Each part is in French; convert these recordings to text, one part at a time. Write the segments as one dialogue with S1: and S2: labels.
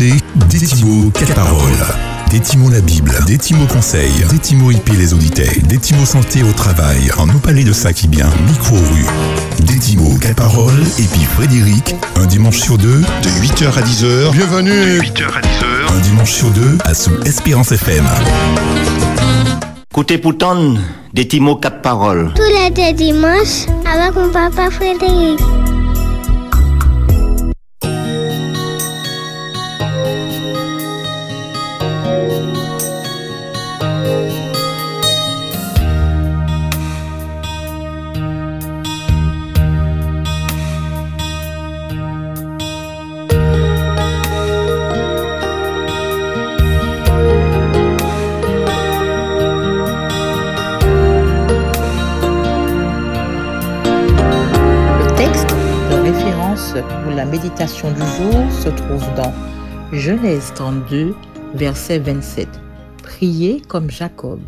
S1: écoutez Détimo 4 paroles. Détimo la Bible, Détimo conseil, Détimo IP les auditeurs, Détimo santé au travail, en nous parler de ça qui bien, micro rue. Détimo 4 paroles, et puis Frédéric, un dimanche sur deux, de 8h à 10h. Bienvenue De 8h à 10h. Un dimanche sur deux, à sous Espérance FM.
S2: Écoutez pourtant, Détimo 4 paroles.
S3: Tous les dimanches, avec mon papa Frédéric.
S4: La méditation du jour se trouve dans Genèse 32, verset 27. Priez comme Jacob.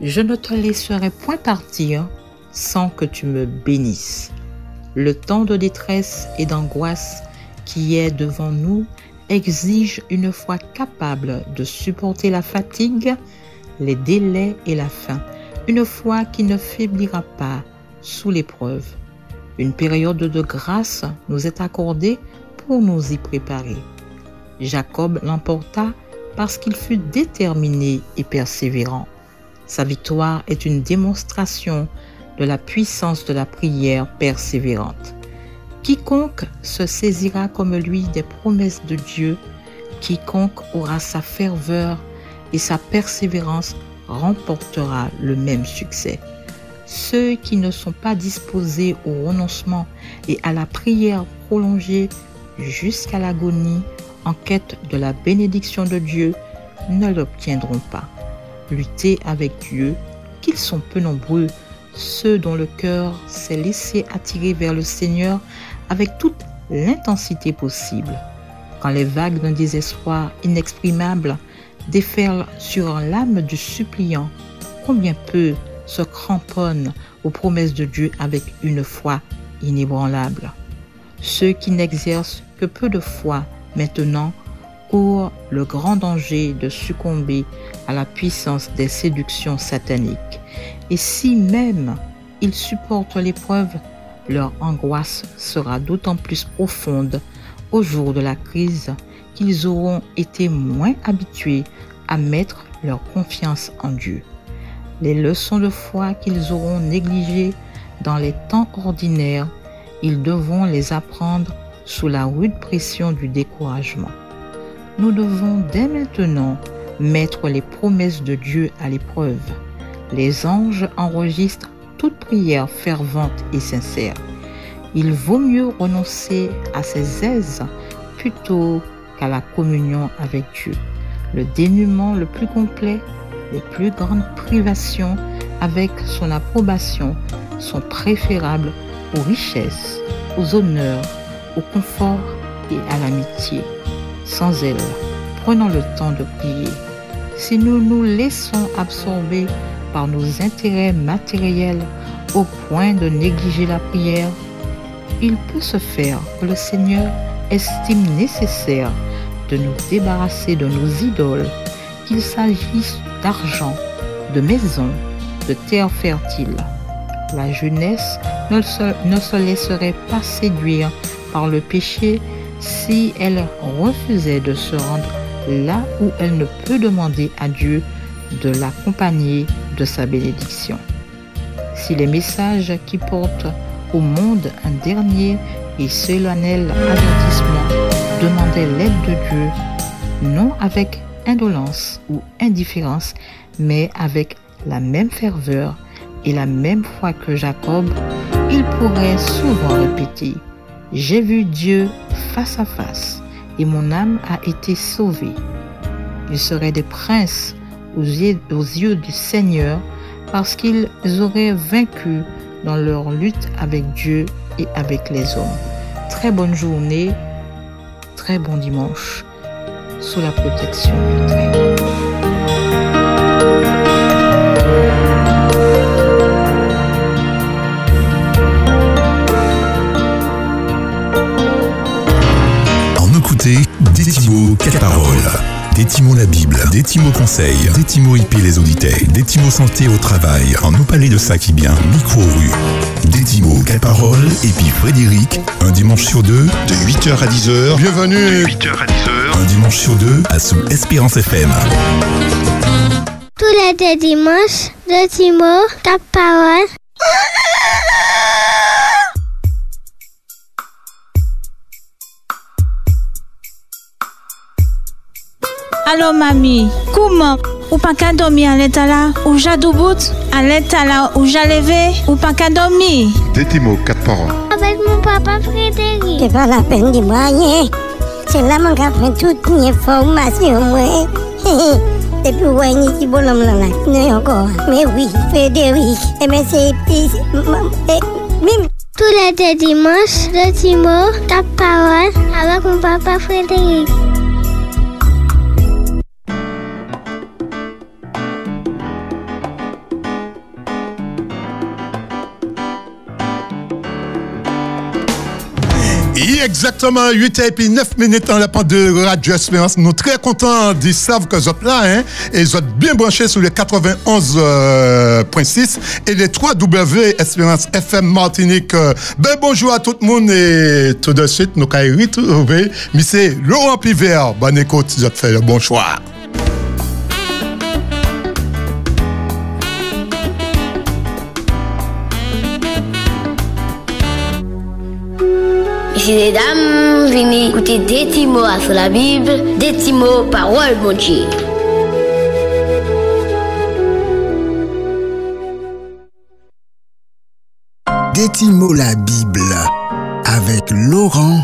S4: Je ne te laisserai point partir sans que tu me bénisses. Le temps de détresse et d'angoisse qui est devant nous exige une foi capable de supporter la fatigue, les délais et la faim. Une foi qui ne faiblira pas sous l'épreuve. Une période de grâce nous est accordée pour nous y préparer. Jacob l'emporta parce qu'il fut déterminé et persévérant. Sa victoire est une démonstration de la puissance de la prière persévérante. Quiconque se saisira comme lui des promesses de Dieu, quiconque aura sa ferveur et sa persévérance remportera le même succès. Ceux qui ne sont pas disposés au renoncement et à la prière prolongée jusqu'à l'agonie en quête de la bénédiction de Dieu ne l'obtiendront pas. Lutter avec Dieu, qu'ils sont peu nombreux, ceux dont le cœur s'est laissé attirer vers le Seigneur avec toute l'intensité possible. Quand les vagues d'un désespoir inexprimable déferlent sur l'âme du suppliant, combien peu se cramponnent aux promesses de Dieu avec une foi inébranlable. Ceux qui n'exercent que peu de foi maintenant courent le grand danger de succomber à la puissance des séductions sataniques. Et si même ils supportent l'épreuve, leur angoisse sera d'autant plus profonde au jour de la crise qu'ils auront été moins habitués à mettre leur confiance en Dieu les leçons de foi qu'ils auront négligées dans les temps ordinaires, ils devront les apprendre sous la rude pression du découragement. Nous devons dès maintenant mettre les promesses de Dieu à l'épreuve. Les anges enregistrent toute prière fervente et sincère. Il vaut mieux renoncer à ses aises plutôt qu'à la communion avec Dieu. Le dénuement le plus complet les plus grandes privations avec son approbation sont préférables aux richesses, aux honneurs, au confort et à l'amitié. Sans elles, prenons le temps de prier. Si nous nous laissons absorber par nos intérêts matériels au point de négliger la prière, il peut se faire que le Seigneur estime nécessaire de nous débarrasser de nos idoles, qu'il s'agisse d'argent, de maisons, de terres fertiles. La jeunesse ne se, laisserait pas séduire par le péché si elle refusait de se rendre là où elle ne peut demander à Dieu de l'accompagner de sa bénédiction. Si les messages qui portent au monde un dernier et solennel avertissement demandaient l'aide de Dieu, non avec indolence ou indifférence, mais avec la même ferveur et la même foi que Jacob, il pourrait souvent répéter, J'ai vu Dieu face à face et mon âme a été sauvée. Ils seraient des princes aux yeux, aux yeux du Seigneur parce qu'ils auraient vaincu dans leur lutte avec Dieu et avec les hommes. Très bonne journée, très bon dimanche sous la protection du Très
S1: écoutez Détimo 4 paroles. Détimo la Bible, Détimo conseil, Détimo IP les auditeurs, Détimo santé au travail, en nous parler de ça qui bien, micro rue. Détimo 4 paroles, et puis Frédéric, un dimanche sur deux,
S5: De 8h à 10h.
S1: bienvenue,
S5: De 8h à 10h.
S1: un dimanche sur deux, à sous Espérance FM.
S3: Tous les deux dimanches, de Timo,
S6: Allô mamie, comment Ou pas qu'à dormir à l'état là Ou j'ai bout À l'état là Ou j'ai levé Ou pas qu'à dormir?
S5: Détimo 4 paroles.
S3: Avec mon papa Frédéric.
S7: C'est pas la peine de moi rien. C'est là mon gars prend toute une information moi. Et puis ouais, ni qui bonhomme là là. Non encore. Mais oui, Frédéric. Eh mais c'est c'est- Mime.
S3: Tous les deux dimanches, de Timo, ta parole. Avec mon papa Frédéric.
S8: Exactement 8 et puis 9 minutes dans la pente de Radio Espérance. Nous très contents d'y savoir que vous êtes là, hein, et vous êtes bien branchés sur les 91.6 et les 3 W Espérance FM Martinique. Euh, Ben bonjour à tout le monde et tout de suite, nous allons retrouver Monsieur Laurent Pivert. Bonne écoute, vous avez fait le bon choix.
S9: Ici les dames, venez écouter des petits mots sur la Bible, des petits mots parole mon Dieu.
S10: Détimo la Bible avec Laurent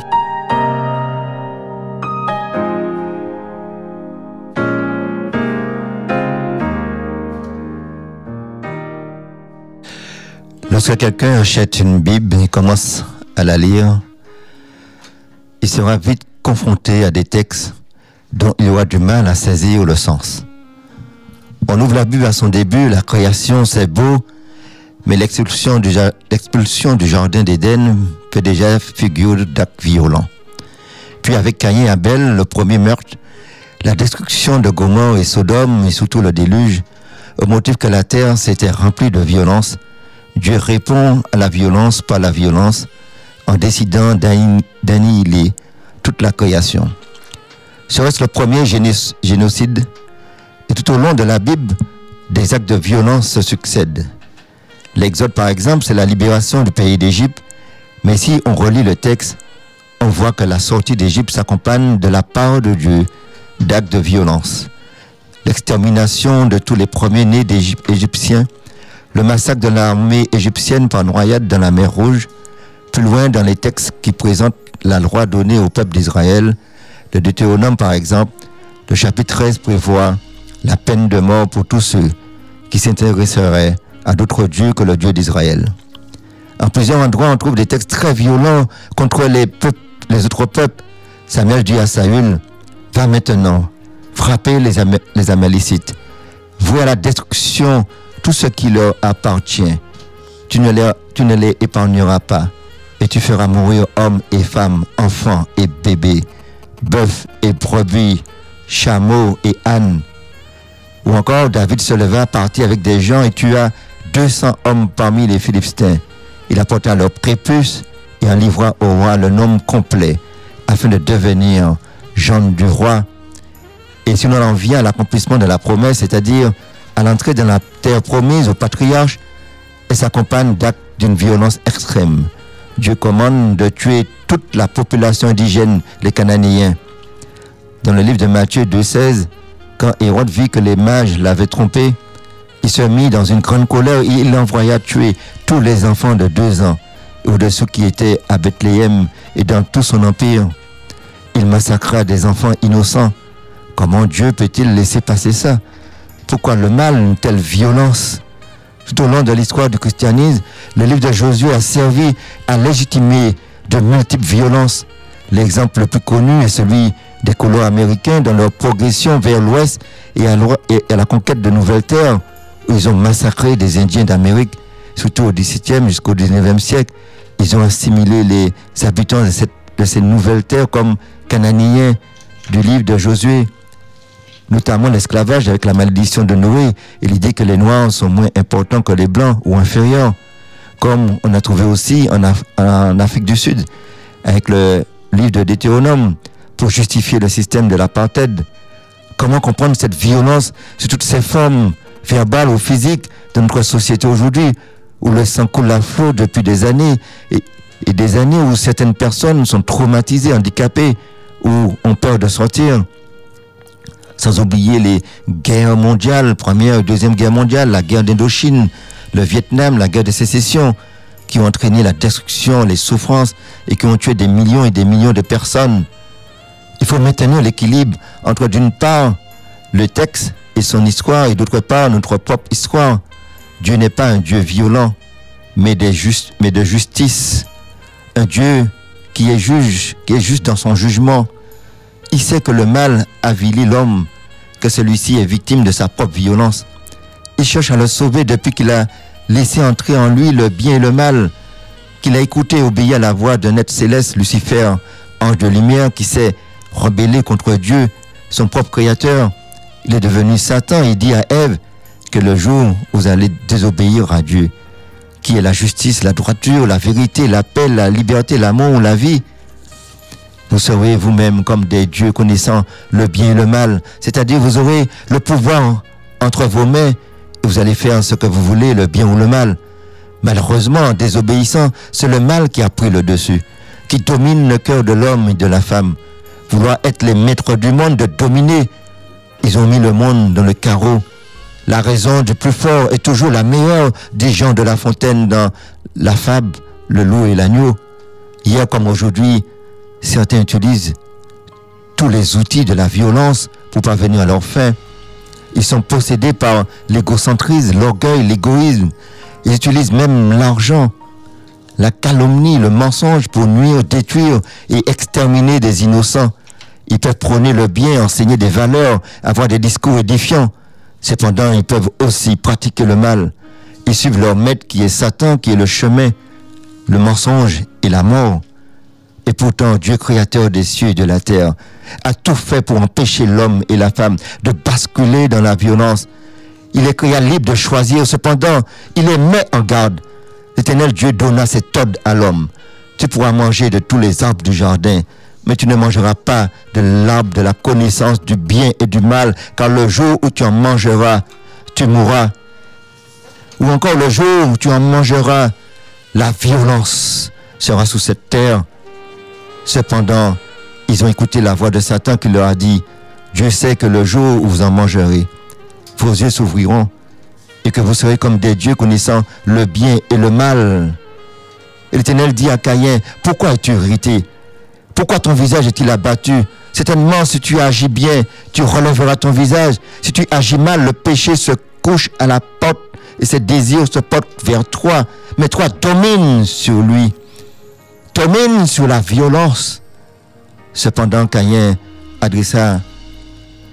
S2: Lorsque quelqu'un achète une Bible et commence à la lire, il sera vite confronté à des textes dont il aura du mal à saisir le sens. On ouvre la Bible à son début, la création c'est beau, mais l'expulsion du, jardin d'Éden fait déjà figure d'acte violent. Puis avec Caïn et Abel, le premier meurtre, la destruction de Gomorre et Sodome et surtout le déluge, au motif que la terre s'était remplie de violence, Dieu répond à la violence par la violence en décidant d'anni- d'annihiler toute la création. Serait-ce le premier génocide? Et tout au long de la Bible, des actes de violence se succèdent. L'Exode, par exemple, c'est la libération du pays d'Égypte, mais si on relit le texte, on voit que la sortie d'Égypte s'accompagne de la part de Dieu d'actes de violence. L'extermination de tous les premiers-nés d'Égypte- égyptiens, le massacre de l'armée égyptienne par noyade dans la mer Rouge, plus loin dans les textes qui présentent la loi donnée au peuple d'Israël, le Deutéronome par exemple, le chapitre 13 prévoit la peine de mort pour tous ceux qui s'intéresseraient à d'autres dieux que le Dieu d'Israël. En plusieurs endroits, on trouve des textes très violents contre les, autres peuples. Samuel dit à Saül, va maintenant frapper les, les Amalicites, vouer à la destruction tout ce qui leur appartient. Tu ne les épargneras pas, et tu feras mourir hommes et femmes, enfants et bébés, bœufs et brebis, chameaux et ânes. Ou encore, David se leva, partit avec des gens et tua 200 hommes parmi les Philistins. Il apporta leur prépuce et en livra au roi le nom complet, afin de devenir gendre du roi. Et si l'on en vient à l'accomplissement de la promesse, c'est-à-dire à l'entrée dans la terre promise au patriarche, elle s'accompagne d'actes d'une violence extrême. Dieu commande de tuer toute la population indigène, les Cananéens. Dans le livre de Matthieu 2,16, quand Hérode vit que les mages l'avaient trompé, il se mit dans une grande colère et il envoya tuer tous les enfants de deux ans ou de ceux qui étaient à Bethléem et dans tout son empire. Il massacra des enfants innocents. Comment Dieu peut-il laisser passer ça? Pourquoi le mal, une telle violence? Tout au long de l'histoire du christianisme, le livre de Josué a servi à légitimer de multiples violences. L'exemple le plus connu est celui des colons américains dans leur progression vers l'ouest et à, la conquête de nouvelles terres, ils ont massacré des Indiens d'Amérique, surtout au XVIIe jusqu'au XIXe siècle. Ils ont assimilé les habitants de, de ces nouvelles terres comme cananéens du livre de Josué, notamment l'esclavage avec la malédiction de Noé et l'idée que les Noirs sont moins importants que les Blancs ou inférieurs, comme on a trouvé aussi en, Af- en Afrique du Sud avec le livre de Deutéronome pour justifier le système de l'apartheid. Comment comprendre cette violence sur toutes ces formes verbales ou physiques de notre société aujourd'hui, où le sang coule à flot depuis des années et des années où certaines personnes sont traumatisées, handicapées, ou ont peur de sortir? Sans oublier les guerres mondiales, première et deuxième guerre mondiale, la guerre d'Indochine, le Vietnam, la guerre de sécession, qui ont entraîné la destruction, les souffrances et qui ont tué des millions et des millions de personnes. Il faut maintenir l'équilibre entre d'une part le texte et son histoire et d'autre part notre propre histoire. Dieu n'est pas un Dieu violent, mais, de justice. Un Dieu qui est juge, qui est juste dans son jugement. Il sait que le mal avilit l'homme, que celui-ci est victime de sa propre violence. Il cherche à le sauver depuis qu'il a laissé entrer en lui le bien et le mal, qu'il a écouté et obéi à la voix d'un être céleste, Lucifer, ange de lumière, qui s'est rebellé contre Dieu, son propre créateur. Il est devenu Satan et dit à Ève que le jour où vous allez désobéir à Dieu, qui est la justice, la droiture, la vérité, la paix, la liberté, l'amour, la vie, vous serez vous-même comme des dieux connaissant le bien et le mal. C'est-à-dire vous aurez le pouvoir entre vos mains et vous allez faire ce que vous voulez, le bien ou le mal. Malheureusement, en désobéissant, c'est le mal qui a pris le dessus, qui domine le cœur de l'homme et de la femme. Vouloir être les maîtres du monde, de dominer. Ils ont mis le monde dans le carreau. La raison du plus fort est toujours la meilleure des gens de la fontaine dans la fable, le loup et l'agneau. Hier comme aujourd'hui, certains utilisent tous les outils de la violence pour parvenir à leur fin. Ils sont possédés par l'égocentrisme, l'orgueil, l'égoïsme. Ils utilisent même l'argent, la calomnie, le mensonge pour nuire, détruire et exterminer des innocents. Ils peuvent prôner le bien, enseigner des valeurs, avoir des discours édifiants. Cependant, ils peuvent aussi pratiquer le mal. Ils suivent leur maître qui est Satan, qui est le chemin, le mensonge et la mort. Et pourtant, Dieu créateur des cieux et de la terre a tout fait pour empêcher l'homme et la femme de basculer dans la violence. Il est créé libre de choisir, cependant, il les met en garde. L'éternel Dieu donna cet ordre à l'homme. Tu pourras manger de tous les arbres du jardin, mais tu ne mangeras pas de l'arbre de la connaissance du bien et du mal, car le jour où tu en mangeras, tu mourras. Ou encore le jour où tu en mangeras, la violence sera sous cette terre. Cependant, ils ont écouté la voix de Satan qui leur a dit, Dieu sait que le jour où vous en mangerez, vos yeux s'ouvriront et que vous serez comme des dieux connaissant le bien et le mal. Et l'Éternel dit à Caïn, pourquoi es-tu irrité? Pourquoi ton visage est-il abattu? Certainement, si tu agis bien, tu relèveras ton visage. Si tu agis mal, le péché se couche à la porte et ses désirs se portent vers toi. Mais toi, domine sur lui. Domine sur la violence. Cependant, Caïn adressa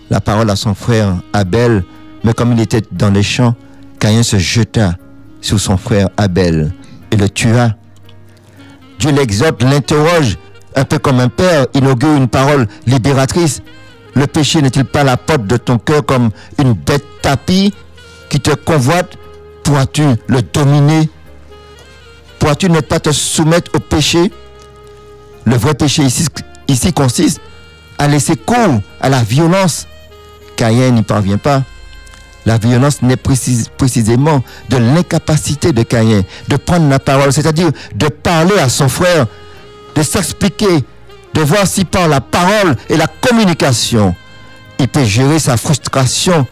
S2: la parole à son frère Abel, mais comme il était dans les champs, Caïn se jeta sur son frère Abel et le tua. Dieu l'exhorte, l'interroge, un peu comme un père, inaugure une parole libératrice. Le péché n'est-il pas la porte de ton cœur comme une bête tapie qui te convoite? Pourras-tu le dominer? Pourras-tu ne pas te soumettre au péché Le vrai péché ici, consiste à laisser cours à la violence. Caïn n'y parvient pas. La violence n'est précisément de l'incapacité de Caïn de prendre la parole, c'est-à-dire de parler à son frère, de s'expliquer, de voir si par la parole et la communication, il peut gérer sa frustration.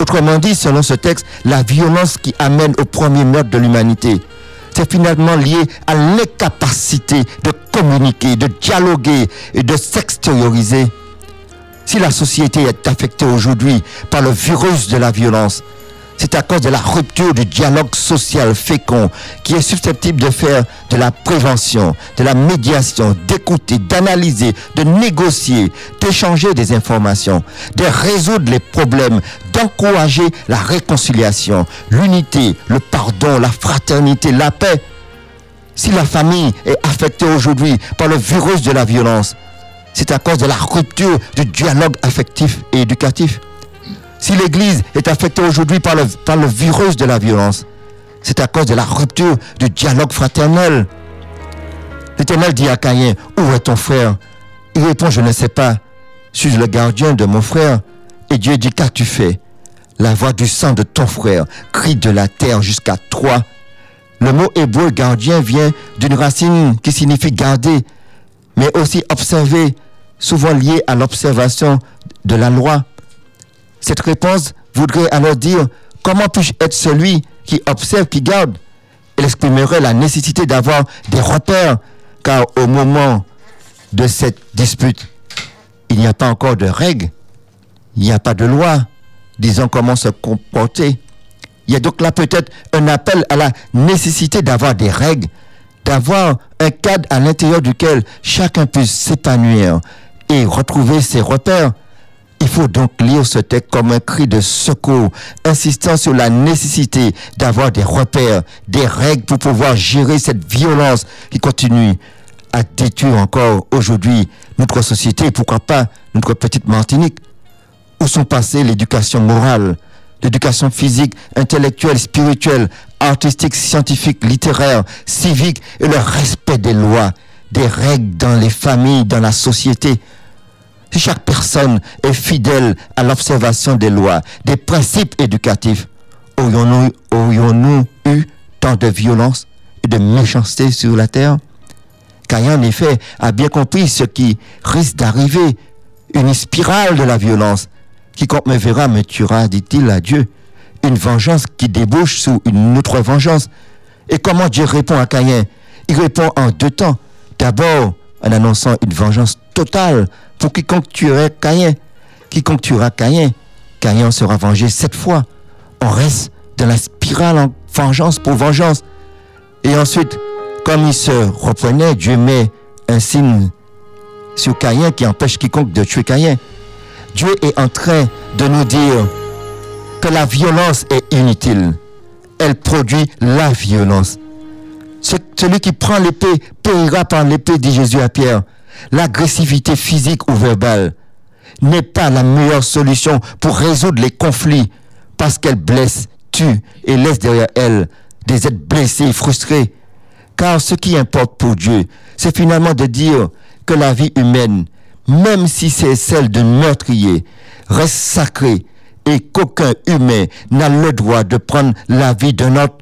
S2: Autrement dit, selon ce texte, la violence qui amène au premier meurtre de l'humanité, c'est finalement lié à l'incapacité de communiquer, de dialoguer et de s'extérioriser. Si la société est affectée aujourd'hui par le virus de la violence, c'est à cause de la rupture du dialogue social fécond qui est susceptible de faire de la prévention, de la médiation, d'écouter, d'analyser, de négocier, d'échanger des informations, de résoudre les problèmes, d'encourager la réconciliation, l'unité, le pardon, la fraternité, la paix. Si la famille est affectée aujourd'hui par le virus de la violence, c'est à cause de la rupture du dialogue affectif et éducatif. Si l'Église est affectée aujourd'hui par le, par le virus de la violence, c'est à cause de la rupture du dialogue fraternel. L'Éternel dit à Caïn, où est ton frère? Il répond, je ne sais pas. Suis-je le gardien de mon frère Et Dieu dit, qu'as-tu fait? La voix du sang de ton frère crie de la terre jusqu'à toi. Le mot hébreu gardien vient d'une racine qui signifie garder, mais aussi observer, souvent lié à l'observation de la loi. Cette réponse voudrait alors dire, comment puis-je être celui qui observe, qui garde? Elle exprimerait la nécessité d'avoir des repères, car au moment de cette dispute, il n'y a pas encore de règles, il n'y a pas de loi, disons comment se comporter. Il y a donc là peut-être un appel à la nécessité d'avoir des règles, d'avoir un cadre à l'intérieur duquel chacun puisse s'épanouir et retrouver ses repères. Il faut donc lire ce texte comme un cri de secours, insistant sur la nécessité d'avoir des repères, des règles pour pouvoir gérer cette violence qui continue à détruire encore aujourd'hui notre société, pourquoi pas notre petite Martinique. Où sont passées l'éducation morale, l'éducation physique, intellectuelle, spirituelle, artistique, scientifique, littéraire, civique et le respect des lois, des règles dans les familles, dans la société. Si chaque personne est fidèle à l'observation des lois, des principes éducatifs, aurions-nous aurions eu tant de violence et de méchanceté sur la terre? Caïn, en effet, a bien compris ce qui risque d'arriver, une spirale de la violence. Quiconque me verra me tuera, dit-il à Dieu. Une vengeance qui débouche sous une autre vengeance. Et comment Dieu répond à Caïn? Il répond en deux temps. D'abord, en annonçant une vengeance totale pour quiconque tuerait Caïn. Quiconque tuera Caïn, Caïn sera vengé sept fois. On reste dans la spirale en vengeance pour vengeance. Et ensuite, comme il se reprenait, Dieu met un signe sur Caïn qui empêche quiconque de tuer Caïn. Dieu est en train de nous dire que la violence est inutile. Elle produit la violence. Celui qui prend l'épée payera par l'épée, dit Jésus à Pierre. L'agressivité physique ou verbale n'est pas la meilleure solution pour résoudre les conflits parce qu'elle blesse, tue et laisse derrière elle des êtres blessés et frustrés. Car ce qui importe pour Dieu, c'est finalement de dire que la vie humaine, même si c'est celle d'un meurtrier, reste sacrée et qu'aucun humain n'a le droit de prendre la vie d'un autre.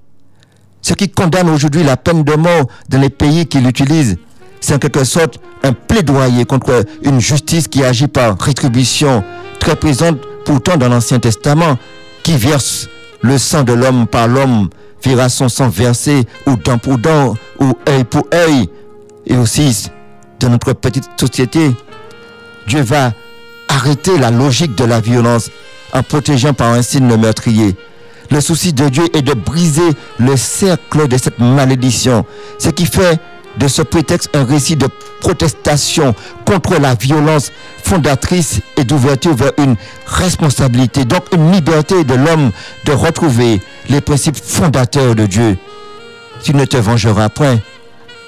S2: Ce qui condamne aujourd'hui la peine de mort dans les pays qui l'utilisent, c'est en quelque sorte un plaidoyer contre une justice qui agit par rétribution, très présente pourtant dans l'Ancien Testament, qui verse le sang de l'homme par l'homme, verra son sang versé ou dent pour dent ou œil pour œil. Et aussi, dans notre petite société, Dieu va arrêter la logique de la violence en protégeant par un signe le meurtrier. Le souci de Dieu est de briser le cercle de cette malédiction, ce qui fait de ce prétexte un récit de protestation contre la violence fondatrice et d'ouverture vers une responsabilité, donc une liberté de l'homme de retrouver les principes fondateurs de Dieu. Tu ne te vengeras point,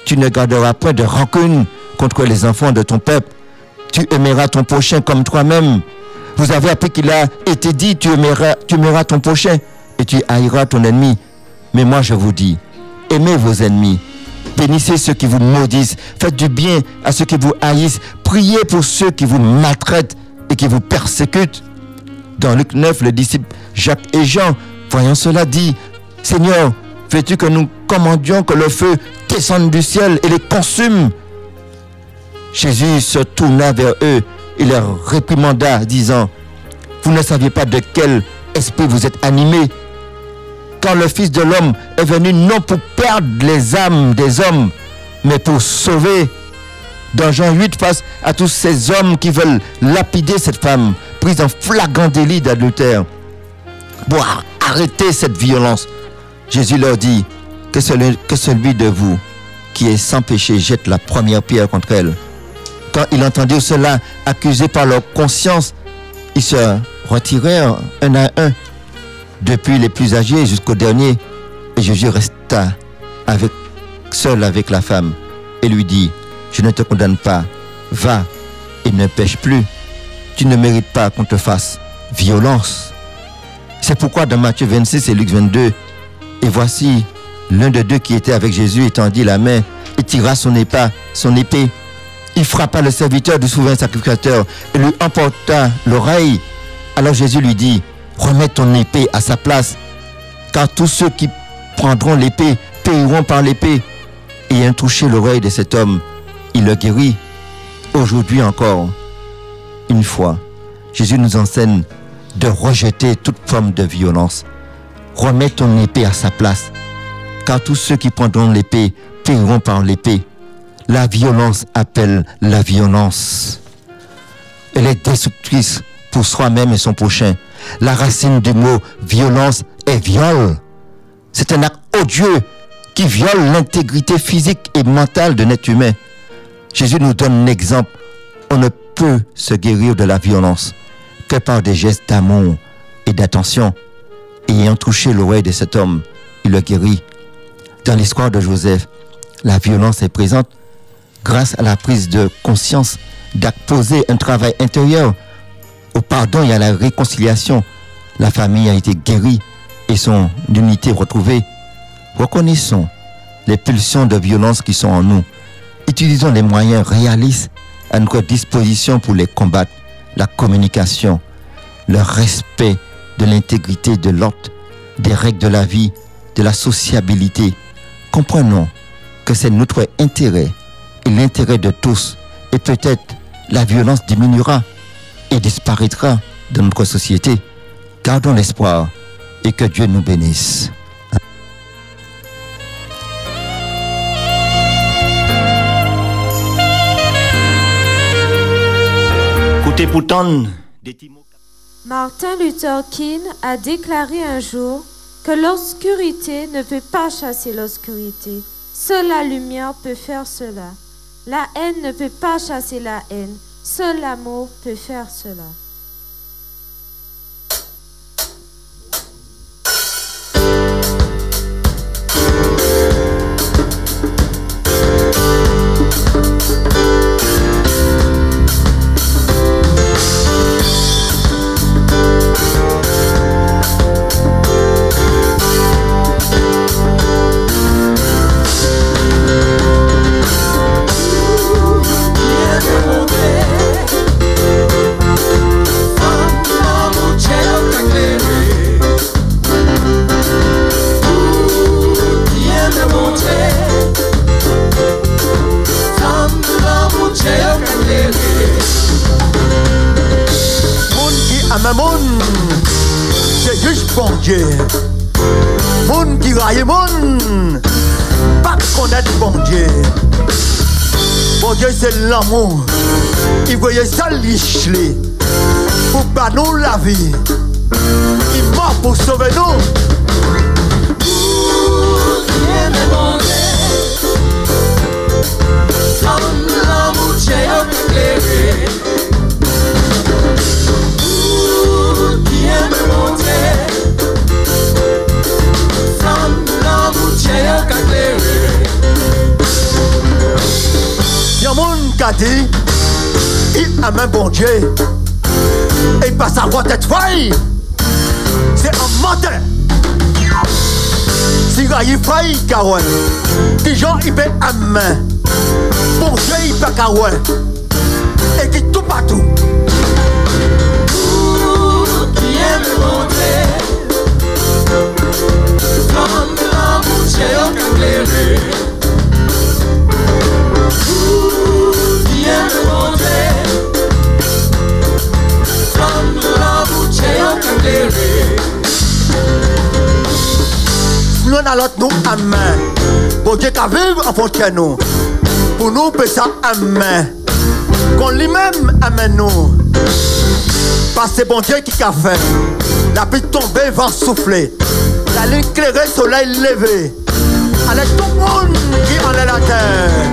S2: tu ne garderas point de rancune contre les enfants de ton peuple, tu aimeras ton prochain comme toi-même. Vous avez appris qu'il a été dit, tu aimeras, ton prochain et tu haïras ton ennemi. Mais moi je vous dis, aimez vos ennemis, bénissez ceux qui vous maudissent, faites du bien à ceux qui vous haïssent, priez pour ceux qui vous maltraitent et qui vous persécutent. Dans Luc 9, le disciple Jacques et Jean, voyant cela, dit, Seigneur, veux-tu que nous commandions que le feu descende du ciel et les consume? Jésus se tourna vers eux et leur réprimanda, disant, Vous ne saviez pas de quel esprit vous êtes animés quand le Fils de l'homme est venu non pour perdre les âmes des hommes, mais pour sauver. Dans Jean 8, face à tous ces hommes qui veulent lapider cette femme, prise en flagrant délit d'adultère, pour arrêter cette violence, Jésus leur dit que celui, que celui de vous qui est sans péché jette la première pierre contre elle. Quand ils entendirent cela, accusés par leur conscience, ils se retirèrent un à un depuis les plus âgés jusqu'au dernier. Et Jésus resta seul avec la femme et lui dit, je ne te condamne pas, va et ne pêche plus. Tu ne mérites pas qu'on te fasse violence. C'est pourquoi dans Matthieu 26 et Luc 22, et voici l'un de deux qui était avec Jésus étendit la main et tira son épée. Il frappa le serviteur du souverain sacrificateur et lui emporta l'oreille. Alors Jésus lui dit, remets ton épée à sa place, car tous ceux qui prendront l'épée périront par l'épée. Ayant touché l'oreille de cet homme, il le guérit. Aujourd'hui encore, une fois, Jésus nous enseigne de rejeter toute forme de violence. Remets ton épée à sa place, car tous ceux qui prendront l'épée périront par l'épée. La violence appelle la violence. Elle est destructrice pour soi-même et son prochain. La racine du mot violence est viol. C'est un acte odieux qui viole l'intégrité physique et mentale de l'être humain. Jésus nous donne un exemple. On ne peut se guérir de la violence que par des gestes d'amour et d'attention. Ayant touché l'oreille de cet homme, il le guérit. Dans l'histoire de Joseph, la violence est présente grâce à la prise de conscience d'apposer un travail intérieur au pardon et à la réconciliation. La famille a été guérie et son unité retrouvée. Reconnaissons les pulsions de violence qui sont en nous. Utilisons les moyens réalistes à notre disposition pour les combattre. La communication, le respect de l'intégrité de l'autre, des règles de la vie, de la sociabilité. Comprenons que c'est notre intérêt l'intérêt de tous. Et peut-être la violence diminuera et disparaîtra de notre société. Gardons l'espoir et que Dieu nous bénisse. Écoutez pourtant
S11: Martin Luther King a déclaré un jour que l'obscurité ne peut pas chasser l'obscurité. Seule la lumière peut faire cela. La haine ne peut pas chasser la haine. Seul l'amour peut faire cela.
S12: l'amou Ki voye zalich li Pou ba nou la vi Ki mor pou sove nou Yon moun ka di, il aime un bon Dieu. Et pas savoir tête faille, c'est un menteur. Si il faille, qui gens il fait un main. Bon Dieu il fait kawen, et qui tout partout. Qui aime mon Dieu, comme l'amour on a l'autre nous main. Bon Dieu qui vive en de nous. Pour nous, peut ça main. Qu'on lui-même amène nous. Parce que c'est bon Dieu qui a fait. La pluie tombée, vent souffler. La lune soleil levé. Allez tout le monde qui en est la terre.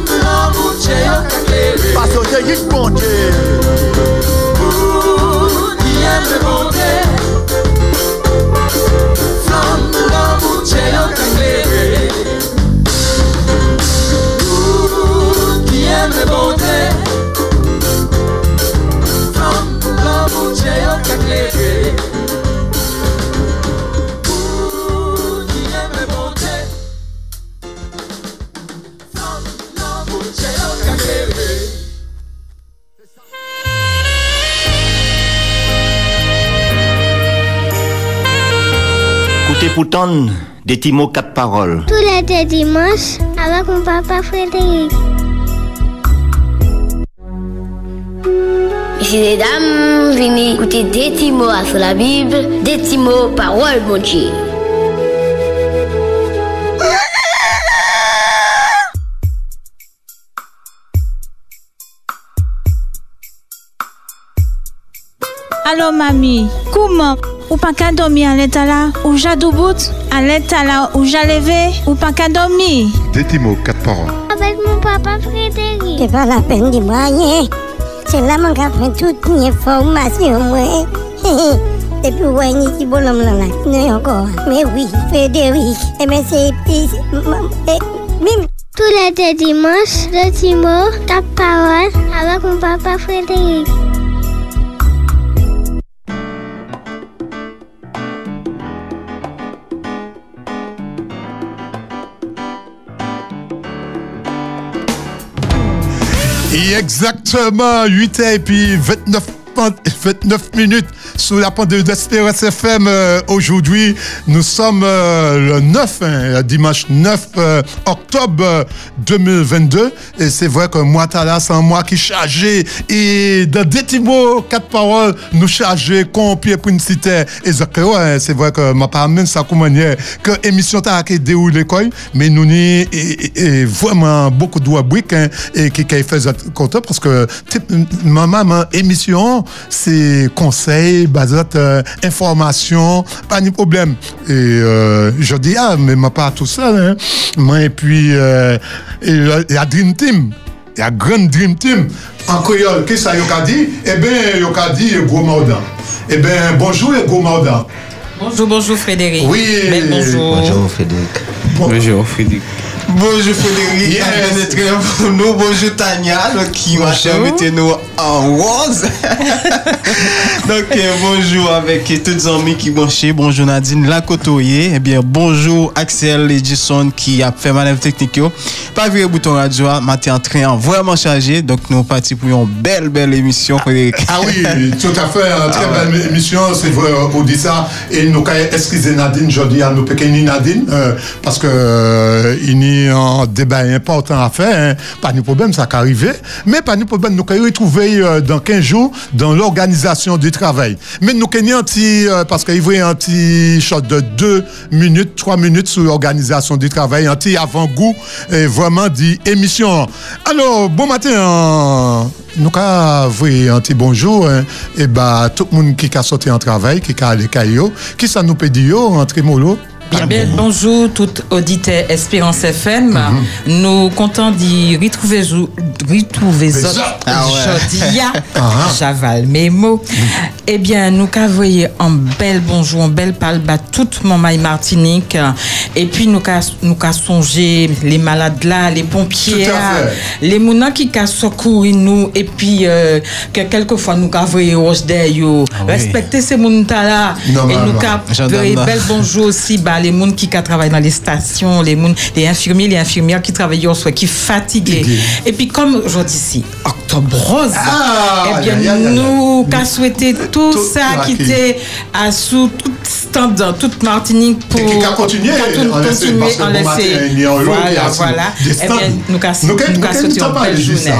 S12: Qui aime les bontés. From l'amour, j'ai un éclairé.
S13: Parce que j'ai dit bon Dieu.
S11: Écoutez des petits mots quatre paroles.
S3: Tous les deux dimanches avec mon papa Frédéric.
S9: Messieurs et dames, venez écouter des petits mots sur la Bible, des petits mots paroles, mon Dieu.
S6: Allô, mamie, comment Ou pas qu'à dormir à l'état là Ou j'ai bout À l'état là Ou j'ai levé Ou pas qu'à dormir
S14: Des mots, quatre paroles.
S3: Avec mon papa Frédéric.
S7: C'est pas la peine de moi rien. C'est là mon gars prend toute information moi. Depuis ouais ni qui bonhomme là là. Non encore. Mais oui, Frédéric. Eh mais c'est c'est- Mime.
S3: Tous les deux dimanches, le Timo, ta parole avec mon papa Frédéric.
S8: Exactement 8 h et puis 29 pan- 29 minutes sous la pendule d'Espérance FM euh, aujourd'hui. Nous sommes euh, le 9, hein, dimanche 9 euh, octobre euh, 2022. Et c'est vrai que moi, là, c'est un mois qui chargé. Et dans des petits mots, quatre paroles, nous charger, compier pour une cité. Et ouais, c'est vrai que ma amené ça comme manière que émission t'a qui déroule quoi. Mais nous n'y et, vraiment beaucoup de hein, et qui fait ça parce que maman émission c'est conseils, basat euh, information, pas de problème. Et euh, je dis ah mais ma pas tout seul hein. Moi et puis euh, et la- la Dream Team il y a Grand Dream Team. En créole, qu'est-ce que ça dit? Eh bien, il a dit Gros Maudan. Eh bien, bonjour, Gros Maudan.
S15: Bonjour, bonjour Frédéric.
S8: Oui.
S15: Belle bonjour.
S2: Bonjour Frédéric.
S16: Bonjour Frédéric.
S17: Bonjour Frédéric,
S8: Yes.
S17: pour nous. Bonjour Tania, donc, qui m'a invité nous en rose. donc euh, bonjour avec tous les amis qui branchent. Bonjour Nadine Lacotoyer. Eh bien bonjour Axel Edison qui a fait manœuvre technique. yo. Pas vu le bouton radio, hein, matin en train vraiment chargé. Donc nous partis pour une belle belle émission Frédéric.
S8: Ah oui, tout à fait. Une très
S17: Ah ouais.
S8: belle émission, c'est vrai, on dit ça. Et nous, quand excusez Nadine, je dis à nous, pequeños Nadine, euh, parce que euh, il y un débat important à faire. hein. Pas de problème, ça qu'à arriver. Mais pas de problème, nous allons retrouver euh, dans 15 jours dans l'organisation du travail. Mais nous avons un petit, euh, parce qu'il y a un petit shot de 2 minutes, 3 minutes sur l'organisation du travail, un petit avant-goût, et vraiment dit émission. Alors, bon matin, euh, nous avons un petit bonjour. hein. Et bah, tout le monde qui a sorti en travail, qui a allé caillou, qui ça nous peut dire, en trémolo?
S15: Bien, bien, bonjour, tout auditeur Espérance FM.
S8: Mhm.
S15: Nous comptons d'y retrouver, retrouver
S17: Ah ouais.
S15: jeudi.
S8: Ah.
S15: J'avale mes mots. Eh bien, nous voyé un bel bonjour, un bel palba toute mon maille Martinique. Et puis, nous qu'a nous les malades là, les pompiers, les mounans qui qu'a secouru nous. Et puis, euh, que quelquefois, nous qu'a voyé roche.
S17: Ah oui.
S15: Respecter ces mounans là. Et
S8: Normalement.
S15: nous
S17: là.
S15: bel bonjour aussi bah, les gens qui travaillent dans les stations, les, moun- les infirmiers, les infirmières qui travaillent au soir, qui fatigués.
S8: Fatigués.
S15: Et puis comme je dis ici, octobre rose,
S8: Ah,
S15: eh bien nous qu'a souhaité tout,
S8: Tout
S15: ça qui était à sous tout stand dans toute Martinique pour
S8: Et qui a continué, en laisser,
S15: Voilà, voilà. Eh bien, nous qu'a
S8: Nous,
S15: belle journée.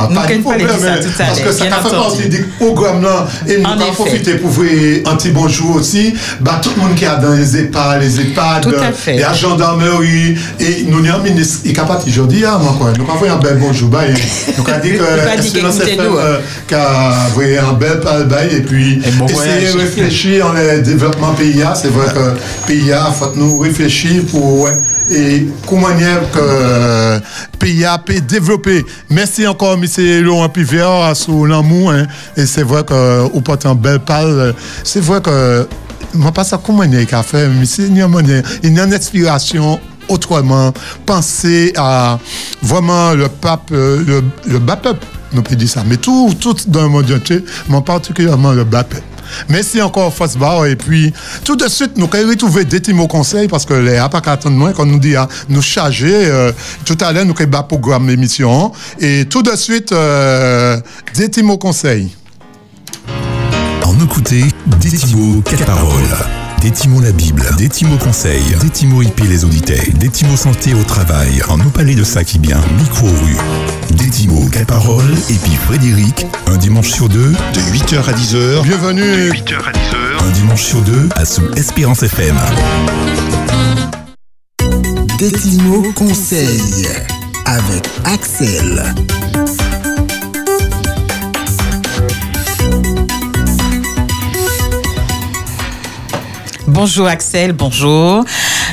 S8: pas
S15: ça
S8: hein,
S15: tout à
S8: Parce que
S15: l'heure,
S8: ça fait partie du programme là. Et nous
S15: effet.
S8: profiter pour vous un petit bonjour aussi. Bah, tout le monde qui a dans les EHPAD, les EHPAD,
S15: Tout à fait.
S8: et la gendarmerie. Et nous, avons un ministre, il est capable aujourd'hui, moi, quoi. Nous avons un bel bonjour. Bah, et nous avons dit que
S15: qu'écoutez
S8: FM
S15: nous,
S8: euh, qui a envoyé un bel bail et puis
S17: Et
S8: essayer de réfléchir en le développement PIA. C'est vrai que PIA, faut nous réfléchir pour, ouais, et comment manière que euh, pays a pu développer. Merci encore, M. Laurent Pivert, sur l'amour. Hein. Et c'est vrai que vous portez un bel parle. C'est vrai que moi, pas comment il a fait, mais c'est une, y inspiration autrement. Penser à vraiment le pape, le, le bas peuple, peut dire ça. Mais tout, tout dans le monde entier, mais particulièrement le bas peuple. Merci encore, Fosbar. Et puis, tout de suite, nous allons retrouver des petits mots conseils parce que les pas attendre moins quand nous dit à nous charger. euh, tout à l'heure, nous bas programme l'émission. Et tout de suite, euh, des petits mots conseils.
S1: En écouter Détimo 4 paroles. Détimo la Bible, Détimo conseil, Détimo IP les auditeurs, Détimo santé au travail, en nous parler de ça qui bien, micro rue. Détimo 4 paroles, et puis Frédéric, un dimanche sur deux,
S5: De 8h à 10h.
S8: Bienvenue.
S5: De 8h à 10h.
S1: un dimanche sur deux, à sous Espérance FM.
S10: Détimo Conseil avec Axel.
S15: Bonjour Axel, bonjour.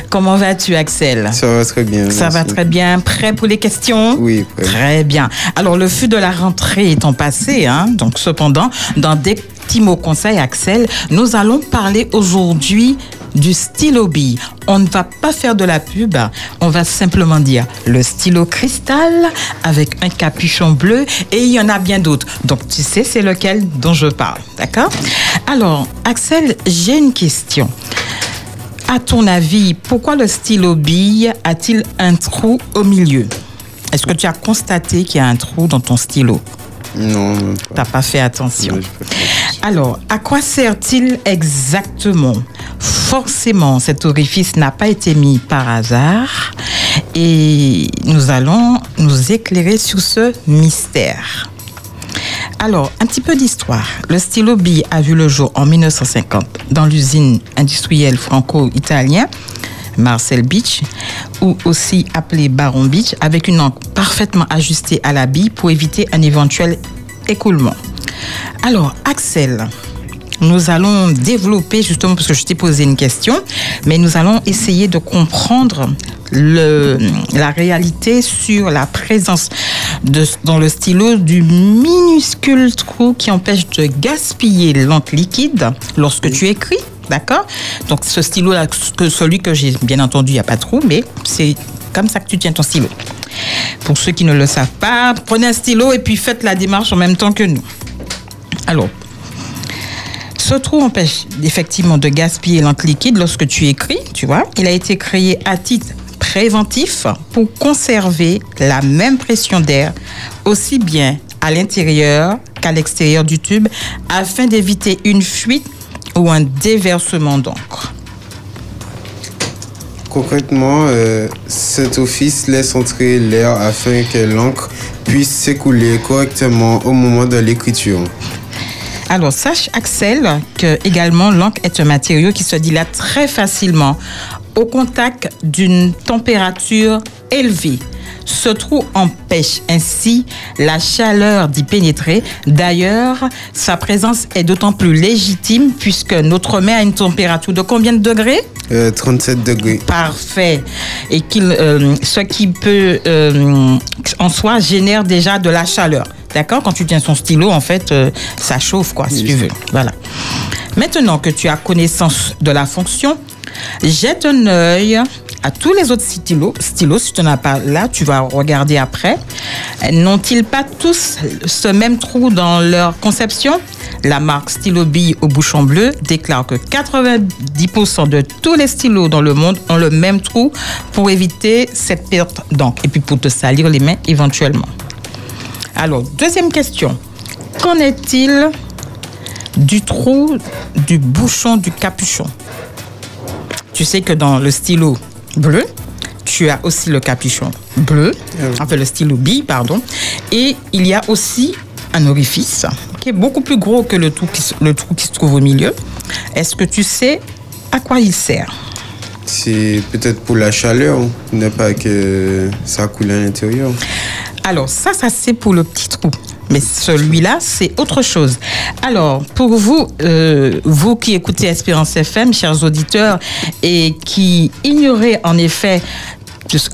S15: Comment vas-tu Axel?
S16: Ça va très bien.
S15: Ça va très bien. Prêt pour les questions?
S16: Oui, prêt.
S15: Très bien. Alors, le fût de la rentrée étant passé, hein, donc cependant, dans des petits mots conseils, Axel, nous allons parler aujourd'hui du stylo bille. On ne va pas faire de la pub, on va simplement dire le stylo cristal avec un capuchon bleu et il y en a bien d'autres. Donc tu sais c'est lequel dont je parle, d'accord? Alors Axel, j'ai une question. À ton avis, pourquoi le stylo bille a-t-il un trou au milieu? Est-ce que tu as constaté qu'il y a un trou dans ton stylo?
S16: Non, pas.
S15: T'as pas fait attention.
S16: Ouais, je peux pas.
S15: Alors, à quoi sert-il exactement? Forcément, cet orifice n'a pas été mis par hasard et nous allons nous éclairer sur ce mystère. Alors, un petit peu d'histoire. Le stylo bille a vu le jour en 1950 dans l'usine industrielle franco-italienne Marcel Beach, ou aussi appelé Baron Beach, avec une encre parfaitement ajustée à la bille pour éviter un éventuel écoulement. Alors, Axel, nous allons développer, justement, parce que je t'ai posé une question, mais nous allons essayer de comprendre le, la réalité sur la présence de, dans le stylo du minuscule trou qui empêche de gaspiller l'encre liquide lorsque tu écris. D'accord? Donc, ce stylo-là, que celui que j'ai, bien entendu, il n'y a pas de trou, mais c'est comme ça que tu tiens ton stylo. Pour ceux qui ne le savent pas, prenez un stylo et puis faites la démarche en même temps que nous. Alors, ce trou empêche effectivement de gaspiller l'encre liquide lorsque tu écris, tu vois. Il a été créé à titre préventif pour conserver la même pression d'air aussi bien à l'intérieur qu'à l'extérieur du tube afin d'éviter une fuite ou un déversement d'encre.
S16: Concrètement, euh, cet office laisse entrer l'air afin que l'encre puisse s'écouler correctement au moment de l'écriture.
S15: Alors, sache, Axel, que également l'encre est un matériau qui se dilate très facilement au contact d'une température élevée. Ce trou empêche ainsi la chaleur d'y pénétrer. D'ailleurs, sa présence est d'autant plus légitime puisque notre main a une température de combien de degrés?
S16: Euh, 37 degrés.
S15: Parfait. Et qu'il, euh, ce qui peut euh, en soi génère déjà de la chaleur. D'accord? Quand tu tiens son stylo, en fait, euh, ça chauffe, quoi, si tu veux. Voilà. Maintenant que tu as connaissance de la fonction, jette un œil à tous les autres stylos. Stylos, si tu n'en as pas là, tu vas regarder après. N'ont-ils pas tous ce même trou dans leur conception? La marque Stylo Bille au bouchon bleu déclare que 90% de tous les stylos dans le monde ont le même trou pour éviter cette perte d'encre et puis pour te salir les mains éventuellement. Alors, deuxième question. Qu'en est-il du trou du bouchon du capuchon? Tu sais que dans le stylo bleu, tu as aussi le capuchon bleu, enfin le stylo bille, pardon, et il y a aussi un orifice qui est beaucoup plus gros que le trou qui, se- le trou qui se trouve au milieu. Est-ce que tu sais à quoi il sert?
S16: C'est peut-être pour la chaleur, ne pas que ça coule à l'intérieur.
S15: Alors, ça, ça c'est pour le petit trou. Mais celui-là, c'est autre chose. Alors, pour vous, euh, vous qui écoutez Espérance FM, chers auditeurs, et qui ignorez en effet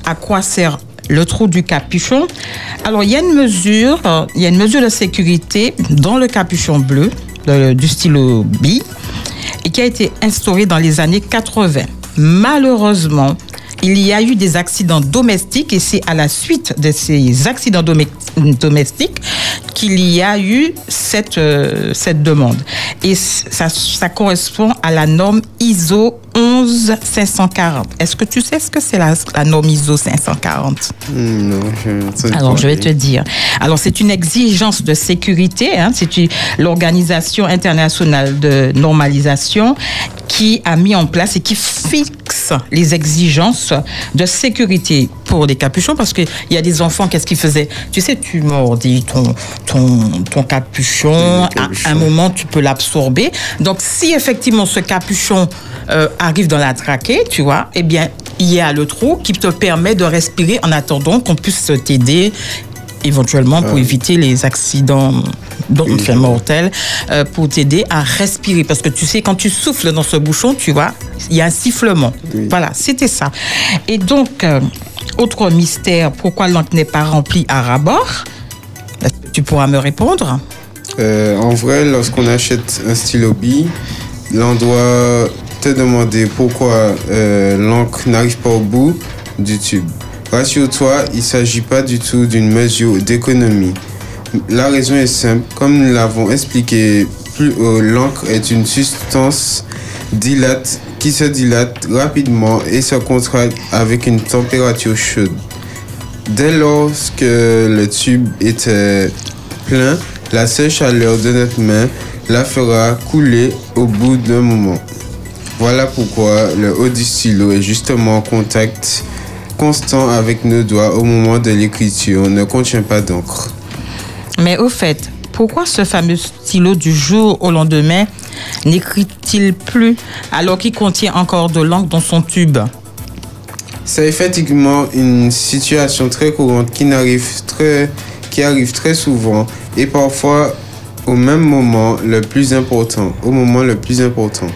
S15: à quoi sert le trou du capuchon Alors, il y a une mesure, euh, il y a une mesure de sécurité dans le capuchon bleu de- du stylo B et qui a été instaurée dans les années 80. Malheureusement, il y a eu des accidents domestiques et c'est à la suite de ces accidents domestiques qu'il y a eu cette, euh, cette demande. Et ça, ça correspond à la norme ISO 11540. Est-ce que tu sais ce que c'est la, la norme ISO 540
S16: Non, je
S15: alors, je vais te dire. Alors, c'est une exigence de sécurité. hein. c'est l'Organisation internationale de normalisation qui a mis en place et qui fixe les exigences de sécurité pour les capuchons parce qu'il y a des enfants, qu'est-ce qu'ils faisaient? Tu sais, tu mordis ton, ton, ton capuchon, à un moment, tu peux l'absorber. Donc, si effectivement ce capuchon euh, arrive dans la trachée, tu vois, eh bien, il y a le trou qui te permet de respirer en attendant qu'on puisse t'aider éventuellement pour éviter les accidents fait mortels, euh, pour t'aider à respirer. Parce que tu sais, quand tu souffles dans ce bouchon, tu vois, il y a un sifflement. Voilà, c'était ça. Et donc, euh, autre mystère, pourquoi l'encre n'est pas remplie à rabord? Tu pourras me répondre
S16: Euh, en vrai, lorsqu'on achète un stylo B, l'on doit demander pourquoi euh, l'encre n'arrive pas au bout du tube. Rassure-toi, il ne s'agit pas du tout d'une mesure d'économie. La raison est simple, comme nous l'avons expliqué plus haut, l'encre est une substance dilate qui se dilate rapidement et se contracte avec une température chaude. Dès lors que le tube était plein, la seule chaleur de notre main la fera couler au bout d'un moment. Voilà pourquoi le haut du stylo est justement en contact constant avec nos doigts au moment de l'écriture, ne contient pas d'encre.
S15: Mais au fait, pourquoi ce fameux stylo du jour au lendemain n'écrit-il plus alors qu'il contient encore de l'encre dans son tube?
S16: C'est effectivement une situation très courante qui, n'arrive très, qui arrive très souvent et parfois au même moment le plus important, au moment le plus important.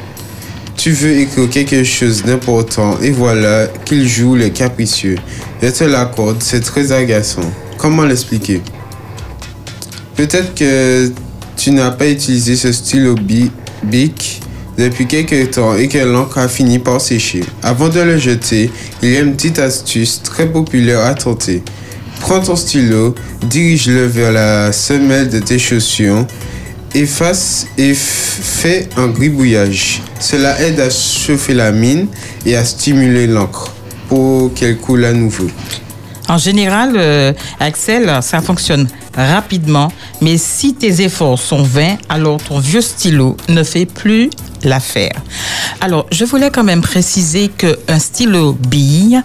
S16: Tu veux écrire quelque chose d'important et voilà qu'il joue le capricieux. Je te l'accorde, c'est très agaçant. Comment l'expliquer? Peut-être que tu n'as pas utilisé ce stylo bi- bic depuis quelques temps et que l'encre a fini par sécher. Avant de le jeter, il y a une petite astuce très populaire à tenter. Prends ton stylo, dirige-le vers la semelle de tes chaussures, efface et f- fais un gribouillage. Cela aide à chauffer la mine et à stimuler l'encre pour qu'elle coule à nouveau.
S15: En général, euh, Axel, ça fonctionne rapidement, mais si tes efforts sont vains, alors ton vieux stylo ne fait plus l'affaire. Alors, je voulais quand même préciser qu'un stylo bille,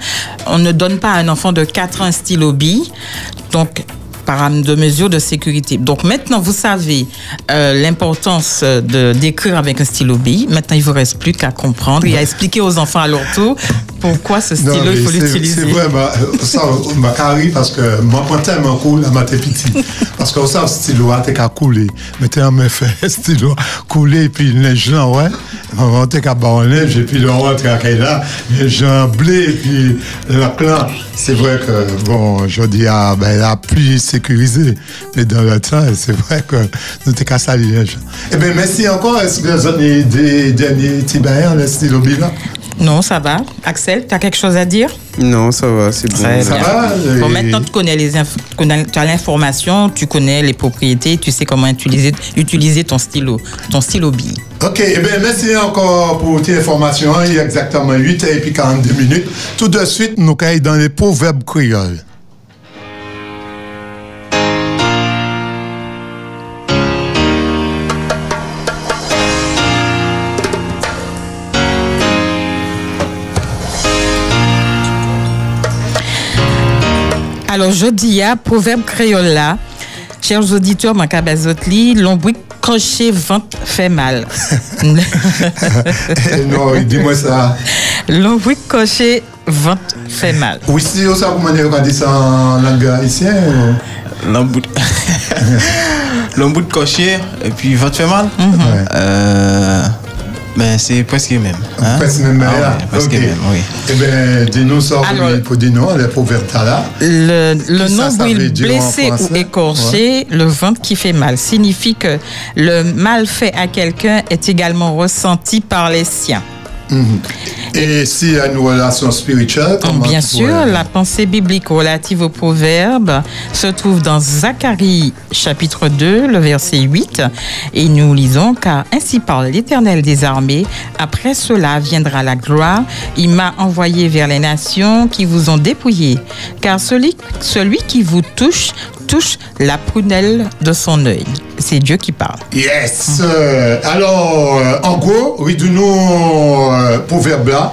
S15: on ne donne pas à un enfant de 4 ans un stylo bille. Donc, par de mesures de sécurité. Donc maintenant, vous savez euh, l'importance de d'écrire avec un stylo bille. Maintenant, il vous reste plus qu'à comprendre et à expliquer aux enfants à leur tour pourquoi ce stylo,
S8: Non,
S15: il faut l'utiliser.
S8: C'est vrai, bah, euh, ça, m'a carré parce que moi, moi, tellement cool à ma tête petit. Parce que ça, stylo, a t'es qu'à couler. Mais t'es en me fait stylo, couler, et puis les gens, ouais. On t'es qu'à neige, et puis le rentre à là, les gens blé, et puis la clan. C'est vrai que, bon, je dis, ah, ben, la pluie sécurisée. Mais dans le temps, c'est vrai que nous t'es qu'à salir les gens. Eh bien, merci encore. Est-ce que vous avez des derniers tibéens, les stylos là?
S15: Non, ça va. Axel, tu as quelque chose à dire?
S16: Non, ça va, c'est bon.
S15: Très bien. Bon, maintenant, tu connais les inf- tu connais- tu as l'information, tu connais les propriétés, tu sais comment utiliser, utiliser ton stylo, ton stylo bille.
S8: Ok, eh bien, merci encore pour tes informations. Il y a exactement 8 et puis 42 minutes. Tout de suite, nous caillons dans les proverbes créoles.
S15: Alors, je dis à proverbe créole là, chers auditeurs, ma cabazotli, l'ombri crochet vente fait mal.
S8: non, dis-moi ça.
S15: L'ombri crochet vente fait mal.
S8: Oui, si ça, comment on dit ça en langue haïtienne
S18: L'embout l'embout de cocher et puis va te faire mal.
S15: Mhm.
S18: Euh, Ben, c'est presque même. Hein?
S8: Presque même,
S18: Ah
S8: là.
S18: ouais, presque
S8: Ok.
S18: même, oui.
S8: Eh bien, dis-nous ça pour dis-nous, les proverbes là.
S15: Le, le nombril blessé ou écorché, le ventre qui fait mal, signifie que le mal fait à quelqu'un est également ressenti par les siens.
S8: Mhm. Et s'il y a une relation spirituelle, comment
S15: Bien sûr,
S8: pourrais-
S15: la pensée biblique relative au proverbe se trouve dans Zacharie chapitre 2, le verset 8, et nous lisons, car ainsi parle l'Éternel des armées, après cela viendra la gloire, il m'a envoyé vers les nations qui vous ont dépouillé, car celui, celui qui vous touche, touche la prunelle de son œil. C'est Dieu qui parle.
S8: Yes. euh, alors, euh, en gros, oui, nous euh, proverbe là.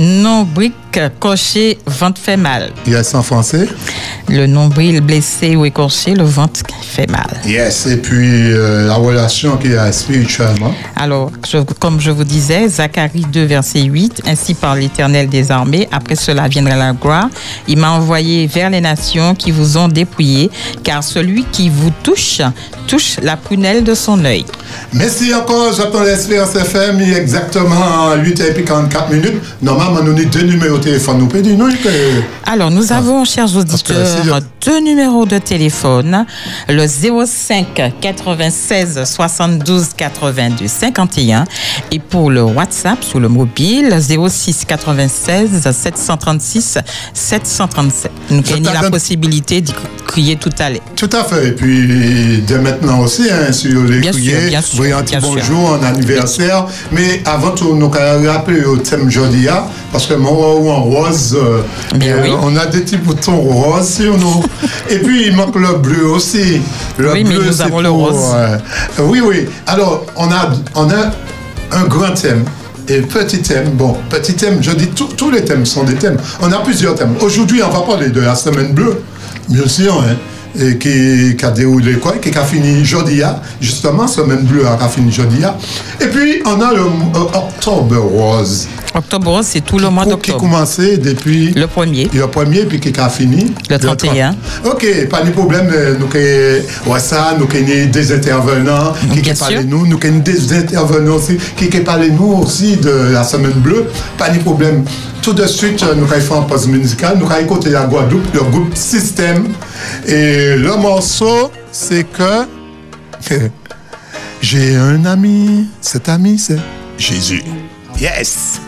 S15: Nombril coché, ventre fait mal.
S8: Yes, en français?
S15: Le nombril blessé ou écorché, le ventre fait mal.
S8: Yes. Et puis, euh, la relation qu'il y a spirituellement.
S15: Alors, je- comme je vous disais, Zacharie 2, verset 8, Ainsi par l'Éternel des armées, après cela viendra la gloire. Il m'a envoyé vers les nations qui vous ont dépouillé, car celui qui vous touche, touche la prunelle de son œil.
S8: Merci encore, j'attends l'Espérance FM, il est exactement 8 et puis 44 minutes. Normalement, nous avons deux numéros téléphone. Nous.
S15: Alors, nous avons, chers auditeurs, deux numéros de téléphone. Le 05 96 72 82 51. Et pour le WhatsApp, sous le mobile, 06 96 736 737. Nous avons la possibilité d'y crier tout à l'heure.
S8: Tout à fait. Et puis, dès maintenant aussi, hein, sur les
S15: Bien sûr,
S8: courriers,
S15: bien sûr, bien sûr.
S8: bonjour, un anniversaire. Mais avant tout, nous allons rappeler au thème aujourd'hui, hein, parce que moi, en rose, euh, euh, on a des petits boutons roses sur nous. Et puis, il manque le bleu aussi. Le
S15: Oui, mais
S8: bleu,
S15: nous
S8: c'est
S15: avons le rose.
S8: euh, oui, oui. Alors, on a, on a un grand thème. Et petit thème, bon, petit thème, je dis tous- tous les thèmes sont des thèmes. On a plusieurs thèmes. Aujourd'hui, on va parler de la semaine bleue, bien sûr, hein, et qui, qui a déroulé quoi, qui a fini jeudi, hein, justement, semaine bleue a fini jeudi. hein. Et puis, on a le euh, Octobre Rose.
S15: Octobre c'est tout le mois
S8: Qui
S15: d'octobre.
S8: commençait depuis.
S15: Le premier.
S8: Le premier, puis qui a fini.
S15: Le 31.
S8: Ok, pas de problème. euh, Nous avons ça, nous avons des intervenants qui
S15: Bien
S8: qui parlent nous, nous avons des intervenants aussi qui qui parlent nous aussi de la semaine bleue. Pas de problème. Tout de suite, euh, nous allons faire un pause musicale. Nous allons écouter la Guadeloupe, le groupe Système. Et le morceau, c'est que j'ai un ami. Cet ami, c'est Jésus. Yes!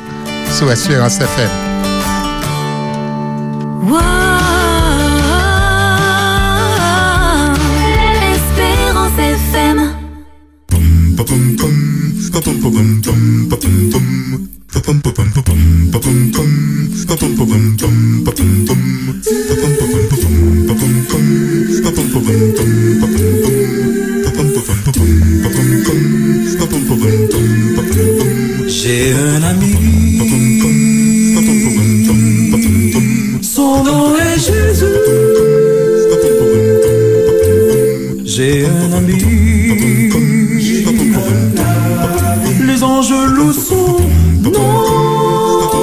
S8: Sur Espérance FM.
S19: Espérance FM.
S20: J'ai un ami. Son nom est Jésus. J'ai un ami. Les anges louent son nom,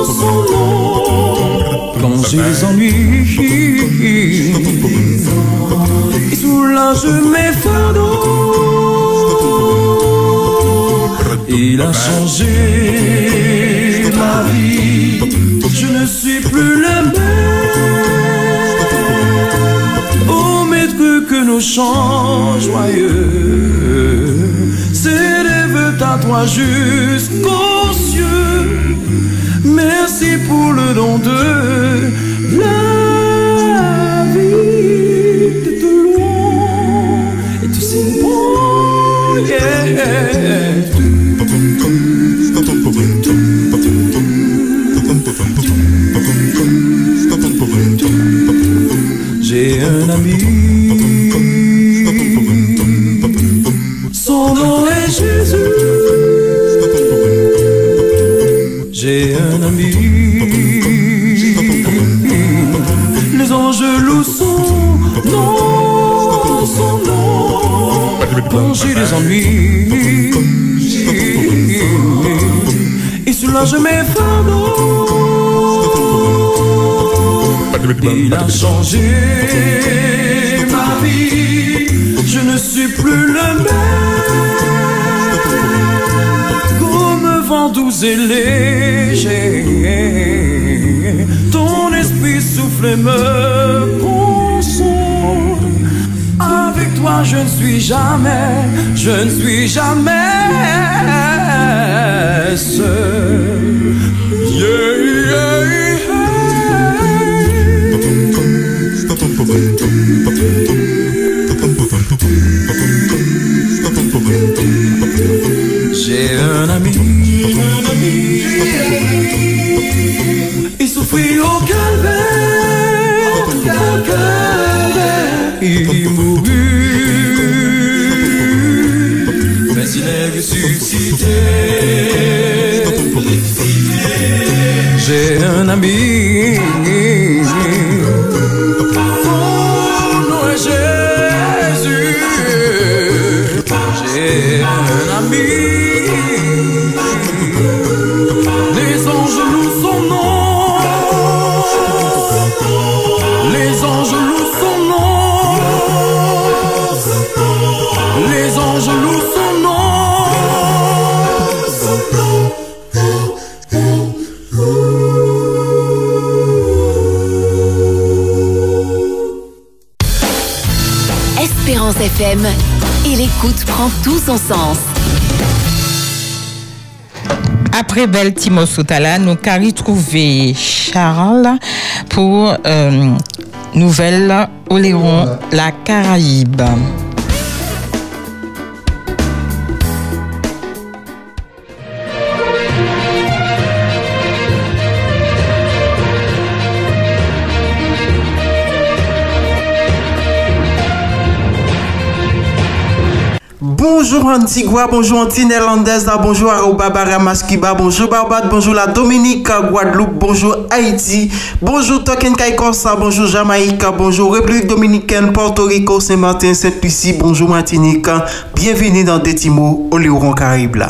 S20: son nom. Quand j'ai des ennuis, soulage mes fardeaux. Il a changé ma vie. Je ne suis plus le même. Oh, maître, que nos chants joyeux s'élèvent à toi jusqu'aux cieux. Merci pour le don de la vie. T'es tout loin et tu sais bon, yeah. Des ennuis, il soulage mes fardeaux. Il a changé ma vie. Je ne suis plus le même. Comme vent doux et léger. Ton esprit souffle et me console. Toi, je ne suis jamais, je ne suis jamais seul. J'ai un ami, un ami, il souffrit au calvaire, il imaginaire suscité J'ai un ami.
S19: Prend tout son sens.
S15: Après Belle Timo Sotala, nous avons trouvé Charles pour euh, Nouvelle Oléron, la Caraïbe.
S17: Bonjour Antigua, bonjour Anti-Néerlandaise, bonjour Aruba, Baramaskiba, bonjour Barbade, bonjour la Dominique, Guadeloupe, bonjour Haïti, bonjour Token Kaikorsa, bonjour Jamaïque, bonjour République Dominicaine, Porto Rico, Saint-Martin, Sainte-Lucie, bonjour Martinique, bienvenue dans Détimo, Oléron Caraïbe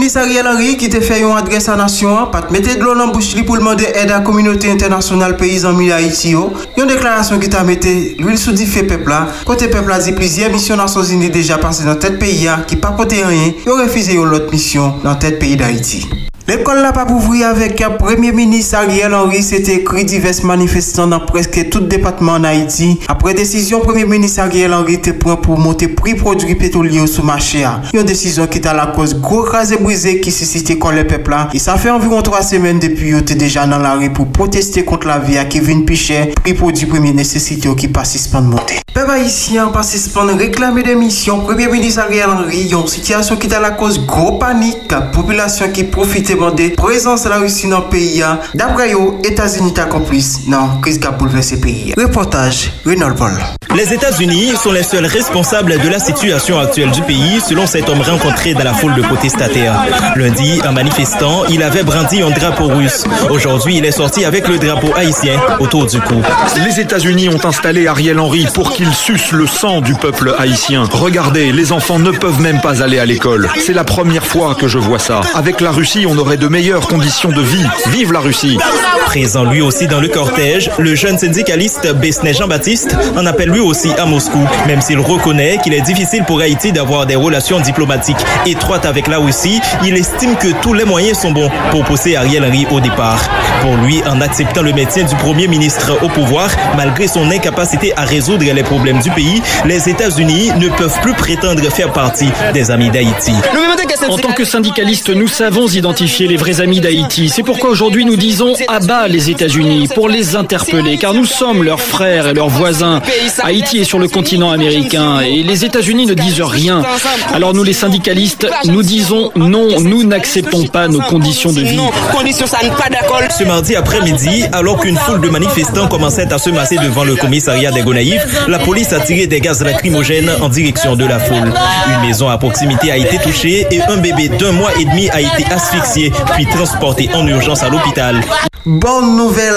S17: minis Ariel Henry ki te fè yon adres a nasyon, pat mette dlo nan bouch li pou lman de ed a kominote internasyonal peyizan mi la iti yo, yon deklarasyon ki ta mette l'il sou di fe pepla, kote pepla di plizye misyon nan sozini deja pase nan tet peyi ya ki pa kote yon yon refize yon lot misyon nan tet peyi da iti. L'école n'a pas ouvert avec un premier ministre Ariel Henry. C'était écrit divers manifestants dans presque tout département en Haïti. Après décision, premier ministre Ariel Henry était prêt pour monter prix produits pétroliers sous marché. Une décision qui est à la cause gros crasé brisé qui suscitait quand le peuple là. Et ça fait environ trois semaines depuis était déjà dans la rue pour protester contre la vie à Kevin Pichet, prix produits première nécessité qui passe pas de monter. Peuple haïtien passe suspendre réclamer des missions. Premier ministre Ariel Henry, une situation qui est à la cause gros panique. Population qui profitait demander présence de la Russie dans le pays. D'après eux, États-Unis ta complice dans crise qui a bouleversé le pays. Reportage, Renaud Paul.
S21: Les États-Unis sont les seuls responsables de la situation actuelle du pays, selon cet homme rencontré dans la foule de protestataires. Lundi, un manifestant, il avait brandi un drapeau russe. Aujourd'hui, il est sorti avec le drapeau haïtien autour du cou.
S5: Les États-Unis ont installé Ariel Henry pour qu'il suce le sang du peuple haïtien. Regardez, les enfants ne peuvent même pas aller à l'école. C'est la première fois que je vois ça. Avec la Russie, on aurait de meilleures conditions de vie. Vive la Russie
S21: Présent lui aussi dans le cortège, le jeune syndicaliste Besnay Jean-Baptiste en appelle lui aussi à Moscou, même s'il reconnaît qu'il est difficile pour Haïti d'avoir des relations diplomatiques étroites avec la Russie, il estime que tous les moyens sont bons pour pousser Ariel Henry au départ. Pour lui, en acceptant le maintien du premier ministre au pouvoir, malgré son incapacité à résoudre les problèmes du pays, les États-Unis ne peuvent plus prétendre faire partie des amis d'Haïti.
S22: En tant que syndicalistes, nous savons identifier les vrais amis d'Haïti. C'est pourquoi aujourd'hui nous disons à bas les États-Unis pour les interpeller, car nous sommes leurs frères et leurs voisins. Haïti est sur le continent américain et les États-Unis ne disent rien. Alors nous les syndicalistes, nous disons non, nous n'acceptons pas nos conditions de vie.
S21: Ce mardi après-midi, alors qu'une foule de manifestants commençait à se masser devant le commissariat des Gonaïves, la police a tiré des gaz lacrymogènes en direction de la foule. Une maison à proximité a été touchée et un bébé d'un mois et demi a été asphyxié puis transporté en urgence à l'hôpital.
S17: Bon nouvel,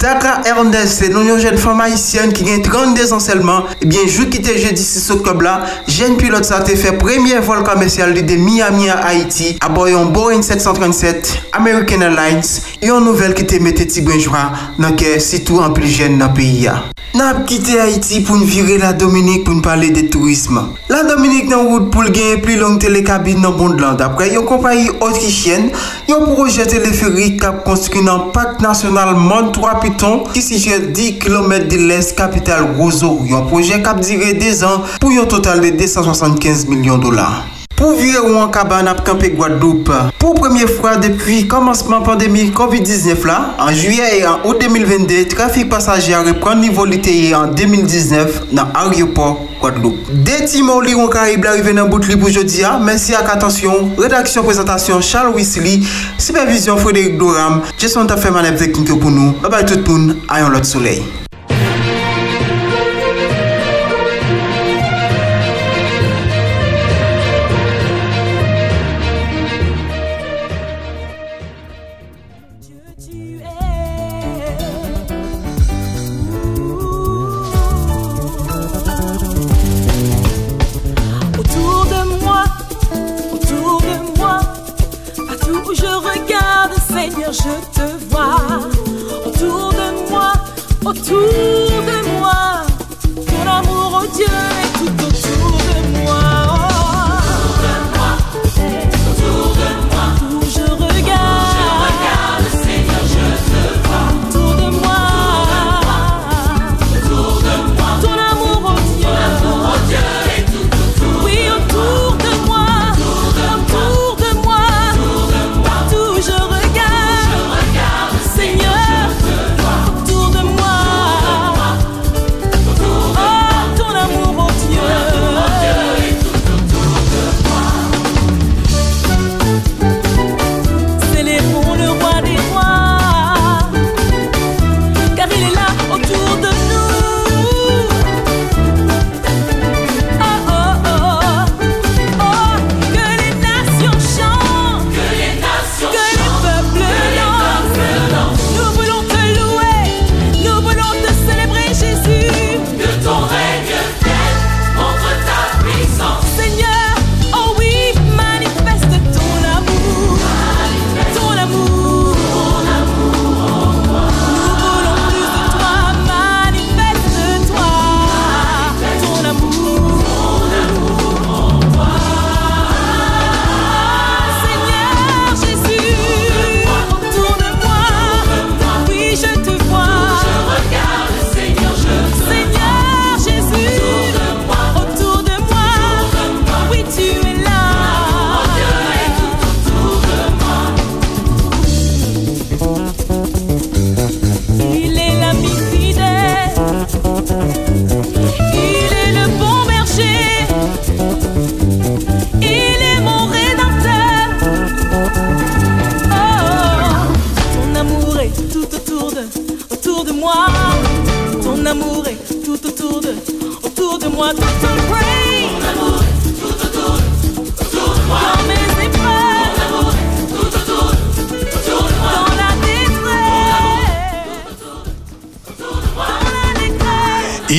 S17: Dakar Ernest, se nou yon jen fama isyen ki gen 32 an selman, ebyen jou kite jeudi 6 oktob la, jen pilot sa te fe premye vol komersyal li de Miami a Haiti, aboyon Boeing 737, American Airlines, yon nouvel ki te mette ti gwenjwa nan ke sitou an pli jen nan peyi ya. Nan ap kite Haiti pou n vire la Dominique pou n pale de tourisme. La Dominique nan wout pou l genye pli long telekabine nan Bondland apre, yon kompanyi Autrichienne, yon proje teleferik kap konstri nan Paris, Pak nasyonal Moun 3 Piton ki sije 10 km de les kapital Gozo yon proje kap dire 2 an pou yon total de 275 milyon dolar. Pou vire ou an kaban ap kampe Guadeloupe. Pou premye fwa depi komanseman pandemi COVID-19 la, an juye e an out 2022, trafik pasajer repran nivou liteye an 2019 nan aryopor Guadeloupe. Deti moun li ou an karib la rive nan bout li pou jodi a, mersi ak atensyon, redaksyon prezentasyon Charles Weasley, supervision Frédéric Doram,
S23: jeson ta fèman ap vek nkyo pou nou, babay tout moun, ayon lot
S24: soley.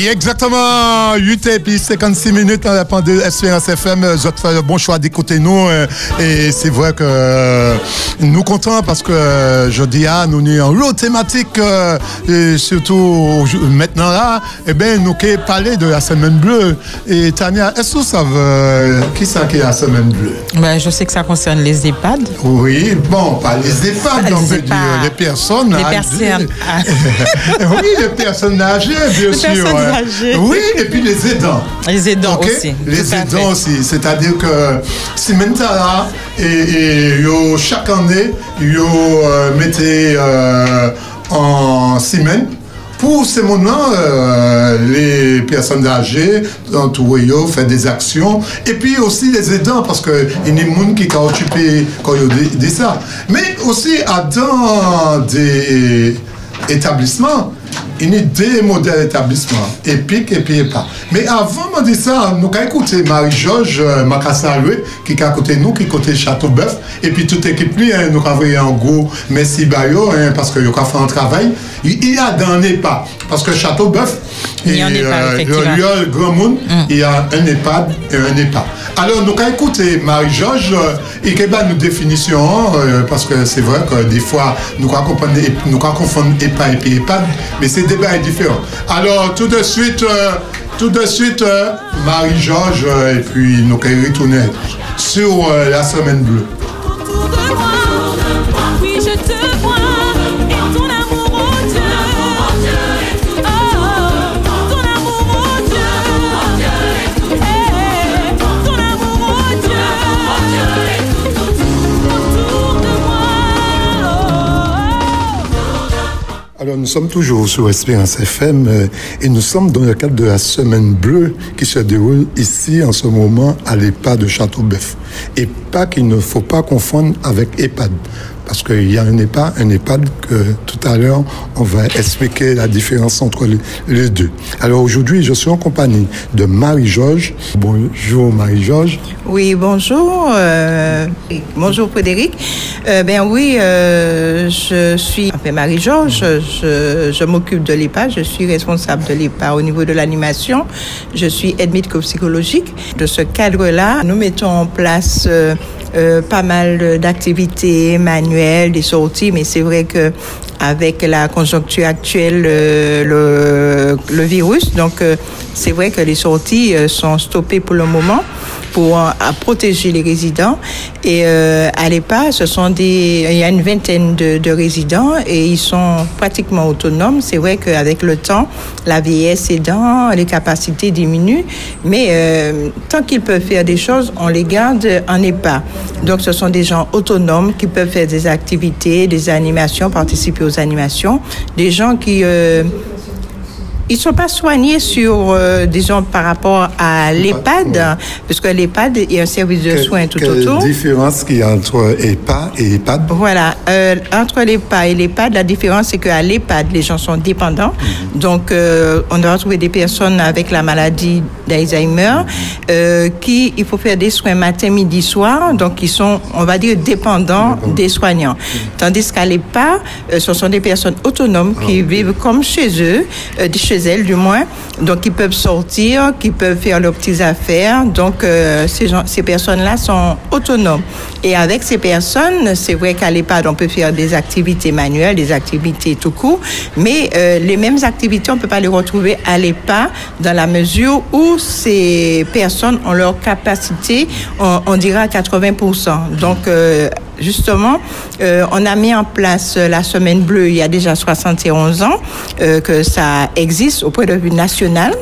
S24: Exactement 8 et puis 56 minutes dans la pendule Espérance FM. Vous avez fait le bon choix d'écouter nous. euh, Et c'est vrai que euh, nous contents parce que euh, je dis à nous sommes en lot thématique, et surtout maintenant là, eh bien, nous qui parler de la semaine bleue. Et Tania, est-ce que vous savez qui c'est qui est la semaine bleue?
S15: Ben, je sais que ça concerne les EHPAD.
S24: Oui, bon, pas les EHPAD, on peut dire, les personnes
S15: Les
S24: âgées.
S15: personnes. ah,
S24: oui, les personnes âgées, bien
S15: Les
S24: sûr.
S15: personnes
S24: Oui, et puis les aidants.
S15: Les aidants aussi.
S24: Les aidants aussi. C'est-à-dire que si là, et, et yo, chaque année, yo euh, mettez euh, en semaine pour ces moments, euh, les personnes âgées, yo, fait des actions. Et puis aussi les aidants, parce que il y a des gens qui sont occupés quand ils dit ça. Mais aussi à dans des établissements,
S8: ini de model etablisman, epik epi epa. Me avan man di sa, nou ka ekoute Marie-Georges euh, Makassarwe, ki ka kote nou, ki kote Chateaubeuf, epi tout ekip li, nou ka vwe an gro mesi bayo, paske yo ka fwe an travay, y a dan
S15: EHPAD, paske
S8: Chateaubeuf, y a Lyon Grand Moun, y a un EHPAD euh, mm. et un EHPAD. Alors, nous avons écouté Marie-Georges, et va nous définition, euh, parce que c'est vrai que des fois, nous avons confondre EPA et puis EHPAD, mais ces débats est différent. Alors, tout de suite, euh, tout de suite, euh, Marie-Georges, et puis nous allons retourner sur la semaine bleue. Alors nous sommes toujours sur Espérance FM euh, et nous sommes dans le cadre de la semaine bleue qui se déroule ici en ce moment à l'EHPAD de Châteaubeuf. EHPAD qu'il ne faut pas confondre avec EHPAD parce qu'il y a un EHPAD, un EHPAD que tout à l'heure on va expliquer la différence entre les, deux. Alors aujourd'hui je suis en compagnie de Marie-Georges. Bonjour Marie-Georges.
S25: Oui, bonjour. euh, bonjour Frédéric. Euh, ben oui, euh, je suis Marie-Georges. Je, je m'occupe de l'EPA. Je suis responsable de l'EPA au niveau de l'animation. Je suis aide médico-psychologique. De ce cadre-là, nous mettons en place euh, pas mal d'activités manuelles, des sorties, mais c'est vrai que avec la conjoncture actuelle, euh, le, le virus, donc euh, c'est vrai que les sorties euh, sont stoppées pour le moment pour protéger les résidents. Et euh, à l'EPA, ce sont des, il y a une vingtaine de, de résidents et ils sont pratiquement autonomes. C'est vrai qu'avec le temps, la vieillesse aidant, les capacités diminuent, mais euh, tant qu'ils peuvent faire des choses, on les garde en EPA. Donc, ce sont des gens autonomes qui peuvent faire des activités, des animations, participer animations, des gens qui euh, ils sont pas soignés sur, euh, disons, par rapport à l'EHPAD, parce que l'EHPAD, il y a un service de soins tout
S8: Quelle
S25: autour.
S8: différence qu'il y a entre EHPAD et EHPAD
S25: Voilà. Euh, entre l'EHPAD et l'EHPAD, la différence, c'est qu'à l'EHPAD, les gens sont dépendants. Donc, euh, on doit retrouver des personnes avec la maladie d'Alzheimer euh, qui, il faut faire des soins matin, midi, soir. Donc, ils sont, on va dire, dépendants des soignants. Tandis qu'à l'EHPAD, euh, ce sont des personnes autonomes qui vivent comme chez eux, euh, elles du moins. Donc, ils peuvent sortir, qui peuvent faire leurs petites affaires. Donc, euh, ces, ces personnes-là sont autonomes. Et avec ces personnes, c'est vrai qu'à l'EHPAD, on peut faire des activités manuelles, des activités tout court, mais euh, les mêmes activités, on ne peut pas les retrouver à l'EHPAD dans la mesure où ces personnes ont leur capacité, on, on dira à 80%. Donc, euh, justement, euh, on a mis en place euh, la semaine bleue il y a déjà 71 ans euh, que ça existe au point de vue national.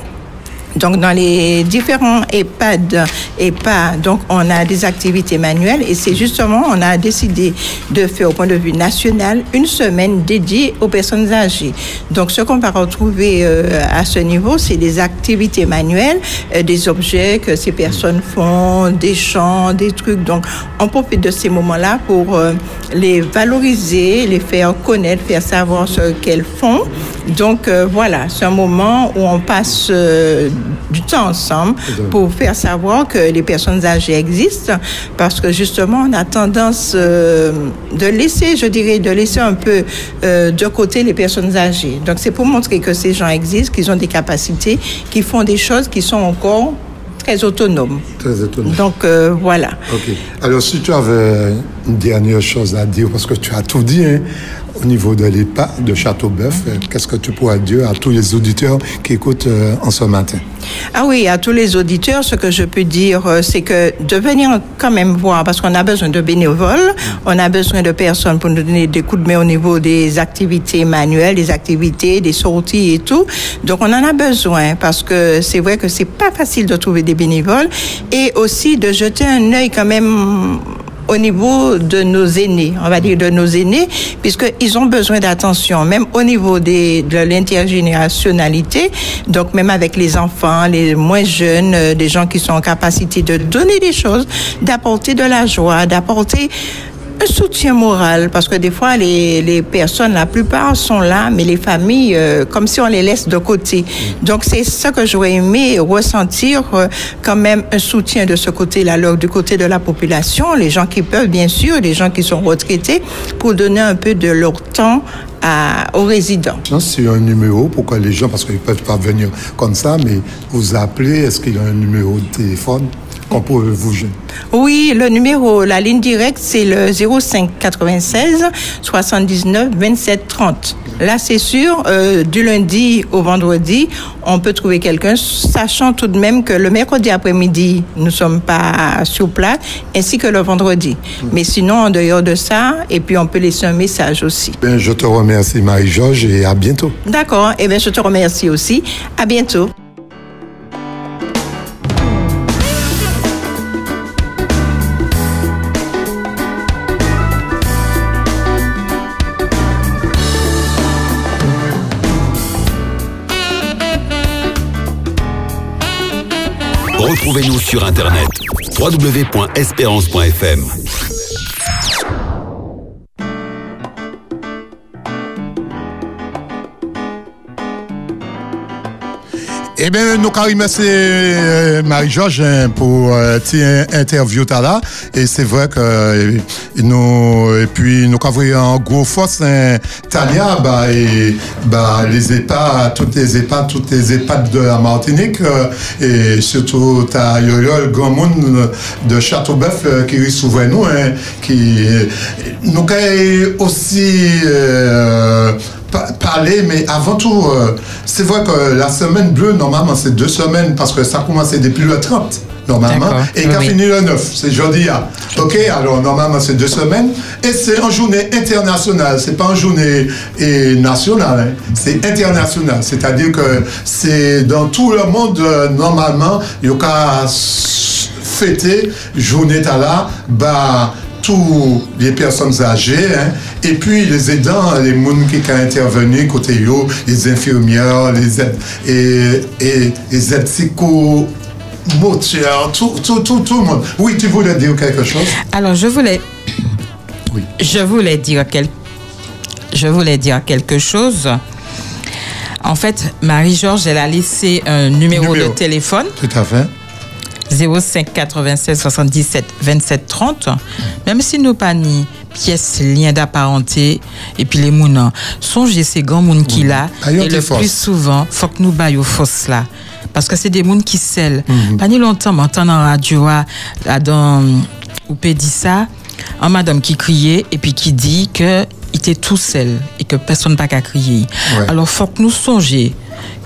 S25: Donc, dans les différents EHPAD, EHPAD, donc, on a des activités manuelles et c'est justement, on a décidé de faire au point de vue national une semaine dédiée aux personnes âgées. Donc, ce qu'on va retrouver euh, à ce niveau, c'est des activités manuelles, euh, des objets que ces personnes font, des chants, des trucs. Donc, on profite de ces moments-là pour euh, les valoriser, les faire connaître, faire savoir ce qu'elles font. Donc, euh, voilà, c'est un moment où on passe euh, du temps ensemble pour faire savoir que les personnes âgées existent parce que justement, on a tendance euh, de laisser, je dirais, de laisser un peu euh, de côté les personnes âgées. Donc, c'est pour montrer que ces gens existent, qu'ils ont des capacités, qu'ils font des choses qui sont encore très autonomes.
S8: Très étonnant.
S25: Donc, euh, voilà.
S8: Ok. Alors, si tu avais une dernière chose à dire, parce que tu as tout dit, hein, au niveau de l'EPA de Châteaubeuf, euh, qu'est-ce que tu pourrais dire à tous les auditeurs qui écoutent euh, en ce matin?
S25: Ah oui, à tous les auditeurs, ce que je peux dire, euh, c'est que de venir quand même voir, parce qu'on a besoin de bénévoles, on a besoin de personnes pour nous donner des coups de main au niveau des activités manuelles, des activités, des sorties et tout. Donc on en a besoin parce que c'est vrai que c'est pas facile de trouver des bénévoles et aussi de jeter un œil quand même au niveau de nos aînés, on va dire de nos aînés, puisqu'ils ont besoin d'attention, même au niveau des, de l'intergénérationnalité, donc même avec les enfants, les moins jeunes, euh, des gens qui sont en capacité de donner des choses, d'apporter de la joie, d'apporter un soutien moral, parce que des fois, les, les personnes, la plupart sont là, mais les familles, euh, comme si on les laisse de côté. Donc, c'est ça que j'aurais aimé ressentir, euh, quand même un soutien de ce côté-là, du côté de la population, les gens qui peuvent, bien sûr, les gens qui sont retraités, pour donner un peu de leur temps à- aux résidents.
S8: C'est un numéro pour que les gens, parce qu'ils ne peuvent pas venir comme ça, mais vous appelez, est-ce qu'il y a un numéro de téléphone? Qu'on peut vous joindre
S25: Oui, le numéro, la ligne directe, c'est le 05 96 79 27 30. Là, c'est sûr, euh, du lundi au vendredi, on peut trouver quelqu'un, sachant tout de même que le mercredi après-midi, nous ne sommes pas sur place, ainsi que le vendredi. Mais sinon, en dehors de ça, et puis on peut laisser un message aussi.
S8: Ben, Je te remercie Marie-Georges et à bientôt.
S25: D'accord, et bien je te remercie aussi. À bientôt.
S26: Retrouvez-nous sur Internet www.espérance.fm.
S8: Eh bien, nous allons remercier euh, Marie-Georges pour euh, cette interview là. Et c'est vrai que euh, nous, et puis nous avons en gros force Talia, bah, et, bah, les EHPAD, toutes les EHPAD, toutes les EHPAD de la Martinique, et surtout ta le grand monde de Châteaubeuf qui est souvent nous, hein, qui, nous avons aussi, euh, parler, mais avant tout, euh, c'est vrai que la semaine bleue, normalement, c'est deux semaines parce que ça commençait depuis le 30, normalement, et qu'a
S15: oui.
S8: fini le 9, c'est jeudi. ah. Ok, alors normalement, c'est deux semaines, et c'est en journée internationale, c'est pas en journée et nationale, hein. c'est international, c'est-à-dire que c'est dans tout le monde, euh, normalement, il y a fêter journée là, bah, tous les personnes âgées, hein, et puis les aidants, les gens qui ont intervenu côté yo, les infirmières, les aides, et, et les aides psychomoteurs, tout, tout, tout, tout le monde. Oui, tu voulais dire quelque chose?
S15: Alors, je voulais, je voulais dire quel- je voulais dire quelque chose. En fait, Marie-Georges, elle a laissé un numéro,
S8: Numéro.
S15: de téléphone.
S8: Tout à fait.
S15: 05 96 77 27 30. Même si nous pas ni pièce lien d'apparenté et puis les mounans, songez ces grands moun qui là
S8: Ayon
S15: et le plus souvent faut que nous baillons force là parce que c'est des moun qui scellent.
S8: Mhm.
S15: Pas ni longtemps m'entend dans la radio là, dans ou dit ça un madame qui criait et puis qui dit que il était tout seul et que personne pas qu'à crier. Alors faut que nous songions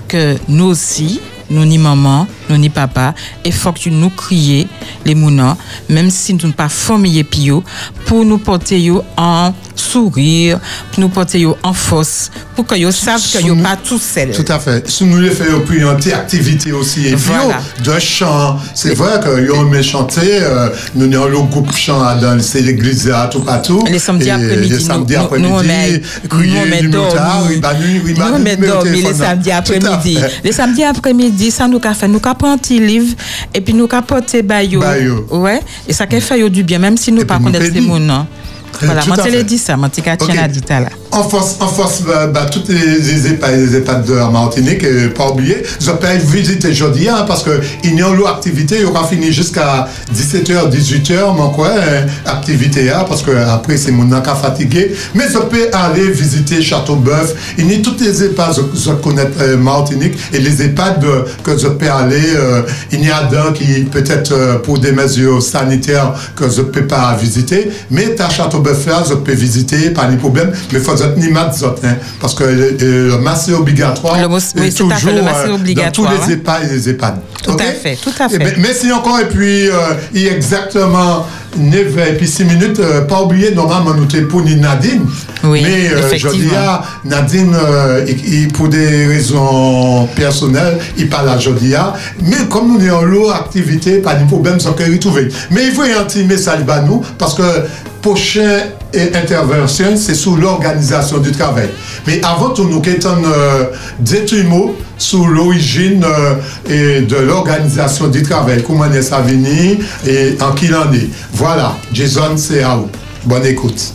S15: que nous aussi, nous ni maman, nous ni papa, et faut que nous crier les mounans, même si nous ne pas famille pio, pour nous porter en sourire, pour nous porter en force, pour que yo savent que yo pas tout seul.
S8: Tout à fait. Si nous les faisons puis une petite activité aussi, et puis
S15: Voilà.
S8: yo, de chant, c'est vrai que yo aimé chanter, euh, nous avons le groupe chant dans l'église tout partout.
S15: Les samedis après-midi,
S8: Les samedis après-midi, crier
S15: dormi.
S8: oui, bah, nous, oui,
S15: Nous, on met
S8: numéro
S15: dormi les samedis après-midi. Les samedis après-midi, ça nous qu'a fait, nous qu'a pris un petit livre, et puis nous qu'a porté bayo. Ouais. Et ça qu'a fait du bien, même si nous pas
S8: nous
S15: connaissons ces
S8: pédis.
S15: mots, non. Voilà, moi,
S8: fait.
S15: l'ai dit ça, moi,
S8: Ok.
S15: l'ai dit ça là.
S8: En force, en force, bah, bah, toutes les, EHPAD, les EHPAD de la Martinique, euh, pas oublier, je peux visiter jeudi, hein, parce que il y a une activité, il y aura fini jusqu'à 17h, 18h, mon quoi, hein, activité, hein, parce que après, c'est mon cas fatigué. Mais je peux aller visiter Châteauboeuf. Il y a toutes les EHPAD, je, je connais euh, Martinique, et les EHPAD euh, que je peux aller, euh, il y a d'un qui, peut-être, euh, pour des mesures sanitaires que je peux pas visiter, mais à Châteauboeuf, là, je peux visiter, pas de problème, mais il faut être ni mat zot, hein, parce que le, le masque est obligatoire.
S15: Le oui,
S8: est
S15: fait, le
S8: toujours,
S15: masque est
S8: euh,
S15: obligatoire,
S8: Dans tous les. EHPAD et les EHPAD.
S15: Tout à fait, tout à
S8: Eh
S15: fait.
S8: ben, merci encore, et puis euh, il y a exactement 9 et puis 6 minutes, euh, pas oublier, normalement, nous t'es pour Nadine.
S15: Oui,
S8: mais euh, je
S15: effectivement.
S8: dis à Nadine, euh, il- pour des raisons personnelles, il parle à Jodia. Mais comme nous avons l'eau activité, pas de problème, ça peut retrouver. Mais il faut y un petit message à nous, parce que prochaine intervention, c'est sur l'organisation du travail. Mais avant tout, nous avons euh, des mots sur l'origine euh, de l'organisation du travail, comment est-ce venu et en qui il en est. Voilà, Jason, c'est à vous. Bonne écoute.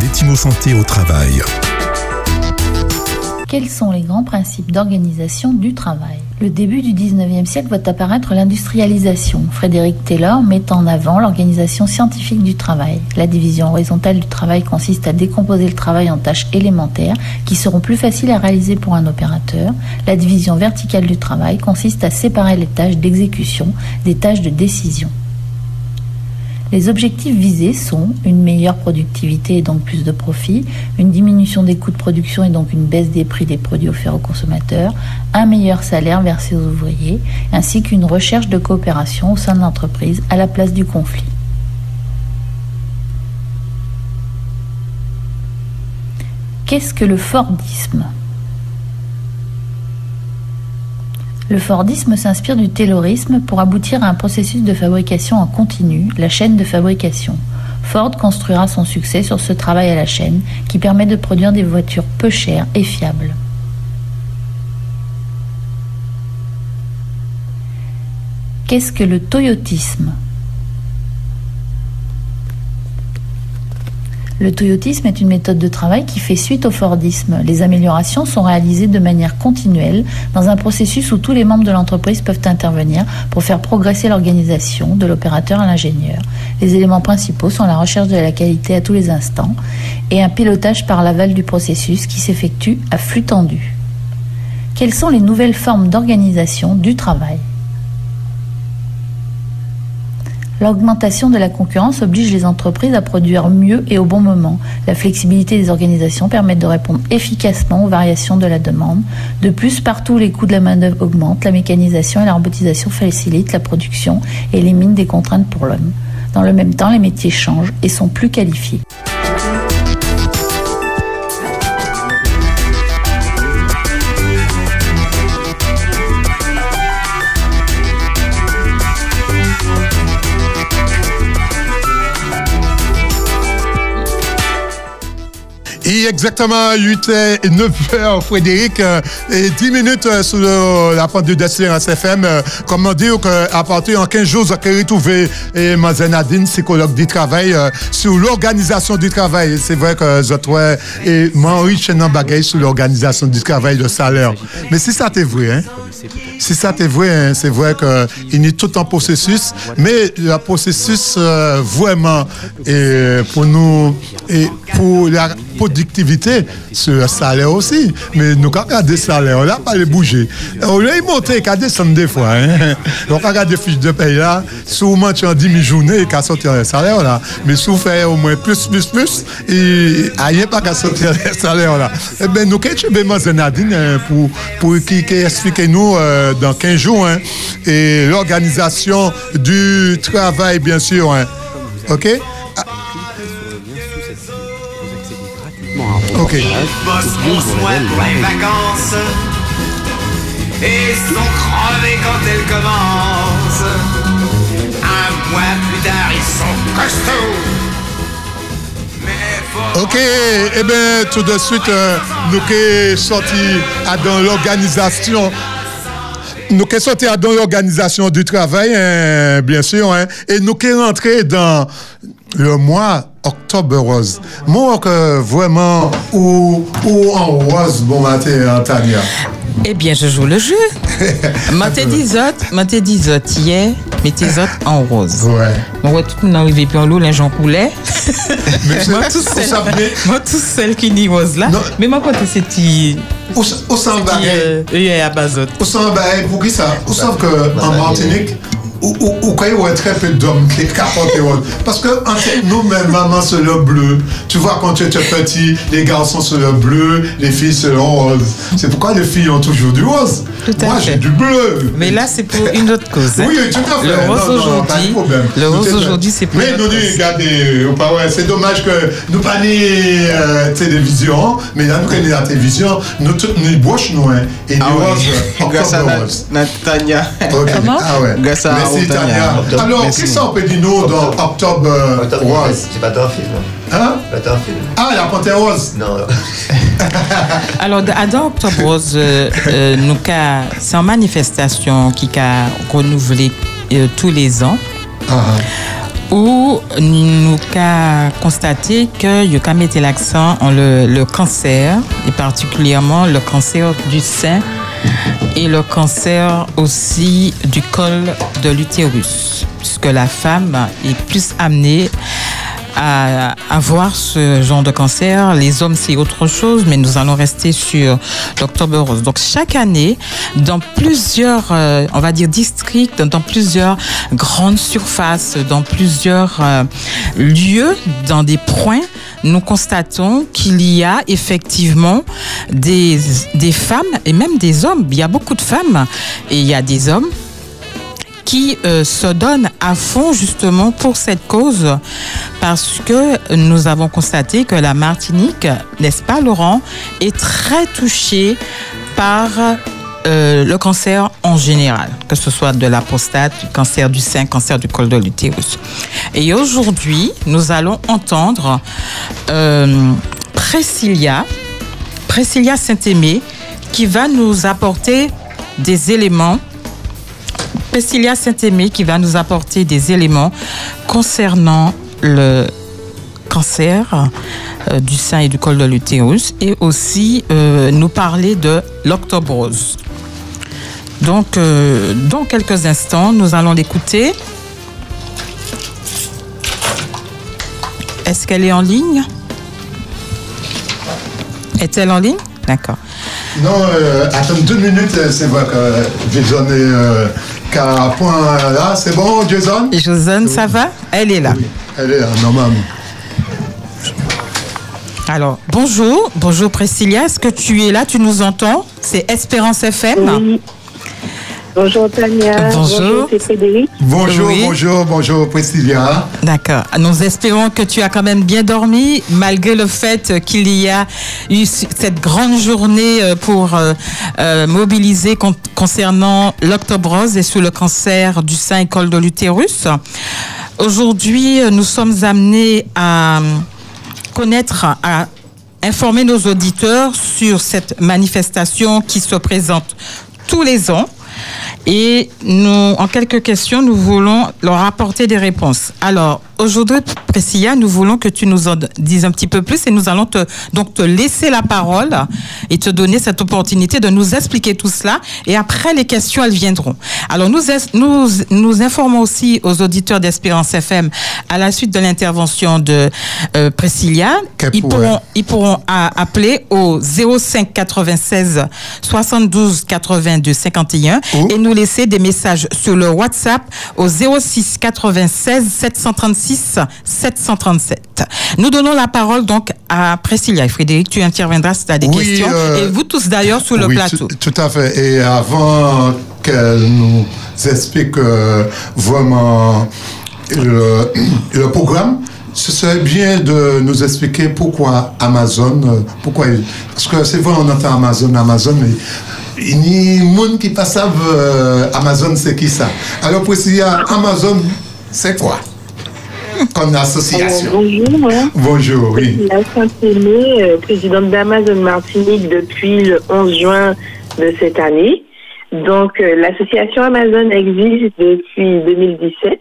S1: Détimo Santé au travail.
S27: Quels sont les grands principes d'organisation du travail Le début du 19e siècle voit apparaître l'industrialisation. Frédéric Taylor met en avant l'organisation scientifique du travail. La division horizontale du travail consiste à décomposer le travail en tâches élémentaires qui seront plus faciles à réaliser pour un opérateur. La division verticale du travail consiste à séparer les tâches d'exécution des tâches de décision. Les objectifs visés sont une meilleure productivité et donc plus de profit, une diminution des coûts de production et donc une baisse des prix des produits offerts aux consommateurs, un meilleur salaire versé aux ouvriers, ainsi qu'une recherche de coopération au sein de l'entreprise à la place du conflit. Qu'est-ce que le Fordisme? Le Fordisme s'inspire du Taylorisme pour aboutir à un processus de fabrication en continu, la chaîne de fabrication. Ford construira son succès sur ce travail à la chaîne qui permet de produire des voitures peu chères et fiables. Qu'est-ce que le toyotisme? Le toyotisme est une méthode de travail qui fait suite au Fordisme. Les améliorations sont réalisées de manière continuelle dans un processus où tous les membres de l'entreprise peuvent intervenir pour faire progresser l'organisation de l'opérateur à l'ingénieur. Les éléments principaux sont la recherche de la qualité à tous les instants et un pilotage par l'aval du processus qui s'effectue à flux tendu. Quelles sont les nouvelles formes d'organisation du travail? L'augmentation de la concurrence oblige les entreprises à produire mieux et au bon moment. La flexibilité des organisations permet de répondre efficacement aux variations de la demande. De plus, partout les coûts de la main-d'œuvre augmentent, la mécanisation et la robotisation facilitent la production et éliminent des contraintes pour l'homme. Dans le même temps, les métiers changent et sont plus qualifiés.
S8: Exactement 8 et 9 heures, Frédéric, euh, et 10 minutes euh, sur le- la pente de d'Espérance FM. euh, Comment dire qu'à partir de 15 jours, vous allez retrouver et Mazen Nadine, psychologue du travail, euh, sur l'organisation du travail. C'est vrai que je trouve et m'enrichis dans bagaille sur l'organisation du travail, le salaire. Mais si ça t'est vrai, hein? Si ça t'est vrai, hein, c'est vrai qu'il est tout en processus, mais le processus euh, vraiment pour nous et pour la productivité, c'est le salaire aussi. Mais nous, quand on le salaire, là, pas les bouger. On l'a monté, qu'à descendre des fois. Hein. Donc, on regarde les fiches de paye là, souvent tu en 10 000 journées, qu'à sortir le salaire là. Mais si vous faites au moins plus, plus, plus, et rien pas qu'à sortir le salaire là. Eh bien, nous, qu'est-ce que Nadine, euh, pour, pour qui, qui explique nous euh, dans 15 jours, hein, et l'organisation du travail, bien sûr. Hein. OK? OK.
S28: bosse, on souhaite les vacances et sont crevés quand elles commencent. Un mois plus tard, ils sont costauds.
S8: OK, eh bien, tout de suite, euh, nous sommes sortis à dans l'organisation. Nous sommes sortis à dans l'organisation du travail, hein, bien sûr, hein, et nous sommes rentrés dans le mois octobre rose. Moi, que vraiment, ou, ou en rose, bon matin, hein, Tania.
S15: Eh bien, je joue le jeu. Maté disote, maté disote hier, mettez autres en rose.
S8: Ouais.
S15: Moi, ouais, tout le monde arrivé puis en l'eau, les gens coulaient.
S8: c'est-
S15: moi, tout
S8: on
S15: seul,
S8: savait-
S15: moi, tout seul qui n'y rose là. Mais moi, quand c'était.
S8: Où s'en va
S15: Euh, à Bazote.
S8: Où s'en va Pour qui ça? Où s'en que en Martinique? Ou, quand il y a très peu d'hommes qui capotent. Parce que en fait, nous-mêmes, maman, c'est le bleu. Tu vois, quand tu étais petit, les garçons, c'est le bleu, les filles, c'est le rose. C'est pourquoi les filles ont toujours du rose. Moi, j'ai du bleu.
S15: Mais là, c'est pour une autre cause. hein.
S8: Oui, tout à fait.
S15: Le rose
S8: Non, non, non, pas de
S15: aujourd'hui.
S8: problème.
S15: Le
S8: Nous,
S15: rose
S8: c'est-
S15: aujourd'hui, c'est pour
S8: Mais
S15: une
S8: nous,
S15: autre
S8: nous,
S15: cause.
S8: regardez, ouais, c'est dommage que nous pas ni euh, télévision, mais là, nous, la télévision, nous, toutes, nous, bouches, nous, hein, et nous,
S18: Ah oui.
S8: rose, euh,
S18: Grâce à
S8: octobre
S18: Na-
S8: rose.
S18: Natania.
S8: Ok. Ah ouais. Merci
S18: Tania.
S8: Alors, qu'est-ce qu'on peut dire nous dans Octobre euh, Rose?
S2: C'est pas ton film.
S8: Hein?
S2: Pas ton film.
S8: Ah, la panthère rose
S2: Non.
S15: Alors, à dans Octobre Rose, euh, euh, nous c'est une manifestation qui a renouvelé euh, tous les ans. Où nous avons constaté que nous avons mis l'accent en le, le cancer, et particulièrement le cancer du sein et le cancer aussi du col de l'utérus, puisque la femme est plus amenée à avoir ce genre de cancer. Les hommes, c'est autre chose, mais nous allons rester sur l'Octobre Rose. Donc, chaque année, dans plusieurs, euh, on va dire, districts, dans plusieurs grandes surfaces, dans plusieurs euh, lieux, dans des points, nous constatons qu'il y a effectivement des, des femmes et même des hommes. Il y a beaucoup de femmes et il y a des hommes qui euh, se donnent à fond justement pour cette cause parce que nous avons constaté que la Martinique, n'est-ce pas Laurent, est très touchée par euh, le cancer en général, que ce soit de la prostate, du cancer du sein, cancer du col de l'utérus. Et aujourd'hui, nous allons entendre euh, Priscilla, Priscilla Saint-Aimé, qui va nous apporter des éléments Priscilla Saint-Aimé qui va nous apporter des éléments concernant le cancer euh, du sein et du col de l'utérus et aussi euh, nous parler de l'octobre rose. Donc, euh, dans quelques instants, nous allons l'écouter. Est-ce qu'elle est en ligne? Est-elle en ligne? D'accord.
S8: Non, attends deux minutes, c'est vrai que euh, qu'à point là, c'est bon, Jason?
S15: Jason, ça va? Elle est là.
S8: Elle est là, normalement.
S15: Alors, bonjour, bonjour Priscilla, est-ce que tu es là, tu nous entends? C'est Espérance FM
S29: Bonjour Tania.
S15: Bonjour.
S29: c'est Frédéric.
S8: Bonjour,
S15: Oui.
S8: bonjour, bonjour Priscilla.
S15: D'accord. Nous espérons que tu as quand même bien dormi, malgré le fait qu'il y a eu cette grande journée euh, pour euh, euh, mobiliser con- concernant l'octobre rose et sur le cancer du sein et col de l'utérus. Aujourd'hui, nous sommes amenés à connaître, à informer nos auditeurs sur cette manifestation qui se présente tous les ans. Et nous, en quelques questions, nous voulons leur apporter des réponses. Alors, aujourd'hui, Priscilla, nous voulons que tu nous en dises un petit peu plus et nous allons te, donc te laisser la parole et te donner cette opportunité de nous expliquer tout cela. Et après, les questions, elles viendront. Alors, nous, nous, nous informons aussi aux auditeurs d'Espérance FM à la suite de l'intervention de euh, Priscilla. Ils pourront, ils pourront à- appeler au 05 96 72 82 51 et nous laisser des messages sur le WhatsApp au 06 96 736 737. Nous donnons la parole donc à Priscilla et Frédéric. Tu interviendras si tu as des
S8: Oui,
S15: questions.
S8: euh,
S15: et vous tous d'ailleurs sur le
S8: Oui,
S15: plateau.
S8: Tout, à fait. Et avant qu'elle nous explique euh, vraiment le, le programme, ce serait bien de nous expliquer pourquoi Amazon, euh, pourquoi parce que c'est vrai on entend Amazon, Amazon, mais il y a monde qui passe savent euh, Amazon c'est qui ça. Alors Priscilla, Amazon c'est quoi? Comme association
S29: Alors, bonjour. hein.
S8: Bonjour, oui.
S29: La Saint-Aimé, euh, présidente d'Amazon Martinique depuis le 11 juin de cette année. Donc, euh, l'association Amazon existe depuis 2017.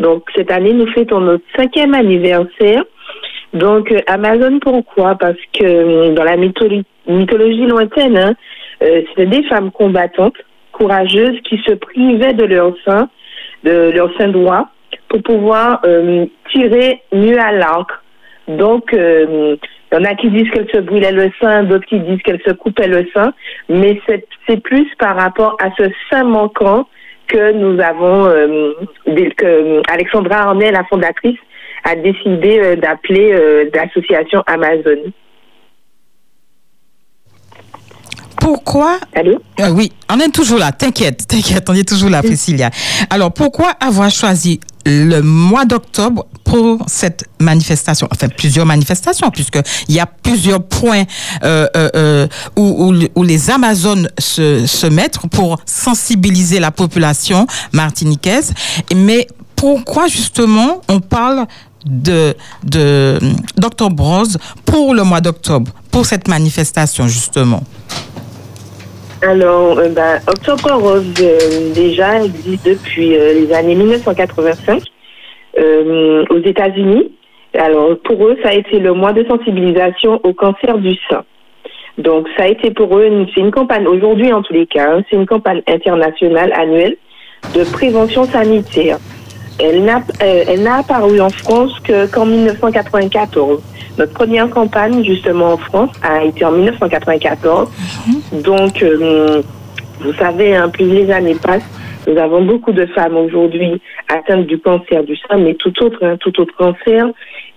S29: Donc, cette année, nous fêtons notre cinquième anniversaire. Donc, euh, Amazon, pourquoi? Parce que dans la mytholo- mythologie lointaine, hein, euh, c'était des femmes combattantes, courageuses, qui se privaient de leur sein, de leur sein droit, pour pouvoir euh, tirer mieux à l'arc. Donc, euh, il y en a qui disent qu'elle se brûlait le sein, d'autres qui disent qu'elle se coupait le sein, mais c'est plus par rapport à ce sein manquant que nous avons, euh, que euh, Alexandra Arnay, la fondatrice, a décidé d'appeler euh, l'association Amazon.
S15: Pourquoi
S29: Allô
S15: Oui, on est toujours là. T'inquiète, t'inquiète, on est toujours là, Priscilla. Alors, pourquoi avoir choisi le mois d'octobre pour cette manifestation? Enfin, plusieurs manifestations, puisqu'il y a plusieurs points euh, euh, euh, où, où, où les Amazones se, se mettent pour sensibiliser la population martiniquaise. Mais pourquoi justement on parle de de d'Octobre Rose pour le mois d'octobre, pour cette manifestation justement?
S29: Alors, euh, ben, Octobre Rose, euh, déjà, existe depuis euh, les années 1985 euh, aux États-Unis. Alors, pour eux, ça a été le mois de sensibilisation au cancer du sein. Donc, ça a été pour eux, c'est une campagne, aujourd'hui en tous les cas, hein, c'est une campagne internationale annuelle de prévention sanitaire. Elle n'a apparu en France que- qu'en 1994. Notre première campagne, justement, en France, a été en 1994. Donc, euh, vous savez, hein, plus les années passent, nous avons beaucoup de femmes aujourd'hui atteintes du cancer du sein, mais tout autre, hein, tout autre cancer.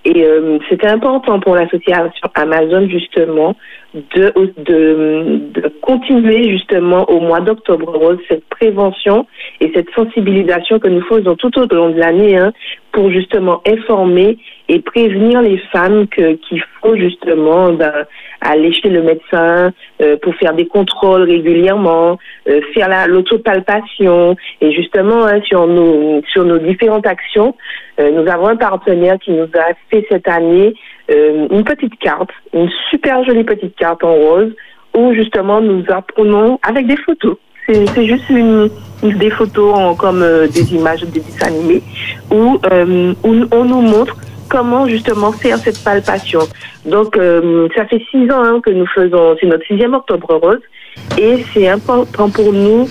S29: Et euh, c'était important pour l'association Amazon, justement, de, de, de continuer, justement, au mois d'octobre rose, cette prévention et cette sensibilisation que nous faisons tout au long de l'année hein, pour, justement, informer et prévenir les femmes que- qu'il faut, justement, ben, aller chez le médecin euh, pour faire des contrôles régulièrement, euh, faire la- l'autopalpation et justement hein, sur nos sur nos différentes actions, euh, nous avons un partenaire qui nous a fait cette année euh, une petite carte, une super jolie petite carte en rose où justement nous apprenons avec des photos. C'est juste une, des photos en- comme euh, des images des dessins animés où, euh, où on nous montre comment justement faire cette palpation. Donc euh, ça fait six ans hein, que nous faisons, c'est notre sixième octobre rose et c'est important pour nous.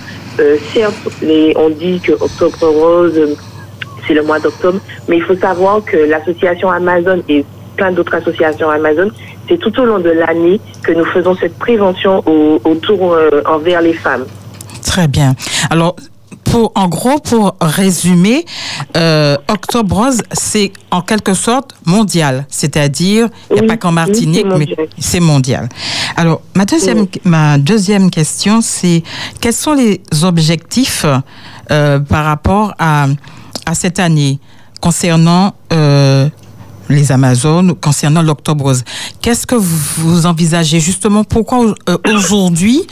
S29: euh, certes, on dit que octobre rose c'est le mois d'octobre, mais il faut savoir que l'association Amazon et plein d'autres associations Amazon, c'est tout au long de l'année que nous faisons cette prévention au- autour euh, envers les femmes.
S15: Très bien. Alors, pour, en gros, pour résumer, euh, Octobre Rose, c'est en quelque sorte mondial. C'est-à-dire, il n'y a pas qu'en Martinique, mais c'est mondial. Alors, ma deuxième, ma deuxième question, c'est quels sont les objectifs euh, par rapport à, à cette année concernant euh, les Amazones, concernant l'Octobre Rose. Qu'est-ce que vous, envisagez justement? Pourquoi euh, aujourd'hui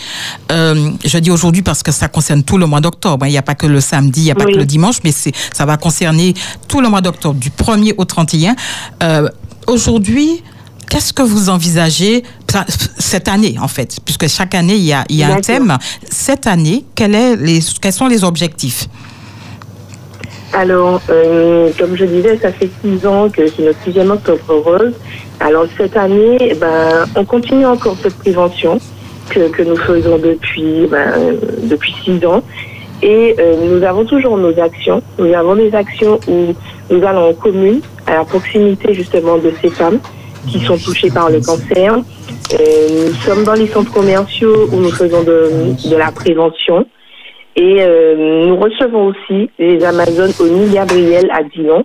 S15: euh, Je dis aujourd'hui parce que ça concerne tout le mois d'octobre. hein. Il n'y a pas que le samedi, il n'y a pas
S29: Oui.
S15: que le dimanche, mais ça va concerner tout le mois d'octobre, du 1er au 31. Euh, aujourd'hui, qu'est-ce que vous envisagez cette année, en fait? Puisque chaque année, il y a, il y a un thème. Cette année, quel est les, quels sont les objectifs?
S29: Alors, euh, comme je disais, ça fait six ans que c'est notre sixième octobre rose. Alors cette année, eh ben, on continue encore cette prévention que, que nous faisons depuis ben, depuis six ans. Et euh, nous avons toujours nos actions. Nous avons des actions où nous allons en commune, à la proximité justement de ces femmes qui sont touchées par le cancer. Euh, nous sommes dans les centres commerciaux où nous faisons de, de la prévention. Et euh, nous recevons aussi les Amazones au Nid Gabriel à Dinan,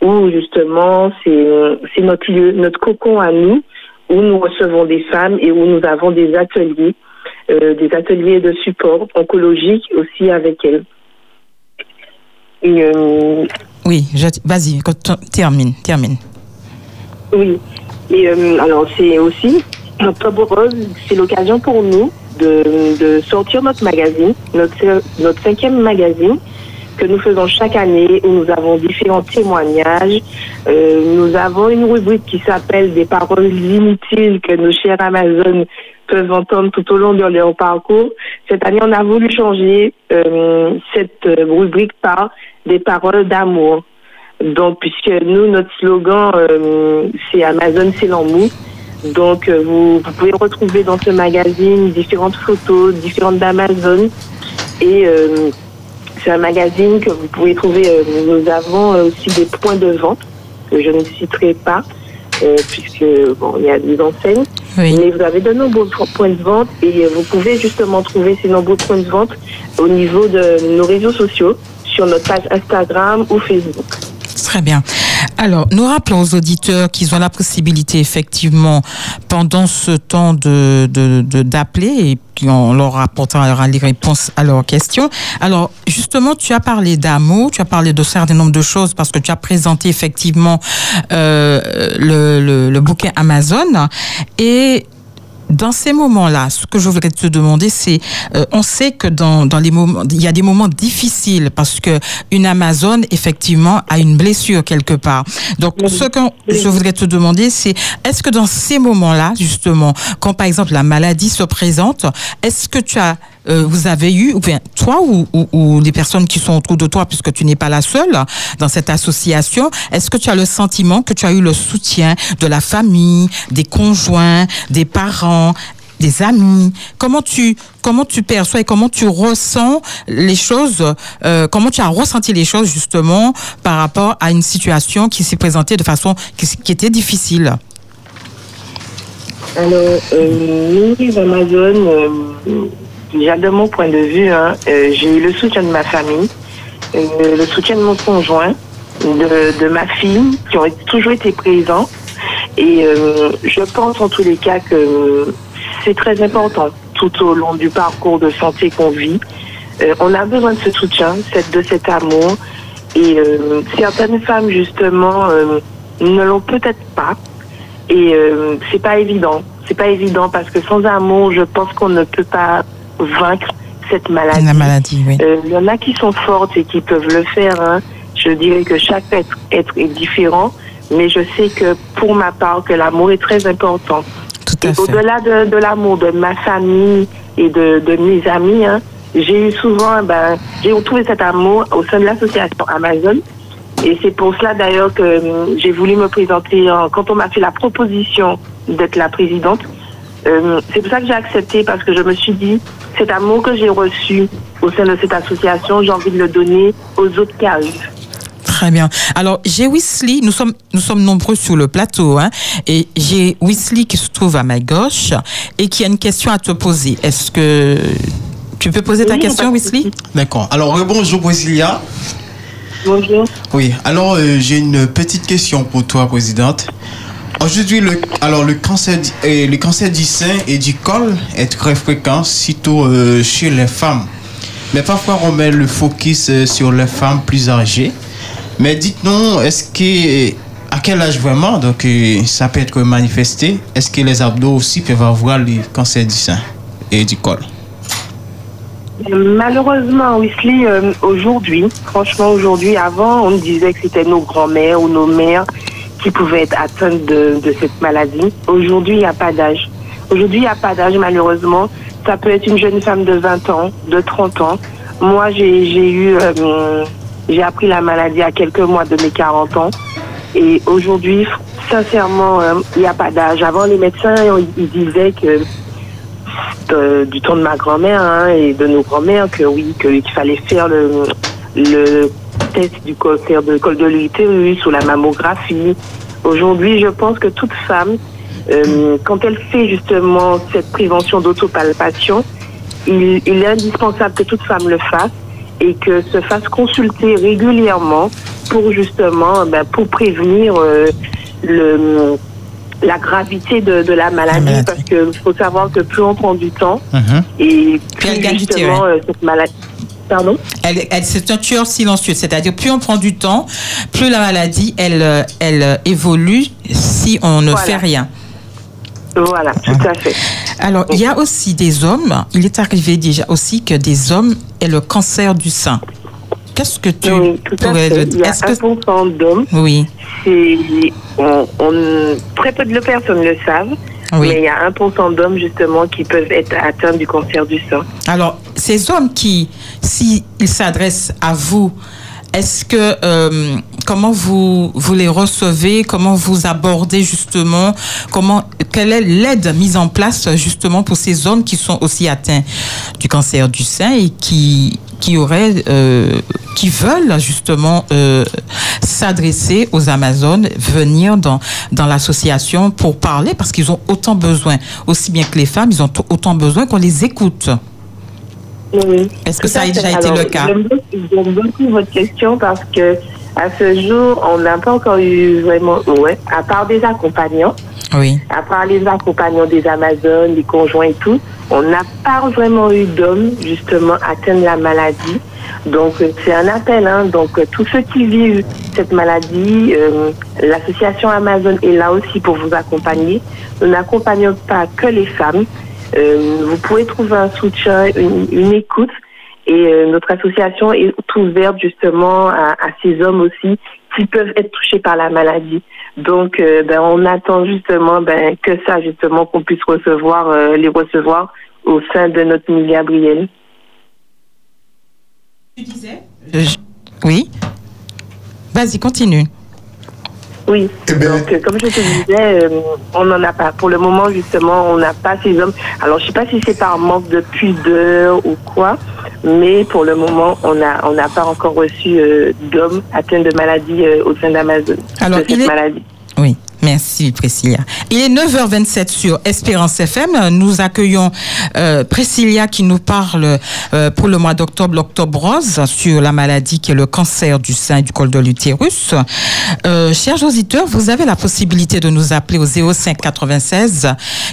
S29: où justement c'est notre lieu, notre cocon à nous, où nous recevons des femmes et où nous avons des ateliers, euh, des ateliers de support oncologique aussi avec elles. Et, euh,
S15: Oui, vas-y, termine, termine.
S29: Oui. Et alors, c'est aussi, Octobre Rose, c'est l'occasion pour nous de, sortir notre magazine, notre, notre cinquième magazine que nous faisons chaque année où nous avons différents témoignages. Euh, nous avons une rubrique qui s'appelle des paroles inutiles que nos chers Amazon peuvent entendre tout au long de leur parcours. Cette année, on a voulu changer euh, cette rubrique par des paroles d'amour. Donc, puisque nous, notre slogan, euh, c'est Amazon, c'est l'amour. Donc, euh, vous, vous pouvez retrouver dans ce magazine différentes photos, différentes d'Amazon. Et euh, c'est un magazine que vous pouvez trouver. euh, nous avons euh, aussi des points de vente que je ne citerai pas, euh, puisque bon, il y a des enseignes. Mais vous avez de nombreux points de vente et vous pouvez justement trouver ces nombreux points de vente au niveau de nos réseaux sociaux, sur notre page Instagram ou Facebook.
S15: Très bien. Alors, nous rappelons aux auditeurs qu'ils ont la possibilité, effectivement, pendant ce temps de, d'appeler et on leur apportera les réponses à leurs questions. Alors, justement, tu as parlé d'amour, tu as parlé de certain nombre de choses parce que tu as présenté effectivement euh, le, le bouquet Amazon et Dans ces moments-là, ce que je voudrais te demander, c'est, euh, on sait que dans, dans les moments, il y a des moments difficiles parce que une Amazone, effectivement, a une blessure quelque part. Donc, ce que je voudrais te demander, c'est, est-ce que dans ces moments-là, justement, quand par exemple la maladie se présente, est-ce que tu as euh, vous avez eu, ou bien toi ou, les personnes qui sont autour de toi, puisque tu n'es pas la seule dans cette association, est-ce que tu as le sentiment que tu as eu le soutien de la famille, des conjoints, des parents des amis, comment tu comment tu perçois et comment tu ressens les choses, euh, comment tu as ressenti les choses justement par rapport à une situation qui s'est présentée de façon qui, était difficile?
S29: Alors, euh, nous, euh, déjà de mon point de vue, hein, euh, j'ai eu le soutien de ma famille, euh, le soutien de mon conjoint, de, ma fille, qui ont toujours été présents. Et euh, je pense en tous les cas que c'est très important tout au long du parcours de santé qu'on vit. On a besoin de ce soutien, de cet amour. Et certaines femmes, justement, ne l'ont peut-être pas. Et c'est pas évident. C'est pas évident parce que sans amour, je pense qu'on ne peut pas vaincre cette maladie.
S15: La maladie, oui.
S29: Euh, Il y en a qui sont fortes et qui peuvent le faire. hein. Je dirais que chaque être, être est différent, mais je sais que pour ma part, que l'amour est très important.
S15: Tout
S29: et au-delà de, de l'amour de ma famille et de, de mes amis, hein, j'ai eu souvent, ben, j'ai retrouvé cet amour au sein de l'association Amazon. Et c'est pour cela d'ailleurs que hum, j'ai voulu me présenter en- quand on m'a fait la proposition d'être la présidente. Euh, c'est pour ça que j'ai accepté parce que je me suis dit, cet amour que j'ai reçu au sein de cette association, j'ai envie de le donner aux autres qui arrivent.
S15: Très bien. Alors, j'ai Wesley, nous sommes, nous sommes nombreux sur le plateau, hein, et j'ai Wesley qui se trouve à ma gauche et qui a une question à te poser. Est-ce que tu peux poser ta question, Wesley?
S18: D'accord. Alors, bonjour, Brasilia.
S29: Bonjour.
S18: Oui, alors euh, j'ai une petite question pour toi, Présidente. Aujourd'hui, le, alors, le, cancer, euh, le cancer du sein et du col est très fréquent, surtout euh, chez les femmes. Mais parfois, on met le focus euh, sur les femmes plus âgées. Mais dites-nous, est-ce que, à quel âge vraiment donc, ça peut être manifesté? Est-ce que les abdos aussi peuvent avoir le cancer du sein et du col?
S29: Malheureusement, Wesley, aujourd'hui, franchement, aujourd'hui, avant, on disait que c'était nos grands-mères ou nos mères qui pouvaient être atteintes de, de cette maladie. Aujourd'hui, il n'y a pas d'âge. Aujourd'hui, il n'y a pas d'âge, malheureusement. Ça peut être une jeune femme de 20 ans, de 30 ans. Moi, j'ai eu, euh, j'ai appris la maladie à quelques mois de mes 40 ans. Et aujourd'hui, sincèrement, euh, il n'y a pas d'âge. Avant, les médecins, ils, disaient que de- du temps de ma grand-mère hein, et de nos grand-mères que oui, qu'il fallait faire le, le test du cancer de col de l'utérus ou la mammographie. Aujourd'hui, je pense que toute femme, euh, quand elle fait justement cette prévention d'autopalpation, il, il est indispensable que toute femme le fasse et que se fasse consulter régulièrement pour justement, ben, pour prévenir euh, le, la gravité de, de la maladie, parce qu'il faut savoir que plus on prend du temps et plus
S15: elle gagne du
S29: justement euh, cette maladie. Pardon
S15: Elle, elle- c'est un tueur silencieux, c'est-à-dire plus on prend du temps, plus la maladie, elle, euh, elle euh, évolue si on ne
S29: Voilà.
S15: fait rien.
S29: Voilà, tout à fait.
S15: Alors, il y a aussi des hommes, il est arrivé déjà aussi que des hommes aient le cancer du sein. Qu'est-ce que tu
S29: Oui, tout à
S15: pourrais
S29: fait.
S15: le
S29: Il
S15: dire
S29: y a
S15: Est-ce que
S29: 1% d'hommes.
S15: Oui.
S29: C'est, on, on- très peu de personnes le savent,
S15: Oui.
S29: mais il y a 1% d'hommes justement qui peuvent être atteints du cancer du sein.
S15: Alors, ces hommes qui, s'ils s'adressent à vous, est-ce que euh, comment vous vous les recevez, comment vous abordez justement, comment quelle est l'aide mise en place justement pour ces hommes qui sont aussi atteints du cancer du sein et qui qui auraient euh, qui veulent justement euh, s'adresser aux Amazones, venir dans dans l'association pour parler parce qu'ils ont autant besoin, aussi bien que les femmes, ils ont autant besoin qu'on les écoute.
S29: Oui.
S15: Est-ce que ça a déjà été le cas?
S29: j'aime beaucoup votre question parce que À ce jour, on n'a pas encore eu vraiment, ouais, à part des accompagnants,
S15: Oui.
S29: à part les accompagnants des Amazones, des conjoints et tout, on n'a pas vraiment eu d'hommes justement atteints de la maladie. Donc euh, c'est un appel. Hein. Donc euh, tous ceux qui vivent cette maladie, euh, l'association Amazon est là aussi pour vous accompagner. Nous n'accompagnons pas que les femmes. Euh, vous pouvez trouver un soutien, une, une écoute. Et euh, notre association est ouverte justement à, à ces hommes aussi qui peuvent être touchés par la maladie. Donc, euh, ben, on attend justement ben, que ça, justement, qu'on puisse recevoir, euh, les recevoir au sein de notre milieu Gabriel.
S15: Je- Oui. Vas-y, continue.
S29: Oui. Donc, euh, comme je te disais, euh, on n'en a pas. Pour le moment, justement, on n'a pas ces hommes. Alors, je sais pas si c'est par manque de pudeur ou quoi, mais pour le moment, on n'a on n'a pas encore reçu euh, d'hommes atteints de maladie euh, au sein d'Amazon.
S15: Alors,
S29: de cette
S15: il est-
S29: maladie.
S15: Oui, merci Priscilla. Il est 9h27 sur Espérance FM. Nous accueillons euh, Priscilla qui nous parle euh, pour le mois d'octobre, l'octobre rose, sur la maladie qui est le cancer du sein et du col de l'utérus. Euh, chers auditeurs, vous avez la possibilité de nous appeler au 05 96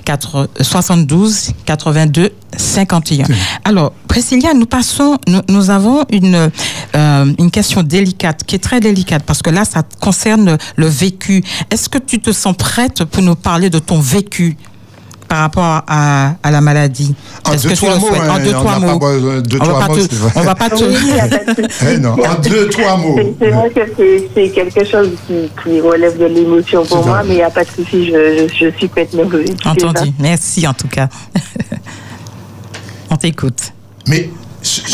S15: 4, 72 82 51. Alors, Priscilla, nous passons, nous, nous avons une, euh, une question délicate, qui est très délicate, parce que là, ça concerne le vécu. Est-ce que tu te sens prête pour nous parler de ton vécu par rapport à, à la maladie?
S8: En
S15: Est-ce
S8: deux,
S15: que tu
S8: trois mots,
S15: souhaites? En
S8: hein,
S15: deux,
S8: on
S15: trois
S8: pas
S15: mots.
S8: de deux,
S15: on, va
S8: trois
S15: pas
S8: mots,
S15: te,
S8: c'est vrai.
S15: on va pas te...
S29: Oui, pas.
S8: Eh non, en deux, trois mots.
S29: C'est- vrai que c'est- quelque chose qui, qui relève de l'émotion pour moi, mais il n'y a pas de souci, je, je, je suis prête ça.
S15: Entendu. Merci en tout cas. on t'écoute.
S8: Mais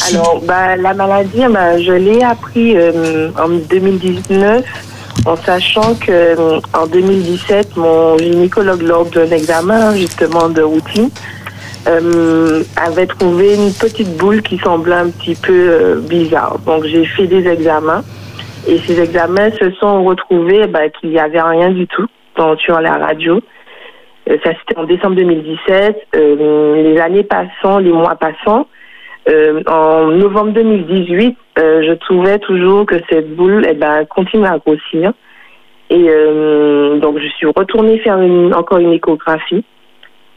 S29: Alors, bah, la maladie, bah, je l'ai appris euh, en 2019, en sachant que euh, en 2017, mon gynécologue, lors d'un examen justement de routine, euh, avait trouvé une petite boule qui semblait un petit peu euh, bizarre. Donc, j'ai fait des examens et ces examens se sont retrouvés bah, qu'il n'y avait rien du tout dans, sur la radio. Ça, c'était en décembre 2017. Euh, les années passant, les mois passant, euh, en novembre 2018, euh, je trouvais toujours que cette boule eh ben, continuait à grossir. Et euh, donc, je suis retournée faire encore une échographie.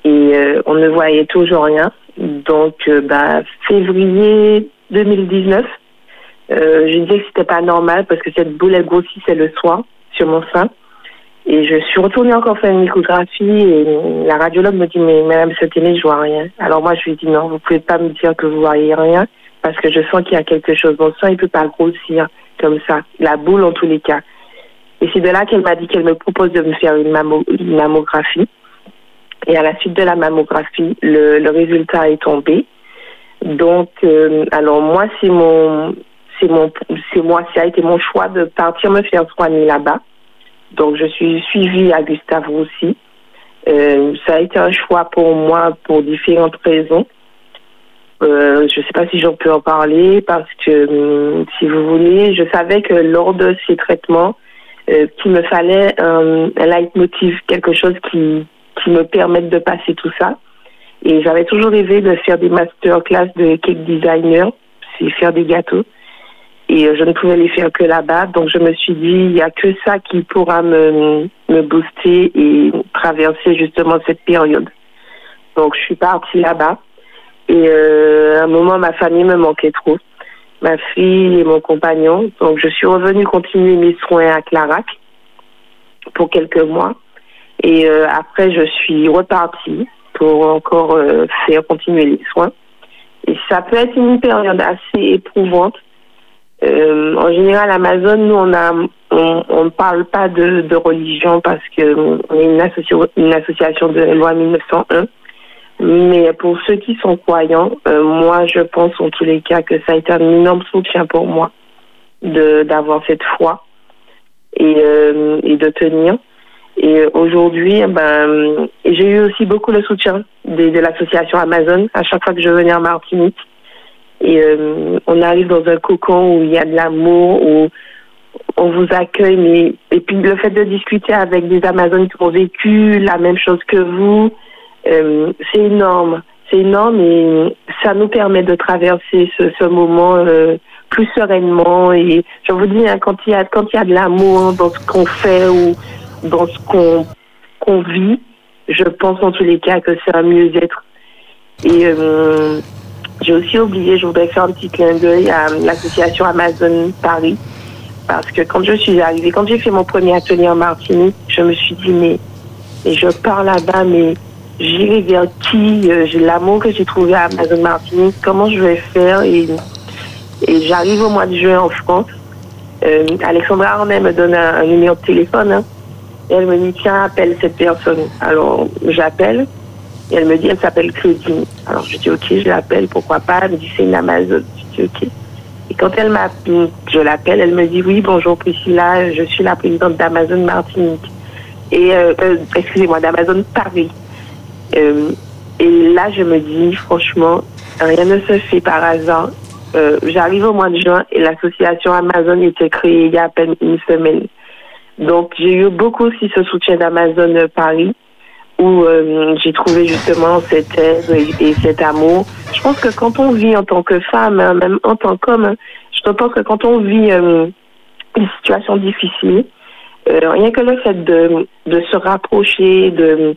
S29: Et on ne voyait toujours rien. Donc, bah, février 2019, euh, je disais que c'était pas normal parce que cette boule, elle grossissait le soir sur mon sein. Et je suis retournée encore faire une échographie et la radiologue me dit mais madame Saténé, je vois rien. Alors moi je lui dis non, vous pouvez pas me dire que vous voyez rien parce que je sens qu'il y a quelque chose. Mon sang il peut pas grossir comme ça. La boule en tous les cas. Et c'est de là qu'elle m'a dit qu'elle me propose de me faire une, mammo- une mammographie. Et à la suite de la mammographie, le, résultat est tombé. Donc, euh, alors moi, c'est c'est mon, c'est moi, ça a été mon choix de partir me faire soigner là-bas. Donc, je suis suivie à Gustave Roussy. Euh, ça a été un choix pour moi pour différentes raisons. Euh, je ne sais pas si j'en peux en parler parce que, hum, si vous voulez, je savais que lors de ces traitements, euh, qu'il me fallait un, un leitmotiv, quelque chose qui, qui me permette de passer tout ça. Et j'avais toujours rêvé de faire des masterclass de cake designer, c'est faire des gâteaux. Et euh, je ne pouvais les faire que là-bas. Donc je me suis dit, il n'y a que ça qui pourra me, me booster et traverser justement cette période. Donc je suis partie là-bas. Et euh, à un moment, ma famille me manquait trop. Ma fille et mon compagnon. Donc je suis revenue continuer mes soins à Clarac pour quelques mois. Et euh, après, je suis repartie pour encore euh, faire continuer les soins. Et ça peut être une période assez éprouvante. Euh, en général, Amazon, nous, on a, on, on parle pas de, de religion parce que on est une, une association de loi 1901. Mais pour ceux qui sont croyants, euh, moi, je pense en tous les cas que ça a été un énorme soutien pour moi de d'avoir cette foi et, euh, et de tenir. Et aujourd'hui, ben, j'ai eu aussi beaucoup le soutien de, de l'association Amazon à chaque fois que je venais en Martinique. Et euh, on arrive dans un cocon où il y a de l'amour, où on vous accueille. Mais et puis le fait de discuter avec des Amazones qui ont vécu la même chose que vous, euh, c'est énorme. C'est énorme et ça nous permet de traverser ce, ce moment euh, plus sereinement. Et je vous dis, hein, quand il y a quand il y a de l'amour dans ce qu'on fait ou dans ce qu'on qu'on vit, je pense en tous les cas que c'est un mieux-être. Et euh, j'ai aussi oublié, je voudrais faire un petit clin d'œil à l'association Amazon Paris. Parce que quand je suis arrivée, quand j'ai fait mon premier atelier en Martinique, je me suis dit, mais, je pars là-bas, mais j'irai vers qui Euh, J'ai l'amour que j'ai trouvé à Amazon Martinique, comment je vais faire Et, j'arrive au mois de juin en France. Euh, Alexandra Arnay me donne un, un numéro de téléphone. hein. et elle me dit, tiens, appelle cette personne. Alors, j'appelle. Et elle me dit, elle s'appelle Claudine. Alors, je dis, ok, je l'appelle, pourquoi pas? Elle me dit, c'est une Amazon. Je dis, ok. Et quand elle je l'appelle, elle me dit, oui, bonjour Priscilla, je suis la présidente d'Amazon Martinique. Et, euh, euh, excusez-moi, d'Amazon Paris. Euh, et là, je me dis, franchement, rien ne se fait par hasard. Euh, J'arrive au mois de juin et l'association Amazon était créée il y a à peine une semaine. Donc, j'ai eu beaucoup aussi ce soutien d'Amazon Paris, où euh, j'ai trouvé justement cette aide et, et cet amour. Je pense que quand on vit en tant que femme, hein, même en tant qu'homme, hein, je pense que quand on vit euh, une situation difficile, euh, rien que le fait de, de se rapprocher, de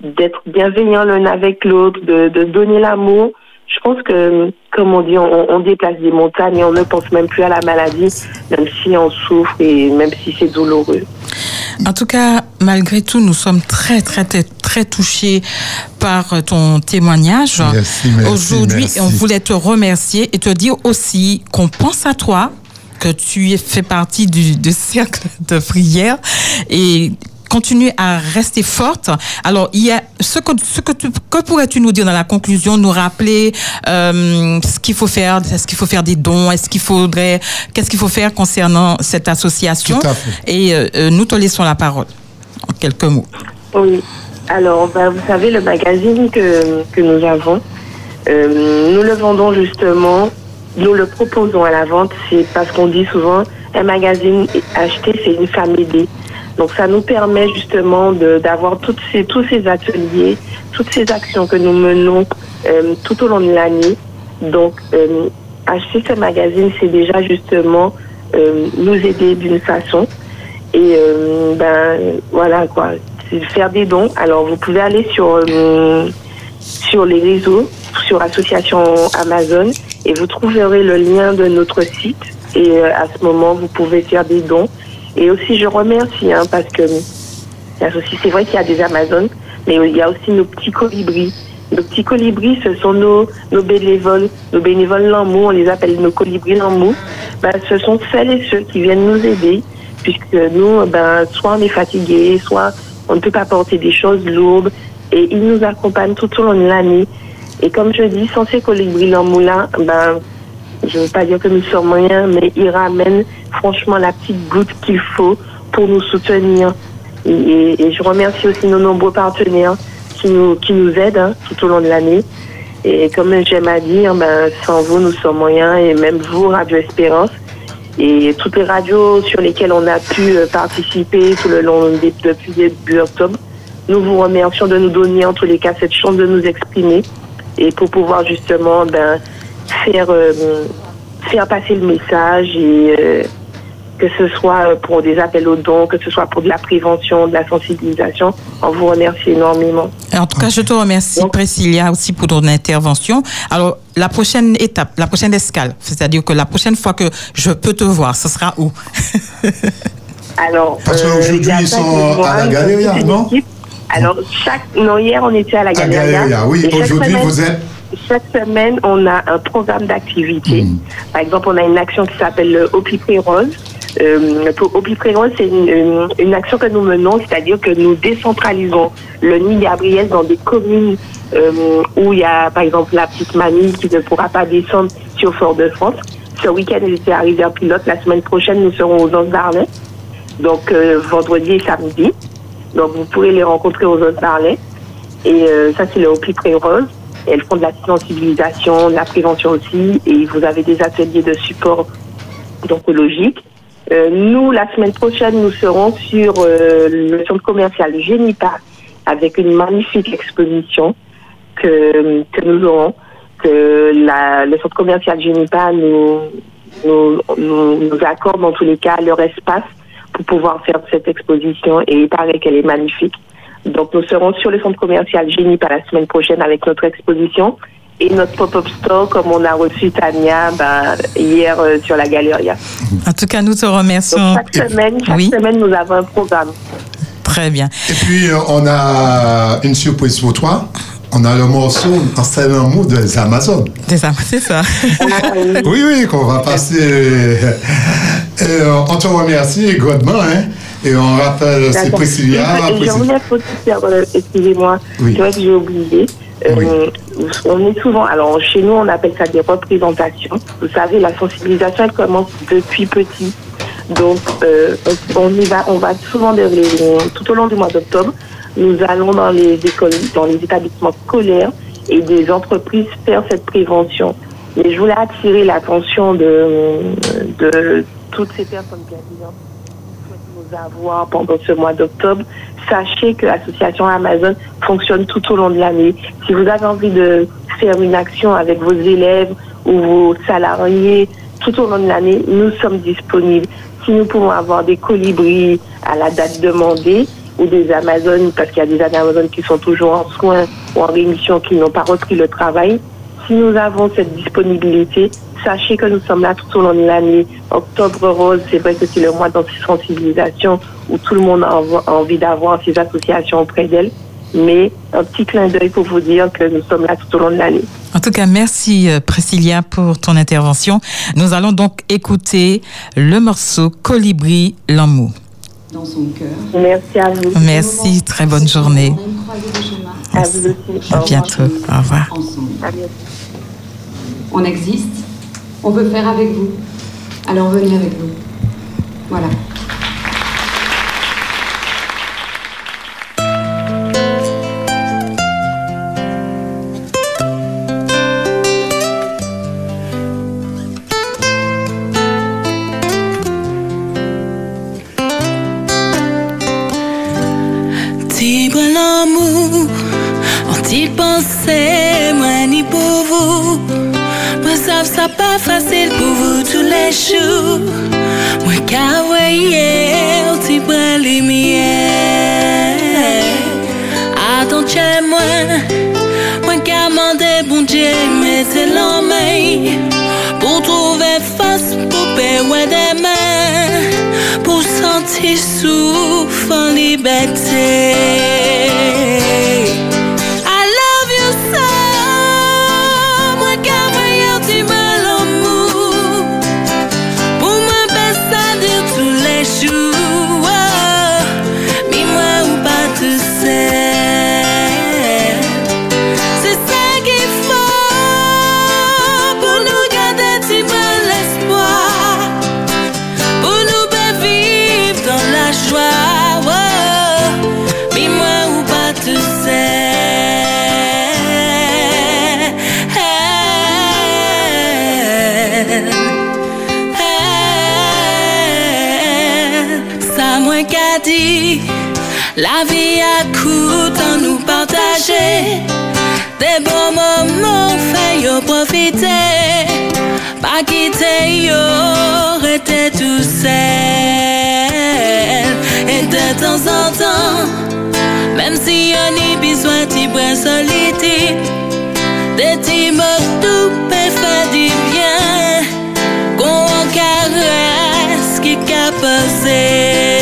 S29: d'être bienveillant l'un avec l'autre, de, de donner l'amour, je pense que, comme on dit, on, on déplace des montagnes et on ne pense même plus à la maladie, même si on souffre et même si c'est douloureux.
S15: En tout cas, malgré tout, nous sommes très, très, très, très touchés par ton témoignage.
S8: Merci, merci,
S15: Aujourd'hui,
S8: merci.
S15: on voulait te remercier et te dire aussi qu'on pense à toi, que tu fais partie du, du cercle de prière et continue à rester forte. Alors, il y a ce que, ce que, tu- que pourrais-tu nous dire dans la conclusion, nous rappeler euh, ce qu'il faut faire, est-ce qu'il faut faire des dons, est-ce qu'il faudrait, qu'est-ce qu'il faut faire concernant cette association?
S8: Tout à fait.
S15: Et euh, euh, nous te laissons la parole en quelques mots.
S29: Oui. Alors, ben, vous savez, le magazine que, que nous avons, euh, nous le vendons justement, nous le proposons à la vente, c'est parce qu'on dit souvent, un magazine acheté, c'est une femme aidée. Donc, ça nous permet justement de- d'avoir ces, tous ces ateliers, toutes ces actions que nous menons euh, tout au long de l'année. Donc, euh, acheter ce magazine, c'est déjà justement euh, nous aider d'une façon. Et euh, ben voilà quoi, faire des dons. Alors vous pouvez aller sur euh, sur les réseaux, sur l'association Amazon, et vous trouverez le lien de notre site. Et euh, à ce moment, vous pouvez faire des dons. Et aussi, je remercie hein, parce que c'est vrai qu'il y a des Amazones, mais il y a aussi nos petits colibris. Nos petits colibris, ce sont nos, nos bénévoles, nos bénévoles Lamou, on les appelle nos colibris Lamou. Ben, ce sont celles et ceux qui viennent nous aider, puisque nous, ben, soit on est fatigué, soit on ne peut pas porter des choses lourdes, et ils nous accompagnent tout au long de l'année. Et comme je dis, sans ces colibris Lamou-là, ben, je ne veux pas dire que nous sommes rien, mais ils ramènent franchement la petite goutte qu'il faut pour nous soutenir. Et, et je remercie aussi nos nombreux partenaires qui nous, qui nous aident hein, tout au long de l'année. Et comme j'aime à dire, ben, sans vous, nous sommes rien, et même vous, Radio Espérance, et toutes les radios sur lesquelles on a pu euh, participer tout le long des- depuis début octobre, nous vous remercions de nous donner en tous les cas cette chance de nous exprimer et pour pouvoir justement ben, faire, euh, faire passer le message et euh, que ce soit pour des appels aux dons, que ce soit pour de la prévention, de la sensibilisation, on vous remercie énormément.
S15: En tout cas, je te remercie, Priscilla, aussi pour ton intervention. Alors, la prochaine étape, la prochaine escale, c'est-à-dire que la prochaine fois que je peux te voir, ce sera où?
S29: Alors,
S8: Parce qu'aujourd'hui,
S29: a
S8: ils sont à la Galeria,
S29: c'est
S8: non?
S29: Alors, chaque, non, hier, on était à la
S8: À
S29: Galeria.
S8: Galeria, oui. Aujourd'hui,
S29: semaine-
S8: vous êtes
S29: Chaque semaine, on a un programme d'activité.
S8: Hmm.
S29: Par exemple, on a une action qui s'appelle le près rose. Euh, pour- près rose, c'est une, une- une action que nous menons, c'est-à-dire que nous décentralisons le nid Gabriel dans des communes euh, où il y a, par exemple, la petite mamie qui ne pourra pas descendre sur Fort-de-France. Ce week-end, ils étaient à Rivière-Pilote. La semaine prochaine, nous serons aux Anses d'Arlay. Donc, euh, vendredi et samedi. Donc, vous pourrez les rencontrer aux Anses d'Arlay. Et euh, ça, c'est le Au plus près rose. Elles font de la sensibilisation, de la prévention aussi. Et vous avez des ateliers de support oncologique. Euh, nous, la semaine prochaine, nous serons sur euh, le centre commercial Génipa avec une magnifique exposition que, que nous aurons, que la, le centre commercial Génipa nous, nous, nous, nous accordent dans tous les cas leur espace pour pouvoir faire cette exposition et il paraît qu'elle est magnifique. Donc nous serons sur le centre commercial Génie par la semaine prochaine avec notre exposition et notre pop-up store comme on a reçu Tania ben, hier euh, sur la Galeria.
S15: En tout cas, nous te remercions.
S29: Donc chaque semaine, chaque
S15: Oui.
S29: semaine nous avons un programme.
S15: Très bien.
S8: Et puis, euh, on a une surprise pour toi. On a le morceau en Sailor Moon des Amazones.
S15: C'est ça, c'est ça.
S8: Oui, oui, qu'on va passer. Et, euh, on te remercie grandement. Hein, et on rappelle, c'est. Priscilla.
S29: Excusez-moi,
S8: Oui.
S29: c'est vrai que j'ai oublié. Euh, On est souvent, alors chez nous on appelle ça des représentations. Vous savez, la sensibilisation elle commence depuis petit. Donc euh, on, y va, on va souvent les- tout au long du mois d'octobre. Nous allons dans les écoles, dans les établissements scolaires et des entreprises faire cette prévention. Mais je voulais attirer l'attention de, de toutes ces personnes bienveillantes avoir pendant ce mois d'octobre. Sachez que l'association Amazon fonctionne tout au long de l'année. Si vous avez envie de faire une action avec vos élèves ou vos salariés tout au long de l'année, nous sommes disponibles. Si nous pouvons avoir des colibris à la date demandée ou des Amazones, parce qu'il y a des Amazones qui sont toujours en soins ou en rémission qui n'ont pas repris le travail, si nous avons cette disponibilité, sachez que nous sommes là tout au long de l'année. Octobre rose, c'est vrai que c'est le mois de sensibilisation où tout le monde a env- a envie d'avoir ces associations auprès d'elles. Mais un petit clin d'œil pour vous dire que nous sommes là tout au long de l'année.
S15: En tout cas, merci euh, Priscilla pour ton intervention. Nous allons donc écouter le morceau Colibri l'amour.
S30: dans son cœur.
S29: Merci à vous.
S15: Merci, très bonne journée.
S29: À vous aussi.
S15: À bientôt. Au revoir.
S30: On existe, on veut faire avec vous. Alors venez avec vous. Voilà.
S24: Savent ça pas facile pour vous tous les jours. Moi qu'à voyer, on t'y prend les miens. Attends chez moi, moi demander bon Dieu, mais c'est l'homme pour trouver force pour payer des mains, pour sentir souffle en liberté. Des bons moments, fait profiter. Pas quitter yo, rester tout seul. Et de temps en temps, même si on y besoin d'y brin solitude, des petits tout peut faire du bien. Qu'on caresse qui capacé si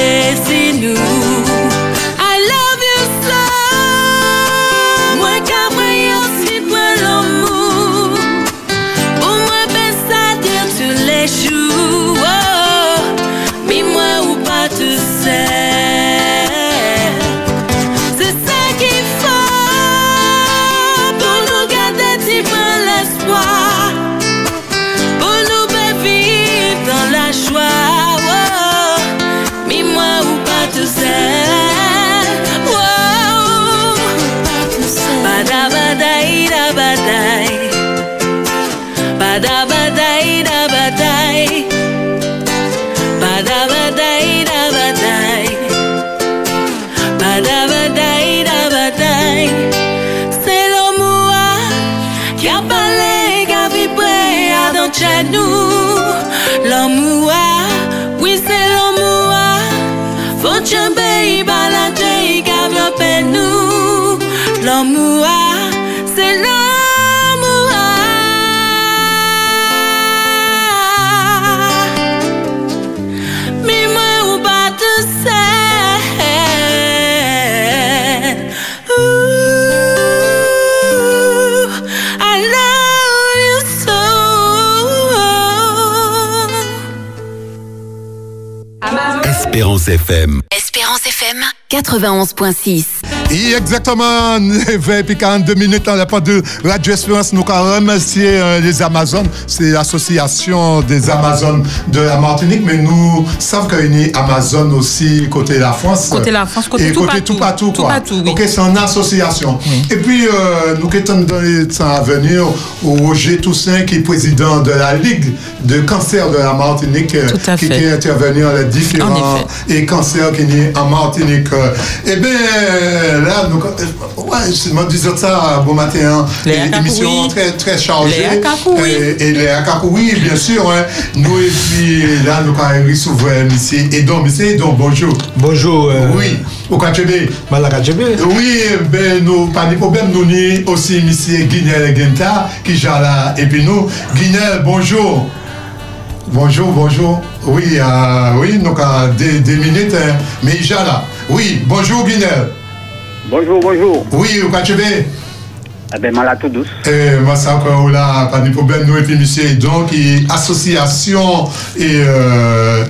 S26: Espérance FM
S19: 91.6.
S8: Et exactement 20 et 42 minutes dans la part de Radio Espérance. Nous allons remercier euh, les Amazones. C'est l'association des Amazones de la Martinique. Mais nous savons qu'il y a Amazon aussi côté la France.
S15: Côté la France, côté
S8: et
S15: tout
S8: côté
S15: partout.
S8: tout partout.
S15: Tout
S8: quoi.
S15: partout, oui.
S8: Ok, c'est une association. Et puis, euh, nous sommes dans les temps à venir au Roger Toussaint, qui est président de la Ligue de cancer de la Martinique, euh,
S15: Tout à
S8: qui
S15: fait.
S8: peut intervenir les
S15: En
S8: différents et cancers qui sont en Martinique. Eh bien, là, donc, euh, ouais, je me disais ça, bon matin, hein, émission très, très chargée. Et, et les Akakoui, bien sûr, hein, nous, et puis là, nous, quand ils s'ouvrent, ici, et donc, monsieur Edon, bonjour.
S31: Bonjour.
S8: Euh, oui, au Kachébé.
S31: Mal à Kachébé.
S8: Oui, ben, nous, pas de problème, nous, ni aussi, monsieur Guinel Genta, qui jala, et puis nous, Guinel, bonjour. Bonjour, bonjour. Oui, euh, oui, donc à des, des minutes, hein, mais il là. Oui, bonjour Guinel.
S32: Bonjour, bonjour.
S8: Oui, au Kachebe.
S32: Eh ben, mal à tout douce.
S8: Eh, moi, ça encore là, pas de problème, nous et puis monsieur, donc, et association et euh,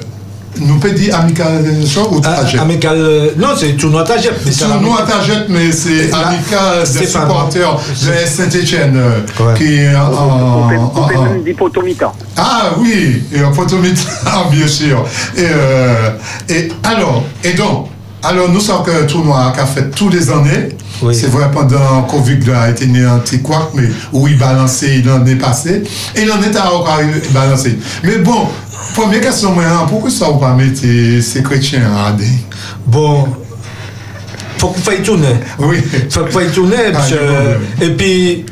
S8: nous peut dire amical show ou trajet
S31: Amical. euh, Non, c'est tournoi Tajet.
S8: Tournoi. Tajet, mais c'est
S31: La-
S8: amical des
S31: Stéphane.
S8: supporters de Saint-Etienne
S31: Ouais.
S8: qui est en.
S32: Vous pouvez- vous
S8: en-
S32: pouvez
S8: en-
S32: même dire potomita.
S8: Ah oui, et en photomètre, bien sûr. Et, euh, et alors, et donc, Alors, nous savons qu'un tournoi qu'a fait tous les années. Oui. C'est vrai, pendant Covid, il a été né un petit couac, mais où il balançait, l'année passée. est passé. Et il en est encore balancer. Mais bon, première question, pourquoi ça vous pas mettre ces chrétiens à Adé?
S31: Bon, faut qu'on fasse tourner.
S8: Oui.
S31: Faut qu'on fasse tourner.
S8: Ah,
S31: parce,
S8: euh, oui.
S31: Et puis,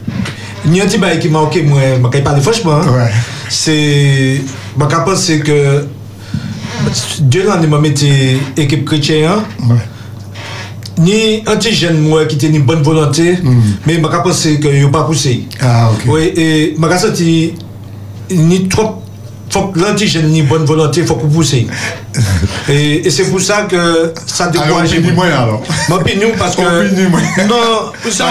S31: il y a un petit bail qui m'a manqué, moi, je ne parler franchement. Ouais. C'est, je pense que Dye rande mwen mette ekip kretyen an, ni antijen mwen ki te ni bon volante, men mwen ka pense ke yo pa puse.
S8: Ah, ok.
S31: E mwen ka senti ni trop faut que l'antigène ni bonne volonté, faut qu'on pousse. Et, et c'est pour ça que ça décourage.
S8: Alors, moi alors.
S31: Mon opinion parce que. non,
S8: ça.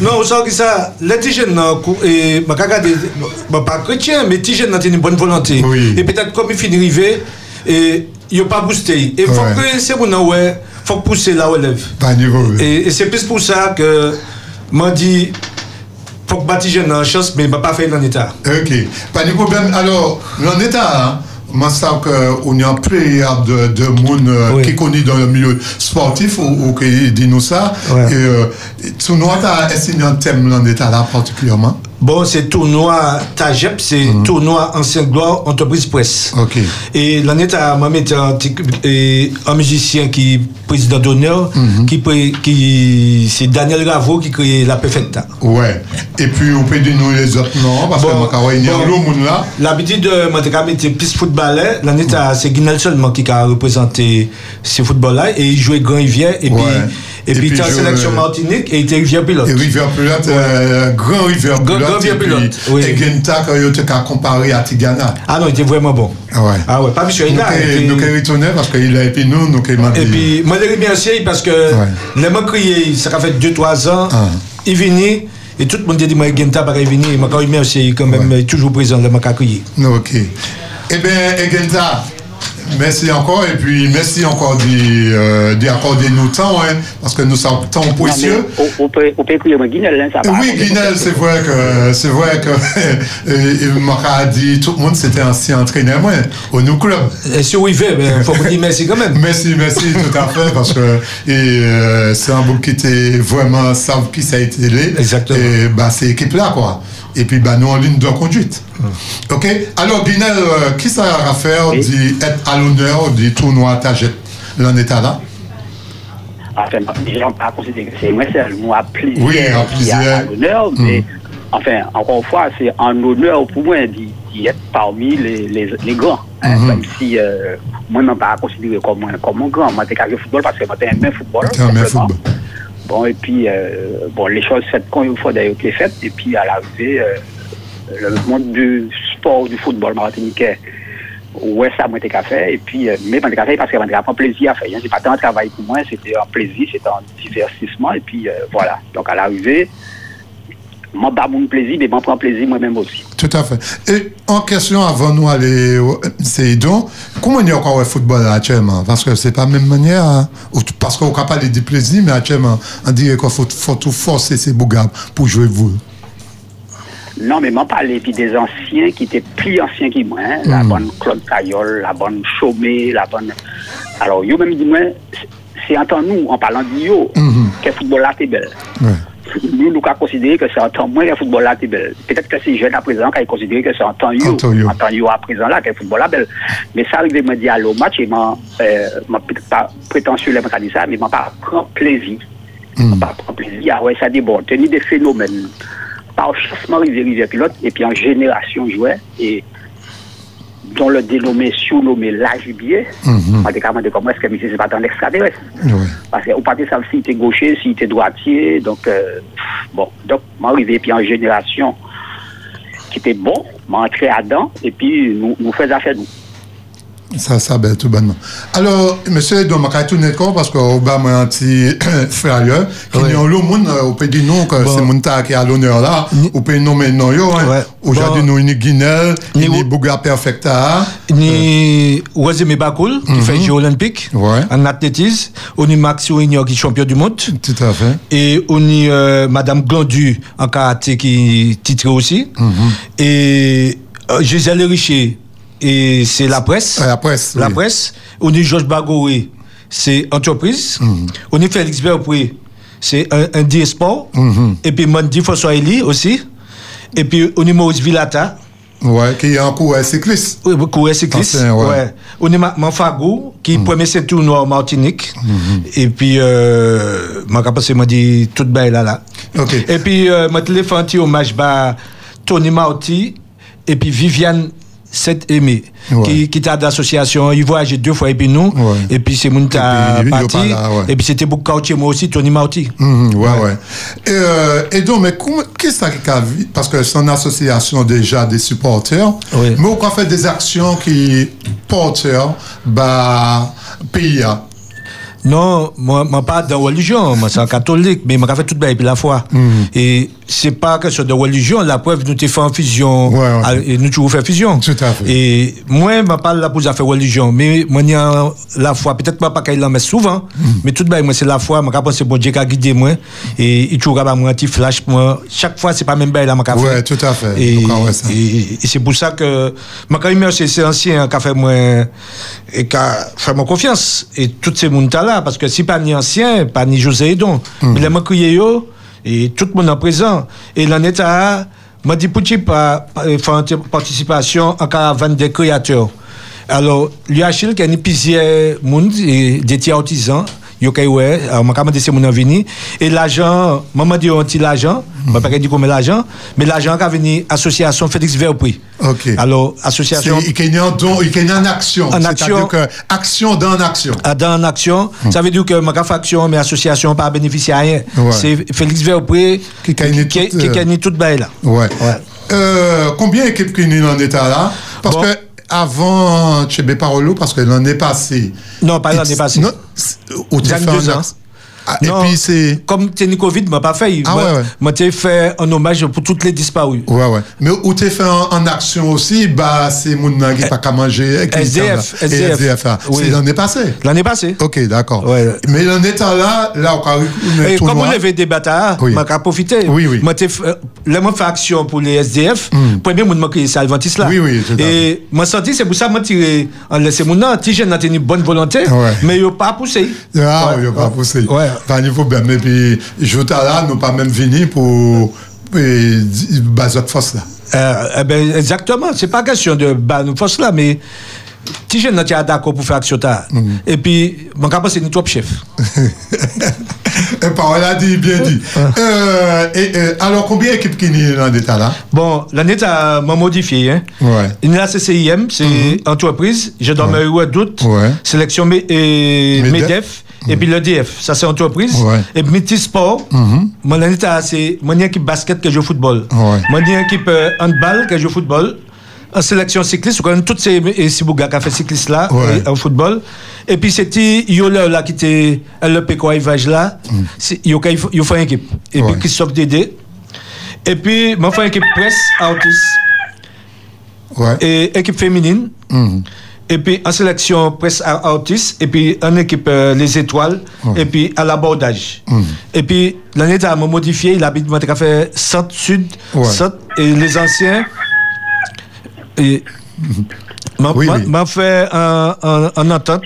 S31: Non, ça que ça, l'antigène, et ma caca des, pas chrétien, mais l'antigène n'a une bonne volonté. Et peut-être comme il finit arrivé, E, yo pa booste yi. E fok
S8: ouais.
S31: se pou nan wè, fok pousse la
S8: wè lev.
S31: Tan nivou. E, e se pis pou sa ke man di fok bati jen nan chans, men ba pa fè nan etat.
S8: Ok, pa di problem. Alors, nan etat, man sa ke ou nyan preyab de, de moun euh, oui. ki koni dan le milieu sportif ou ki di nou sa, e sou nou ata esi nyan tem nan etat la partikulyaman?
S31: Bon, c'est tournoi TAGEP, c'est mm -hmm. tournoi Ancien Gloire Entreprise Presse.
S8: Okay.
S31: Et l'année, moi, un, un musicien qui est président d'honneur, mm -hmm. qui, qui c'est Daniel Raveau qui crée la Perfecta.
S8: Ouais. Et puis, on peut nous les autres noms, parce bon, que il y a bon, là.
S31: L'habitude, moi, était plus footballeur. L'année, mm -hmm. c'est Guinel seulement qui a représenté ce football-là et il jouait Grand Rivière. Et ouais. puis, et,
S8: Et
S31: puis,
S8: puis,
S31: t'as
S8: je-
S31: sélection Martinique, et il était Rivière Pilote.
S8: Et Rivière Pilote, euh, grand Rivière
S31: Grand-
S8: Pilote.
S31: Grand Rivière Pilote, oui.
S8: Et Genta, quand il était comparé à Tigana.
S31: Ah non, il était vraiment bon.
S8: Ouais.
S31: Ah ouais, pas monsieur, il
S8: Nous,
S31: il
S8: qui retourné parce qu'il a été nous, nous, m'a
S31: Et puis, moi, je essayé parce que les mots criés, ça a fait 2-3 ans,
S8: Ah.
S31: il venait, et tout le monde dit, moi, Genta, pas venir, il m'a quand même essayé, quand même, il est toujours présent, les mots criés.
S8: Ok. Eh bien, Egenta, merci encore et puis merci encore d'y euh, nous temps, hein, parce que nous sommes temps précieux.
S32: On peut on peut écrire Guinel, hein, ça va.
S8: Oui, Guinel, c'est vrai que c'est vrai que Maka a dit tout le monde c'était ancien entraîneur moi au nous club.
S31: Et si oui fait, il faut vous dire merci quand même.
S8: Merci, merci tout à fait parce que euh, c'est un book qui était vraiment savent qui ça a été là. Exactement. Et bah c'est équipe là quoi. et puis bah, nous en ligne de conduite. Mmh. Ok Alors, Binel, euh, qui ça a à faire oui. d'être à l'honneur du tournoi Tajet l'en état là
S32: Enfin, les gens pas considérer que c'est moi seul, moi à plaisir,
S8: oui, à, plaisir.
S32: à l'honneur,
S8: mm.
S32: mais enfin, encore une fois, c'est un honneur pour moi d'y être parmi les, les, les grands. Mm-hmm. Hein,
S8: -hmm.
S32: Même si euh, mwen mwen pa konsidere komon gran Mwen te kaje foutbol, paske mwen te mwen foutbol moi. Bon, et puis, euh, bon, les choses faites quand il faut d'ailleurs été faites. Et puis, à l'arrivée, euh, le monde du sport, du football martiniquais, ouais, ça m'a été faire. Et puis, euh, mais m'a été qu'à faire parce que été un plaisir à faire. hein. C'est pas tant un travail pour moi, c'était un plaisir, c'était un divertissement. Et puis, euh, voilà. Donc, à l'arrivée, moi, pas mon plaisir, mais moi, prends plaisir moi-même aussi.
S8: Tout à fait. Et en question, avant nous aller, au- c'est donc, comment il y a encore le football actuellement? Parce que c'est pas la même manière, hein, parce qu'on ne peut pas du plaisir, mais actuellement, on dirait qu'il faut, faut tout forcer ces bougas pour jouer vous.
S32: Non, mais m'en parler puis des anciens qui étaient plus anciens que moi. hein. La
S8: Mm.
S32: bonne Claude Cayol, la bonne Chaumet, la bonne. Alors, yo même dit moi, c'est- c'est en temps nous, en parlant de yo,
S8: Mhm.
S32: que le football là, c'est belle. Nous, nous, avons considéré que c'est en temps moi que le football là, c'est belle. Peut-être que c'est jeune à présent qui considéré que c'est en temps yo,
S8: En temps yo.
S32: en temps yo à présent là, que le football là, belle. Mais ça arrive de me dire au match, et m'a, euh, pas prétentieux, là, m'a dit ça, mais m'a pas prend plaisir. M'a pas prend plaisir. Ah ouais, ça déborde. Tenir des phénomènes par chassement rivière rivière pilote et puis en génération jouait et dont le dénommé surnommé
S8: Mhm.
S32: on dit comment comment est-ce que monsieur c'est pas un extraterrestre parce que au parti ça s'il était gaucher s'il était droitier donc euh, bon. Donc m'arrivé puis en génération qui était bon m'entrer à dents et puis nous nous faisons affaire nous
S8: Ça, ça, ben, tout bonnement. Alors, monsieur, donc, je vais de corps parce qu'on va un petit frère, qui a l'autre monde, on peut dire non, que c'est mon tas qui est à l'honneur là, on peut nommer non, yo, hein. Aujourd'hui, nous, ni Guinel, ni Bouga Perfecta.
S31: Ni Wazeme Bakoul, qui
S8: Mhm.
S31: fait Jeux olympiques en athlétisme. On a Maxio Ignor, qui est champion du monde.
S8: Tout à fait.
S31: Et on a euh, Madame Glandu, en karaté, qui est titrée aussi.
S8: Mhm.
S31: Et euh, Gisèle Richer, et c'est la presse.
S8: la presse.
S31: La
S8: oui.
S31: presse. On a Georges Bagoé, c'est entreprise.
S8: Mhm.
S31: On a Félix Verpré, c'est un, un.
S8: Mhm.
S31: Et puis Mandi Fossoaili aussi. Et puis on a Maurice Villata.
S8: Ouais, qui est en cours cycliste.
S31: Oui, coureur cycliste.
S8: Ancien, ouais.
S31: ouais. On est Ma- Manfagou, qui est premier ceinture noire en Martinique. Et puis, euh, ma capacité m'a dit tout belle là là. Et puis, euh, ma téléphone hommage à Tony Marty et puis Viviane Saint-Aimé, qui, qui était d'association. Il voyageait deux fois et puis nous. Et puis, c'est mon parti. Et puis, c'était beaucoup quartier moi aussi, Tony Marty.
S8: Mhm, ouais, ouais. Et, euh, et donc, mais qu'est-ce qui a vu Parce que c'est une association déjà des supporters, mais on faire des actions qui porteurs, bah, pays. Hein.
S31: Non, moi, moi pas de religion, moi c'est un catholique, mais moi fait toute bien et puis la foi. Et c'est pas question de religion, la preuve nous t'ai fait en fusion, à- et nous toujours fait fusion. Et moi, je parle là pour faire religion, mais moi y a la foi, peut-être pas qu'il en met souvent, mais tout bien moi c'est la foi, moi pense c'est bon Dieu qui a guidé moi, et il toujours un petit flash pour moi. Chaque fois c'est pas même bien là, qu'a
S8: Ouais, tout à fait.
S31: Et,
S8: ah
S31: et- c'est pour ça que même c'est ancien qui a fait moi et qui a fait moi confiance. Et tous ces monde là parce que si pas ni ancien pas ni José Edon mais les yo et tout le monde en présent. Et l'en état m'a dit pour pas une participation en caravane des créateurs. Alors l'UHL qui a une et des artisans yo kay ouais alors m'a demandé c'est mon et l'argent maman dit on petit l'argent m'a pas dit combien l'argent mais l'argent qui a venu association Félix Verprix
S8: OK.
S31: alors association
S8: Il y a un don, il y a une action.
S31: En action.
S8: que action dans action.
S31: Ah, dans action, ça veut dire que ma faction, mes associations, pas bénéficié à rien. C'est Félix Verpré qui qui,
S8: euh,
S31: gagne toute baille là.
S8: Ouais. Combien d'équipes qui sont en état là? Parce que avant Chebe Parolo, parce que l'année passée.
S31: Non, pas l'année passée.
S8: Non,
S31: Gagne
S8: fait
S31: deux ans.
S8: Ah, et puis c'est.
S31: Comme t'es Covid, m'a pas fait.
S8: Ah
S31: Moi-
S8: ouais, ouais.
S31: Moi, t'ai fait un hommage pour toutes les disparus.
S8: Ouais, ouais. Mais où tu fait en, en action aussi, bah, c'est mon qui pas qu'à manger. qui
S31: SDF.
S8: Et
S31: SDF.
S8: Ah.
S31: Oui.
S8: C'est l'année passée.
S31: L'année passée.
S8: Ok, d'accord. Mais l'année là, là, on a
S31: Et
S8: un
S31: comme on avait des bâtards,
S8: Oui.
S31: m'a qu'à profiter.
S8: Oui, oui.
S31: Moi, t'ai fait, euh, là, fait action pour les SDF. Premier, moi, ça, Alventis là.
S8: Oui, oui,
S31: Et moi, senti, c'est pour ça, moi, tiré, en laissé mon nom, jeune, a tenu bonne volonté, mais il n'a pas poussé.
S8: Ah, il pas poussé.
S31: Ouais.
S8: Il faut bien. Mais puis, je là, nous pas même venir pour. Et, base de force là.
S31: Euh, eh ben, exactement, c'est pas question de bah, nous force là, mais si je n'étais d'accord pour faire action tard. Et puis, mon capable, c'est ni trop chef.
S8: Et parole a dit, bien dit. Euh, et, euh, alors, combien d'équipes qui sont dans l'état là?
S31: Bon, l'année, ça m'a modifié. Hein.
S8: Ouais.
S31: Il y a la CCIM, c'est entreprise. Je dois me ouais. doute.
S8: Ouais.
S31: Sélection et
S8: Medef.
S31: Et puis le DF, ça c'est entreprise.
S8: Ouais.
S31: Et puis Métis Sport,
S8: Mhm.
S31: mon c'est mon équipe basket que je football.
S8: Ouais.
S31: Mon équipe handball que je football. En sélection cycliste, on connaît toutes ces Sibouga qui a fait cycliste là,
S8: Ouais.
S31: et- au football. Et puis c'était Yola là qui était le PK Ivage là. C'est- Il a il faut une équipe. Et
S8: Mm.
S31: Puis Christophe Dédé. Et puis, moi, fait une équipe presse, artiste. Et équipe féminine.
S8: Mhm.
S31: Et puis en sélection presse ar- artiste. Et puis en équipe euh, les étoiles.
S8: Ouais.
S31: Et puis à l'abordage.
S8: Mhm.
S31: Et puis l'année ça m'a modifié. Il habite fait centre, sud,
S8: Ouais.
S31: centre. Et les anciens. Et m'a
S8: Oui, oui.
S31: fait un, un, un entente.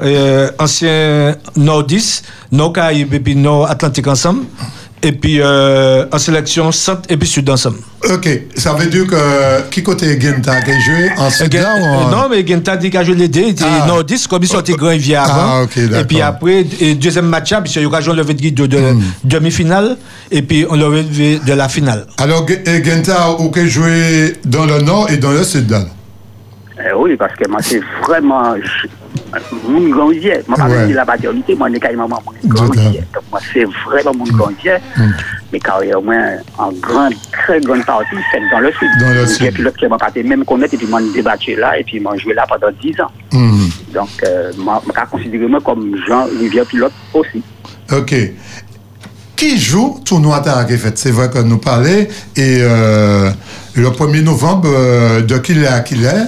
S31: Euh, ancien Nord-10, Nord-Caraïbes et puis Nord-Atlantique ensemble. Et puis euh, en sélection centre et puis sud ensemble.
S8: Ok, ça veut dire que qui côté Genta qui a joué en Soudan ou en...
S31: Non, mais Genta dit qu'il joué les deux. Il
S8: Ah.
S31: nordiste, comme ils sont grand rivière avant.
S8: Ah, ok,
S31: et puis après, et deuxième match, puis il y a eu le de, de, de
S8: Hmm.
S31: demi-finale. Et puis on l'a levé de la finale.
S8: Alors, Genta, ou qui a joué dans le nord et dans le sud.
S32: Eh oui, parce que moi, c'est vraiment. Je- Mon grandier. Moi, pas
S8: Ouais.
S32: dire la paternité, moi, je suis carrément mon grandier. Donc, moi, c'est vraiment mon grandier. Mais carrière, moi, en grande, très grande partie, c'est dans le sud.
S8: Dans le sud.
S32: puis, l'autre qui m'a pas été même connaître, et puis, je débattu là, et puis, moi, joué là pendant 10 ans.
S8: Mhm.
S32: Donc, euh, je considère moi comme Jean Rivière Pilote aussi.
S8: Ok. Qui joue tournoi est fait C'est vrai que nous parlons. Et euh, le 1er novembre, euh, de qui est à qui est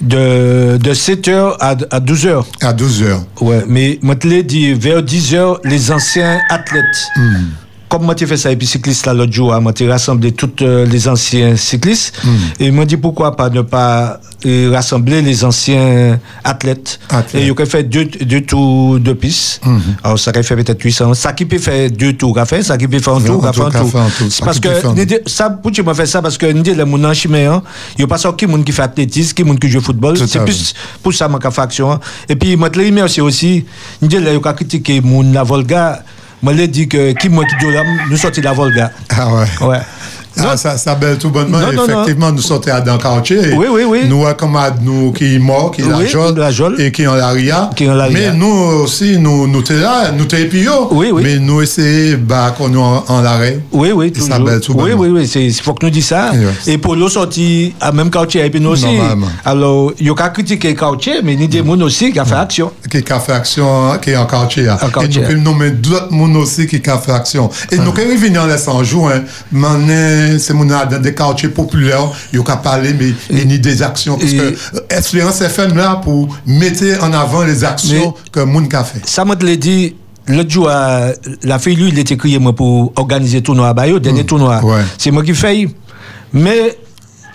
S31: De, de 7h à, à 12h.
S8: À 12h.
S31: Ouais, mais l'ai dit, vers 10h, les anciens athlètes.
S8: Hmm.
S31: Comme moi, j'ai fait ça, et puis cycliste là l'autre jour, hein, moi, j'ai rassemblé tous euh, les anciens cyclistes.
S8: Hmm.
S31: Et m'a dit pourquoi pas ne pas euh, rassembler les anciens athlètes? Et il a fait deux, deux tours de piste.
S8: Mhm.
S31: Alors, ça aurait fait peut-être 800. Ça qui peut faire deux tours, a fait, ça qui peut faire un tour, a fait un
S8: tour.
S31: C'est parce
S8: faire
S31: que, ça, pour tu m'as fait ça, parce que, nous, les gens en il n'y a pas ça qui monde qui fait athlétisme, qui monde qui joue football. C'est
S8: à
S31: plus pour ça, moi, qu'a fait action. hein. Et puis, moi, je aussi, nous, il y a critiqué mon la Volga. Moi, je dit que, qui, moi, qui dit, là, nous sortis de la Volga.
S8: Ah ouais.
S31: Ouais.
S8: Ah, ça, ça belle tout bonnement.
S31: Non, non,
S8: Effectivement, nous sortons à dans le quartier.
S31: Oui, oui, oui.
S8: Nous, comme nous qui est mort, qui est
S31: Oui,
S8: la Jole, et qui est en l'aria. Mais nous aussi, nous, nous t'es là, nous t'es pio.
S31: Oui, oui.
S8: Mais nous essayons, bah, qu'on nous en, en l'arrêt.
S31: Oui, oui, toujours.
S8: ça belle tout
S31: oui,
S8: bonnement.
S31: oui, oui, c'est il faut que nous disions ça.
S8: Yes.
S31: Et pour l'eau sorti à même quartier, et puis nous aussi. Alors, il y a qu'à critiquer le quartier, mais il y a des gens aussi qui ont fait action.
S8: Qui a fait action, qui est en quartier. là.
S31: En quartier.
S8: Et nous pouvons nommer d'autres monde aussi qui a fait action. Et nous, quand ils viennent en laissant jour, hein, maintenant, c'est mon dans des quartiers populaires, ils ont qu'à parler, mais il y a des actions. Parce que euh, Espérance FM là pour mettre en avant les actions que le monde a fait.
S31: Ça m'a te l'a dit. L'autre jour, euh, la fille, lui, il était crié moi pour organiser le tournoi à Bayo, dernier tournoi.
S8: Ouais.
S31: C'est moi qui fais. Mais,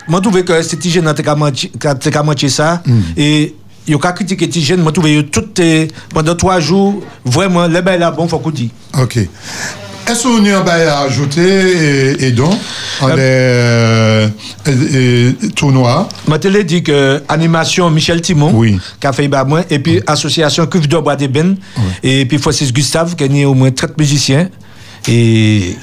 S31: moi, je trouvais que c'était Tigène qui a manqué ça. Et, il y a qu'à critiquer Tigène, moi, je trouvais que tout, pendant trois jours, vraiment, le bail là, bon, faut qu'on dise.
S8: Ok. Est-ce qu'on y a à ajouter et, et donc en les euh, et- et
S31: dit que animation Michel Timon, qui a fait bah, moi, et puis association Cuve de Bois des Ben, et puis Francis Gustave, qui a au moins 30 musiciens. Et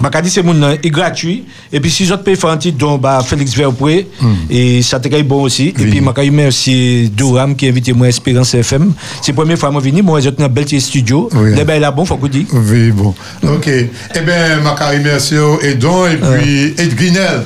S31: Bakadi c'est mon est gratuit et puis si autres pays font un petit don bah Félix Verpré mm. et ça te bon aussi e oui. et puis Makadi merci Douram qui a invité moi à Espérance FM c'est la première fois que je venu moi j'ai un bel studio
S8: oui.
S31: là ben là bon faut que dit
S8: oui bon OK mm. eh bien Makadi merci et don et ah. puis Ed Guinel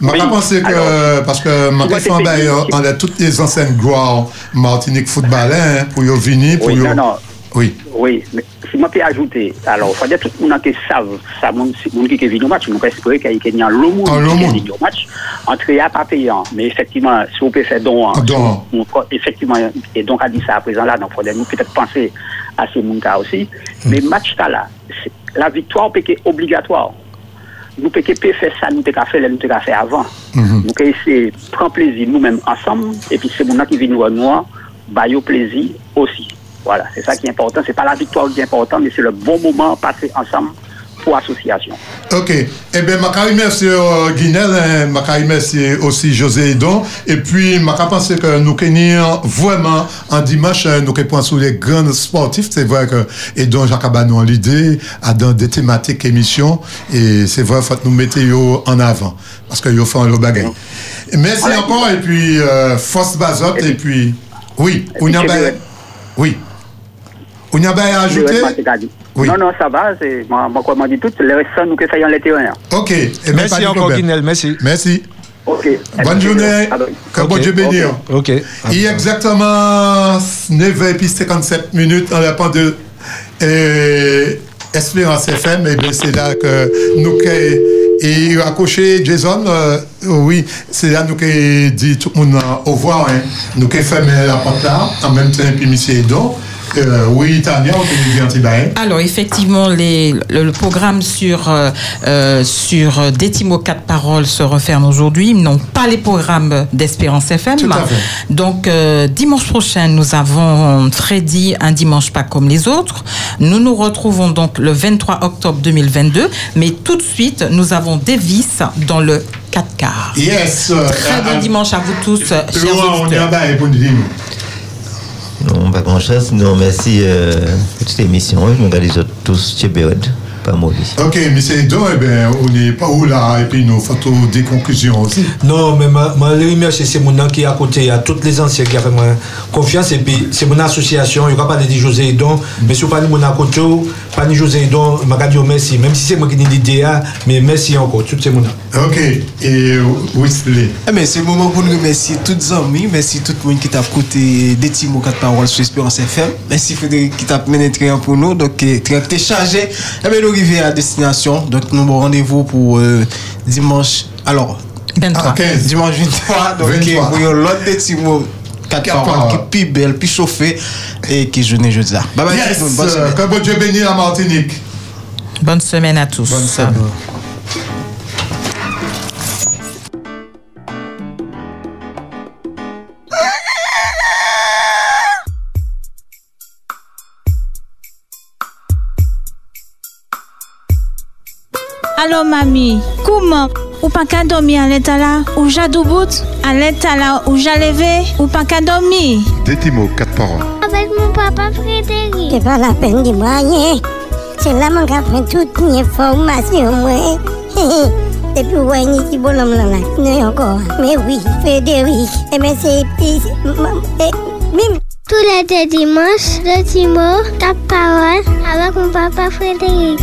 S8: je
S32: oui.
S8: pense que,
S32: Alors,
S8: parce que
S32: Marie
S8: Fambay, on a toutes les anciennes gloires Martinique footballeurs hein, pour y venir, pour
S32: oui,
S8: y...
S32: Non, non.
S8: Oui.
S32: Oui, mais si moi peux ajouter, alors, il faut dire tout le monde qui savent, ça, mon monde qui est venu au match, on peut espérer qu'il y a lot monde qui
S8: monde.
S32: venu au match, entrée à pas payant. Mais effectivement, si on peut faire don, hein,
S8: Don.
S32: on- on- effectivement, et donc a dit ça à présent là, donc il faudrait nous peut-être penser à ces monde-là aussi. Mais match là, la victoire peut être obligatoire. Nous peut pas faire ça, nous pas faire, nous faire avant. Nous pouvons essayer de prendre plaisir nous-mêmes ensemble, et puis c'est mon qui vient nous voir, bah, au plaisir aussi. Voilà, c'est ça qui est important. C'est pas la victoire qui est importante, mais c'est le bon moment passé ensemble pour l'association.
S8: Ok. Eh bien, je remercie euh, Guinel, hein, je remercie aussi José Edon. Et puis, je pense que nous gagnons vraiment en dimanche, hein, nous point sur les grands sportifs. C'est vrai que Edon Jacques Abanou l'idée dans des thématiques émissions. Et c'est vrai, faut que nous mettions en avant. Parce que nous faisons le bagage. Merci encore. Et puis, euh, force bazote. Et puis, oui, on y a Oui. On y a à ajouter? Oui.
S32: Non, non, ça va, c'est, moi, moi, comme on dit tout, le reste, nous que faisons les terrains.
S8: Ok. Eh bien,
S31: Merci encore. Guinel, merci.
S8: Merci.
S32: Ok.
S8: Bonne journée. Que bon. Dieu bénisse.
S31: Ok.
S8: Il y a exactement 9 et puis 57 minutes en la pan de euh, Espérance FM. Et bien, c'est là que nous que- et accroché Jason, euh, oui, c'est là nous que dit tout le monde euh, au revoir. Hein. Nous que fermer la porte là, en même temps, puis monsieur Edon. Euh, oui, Tania.
S15: Alors effectivement, les, le, le programme sur euh, euh, sur euh, Détimo 4 paroles se referme aujourd'hui, non pas les programmes d'Espérance FM.
S8: Tout à fait.
S15: Donc euh, dimanche prochain, nous avons Freddy un dimanche pas comme les autres. Nous nous retrouvons donc le 23 octobre 2022, mais tout de suite, nous avons Davis dans le 4 quarts.
S8: Yes.
S15: Très bon dimanche à vous tous, chers
S8: on y
S15: auditeurs.
S8: a bail pour nous dire.
S2: Non, pas grand chose. Non, merci euh, pour cette émission. Je me regarde tous chez Béred, pas mauvais.
S8: Ok, mais c'est deux, eh ben, on n'est pas où là, et puis nous faisons des conclusions aussi.
S31: Non, mais moi, les remercie, c'est mon qui est à côté, il y a toutes les anciens qui ont fait confiance, et puis c'est mon association, il n'y aura pas de José Edon, mais si vous parlez de mon à côté, pas de José Edon, je dire merci, même si c'est moi qui ai l'idée, mais merci encore, tout c'est mon
S8: Ok, et Wesley.
S17: Eh bien, c'est le moment pour nous remercier toutes les amis, merci tout le monde qui t'a écouté des Timo 4 paroles sur Espérance FM, merci Frédéric qui t'a mené très pour nous, donc eh, très chargé. Eh bien, nous arrivons à destination. Donc, nous avons rendez-vous pour euh, dimanche. Alors,
S15: 23.
S17: dimanche 23. Donc,
S8: 23.
S17: euh, pour l'autre des petits mots, quatre
S8: Quatre
S17: paroles
S8: paroles.
S17: qui est plus belle, plus chauffée et qui jeûne jeudi. Bye bye
S8: Yes.
S17: Bonne
S8: euh,
S17: semaine.
S8: que bon Dieu bénisse la Martinique.
S15: Bonne semaine à tous.
S8: Bonne semaine.
S6: Mamie, comment? Ou pas qu'à dormir à l'état là? Ou j'ai bout? À l'état là Ou j'ai levé? Ou pas qu'à dormir?
S8: Détimo, quatre paroles.
S6: Avec mon papa Frédéric
S7: C'est pas la peine de moi rien. C'est là mon qui prend toute mes informations, moi. Depuis ouais, ni qui bonhomme là, là. Non, encore. Mais oui, Frédéric. Eh bien, c'est... c'est- Mime.
S6: Tous les deux dimanches, le Timo, ta parole avec mon papa Frédéric.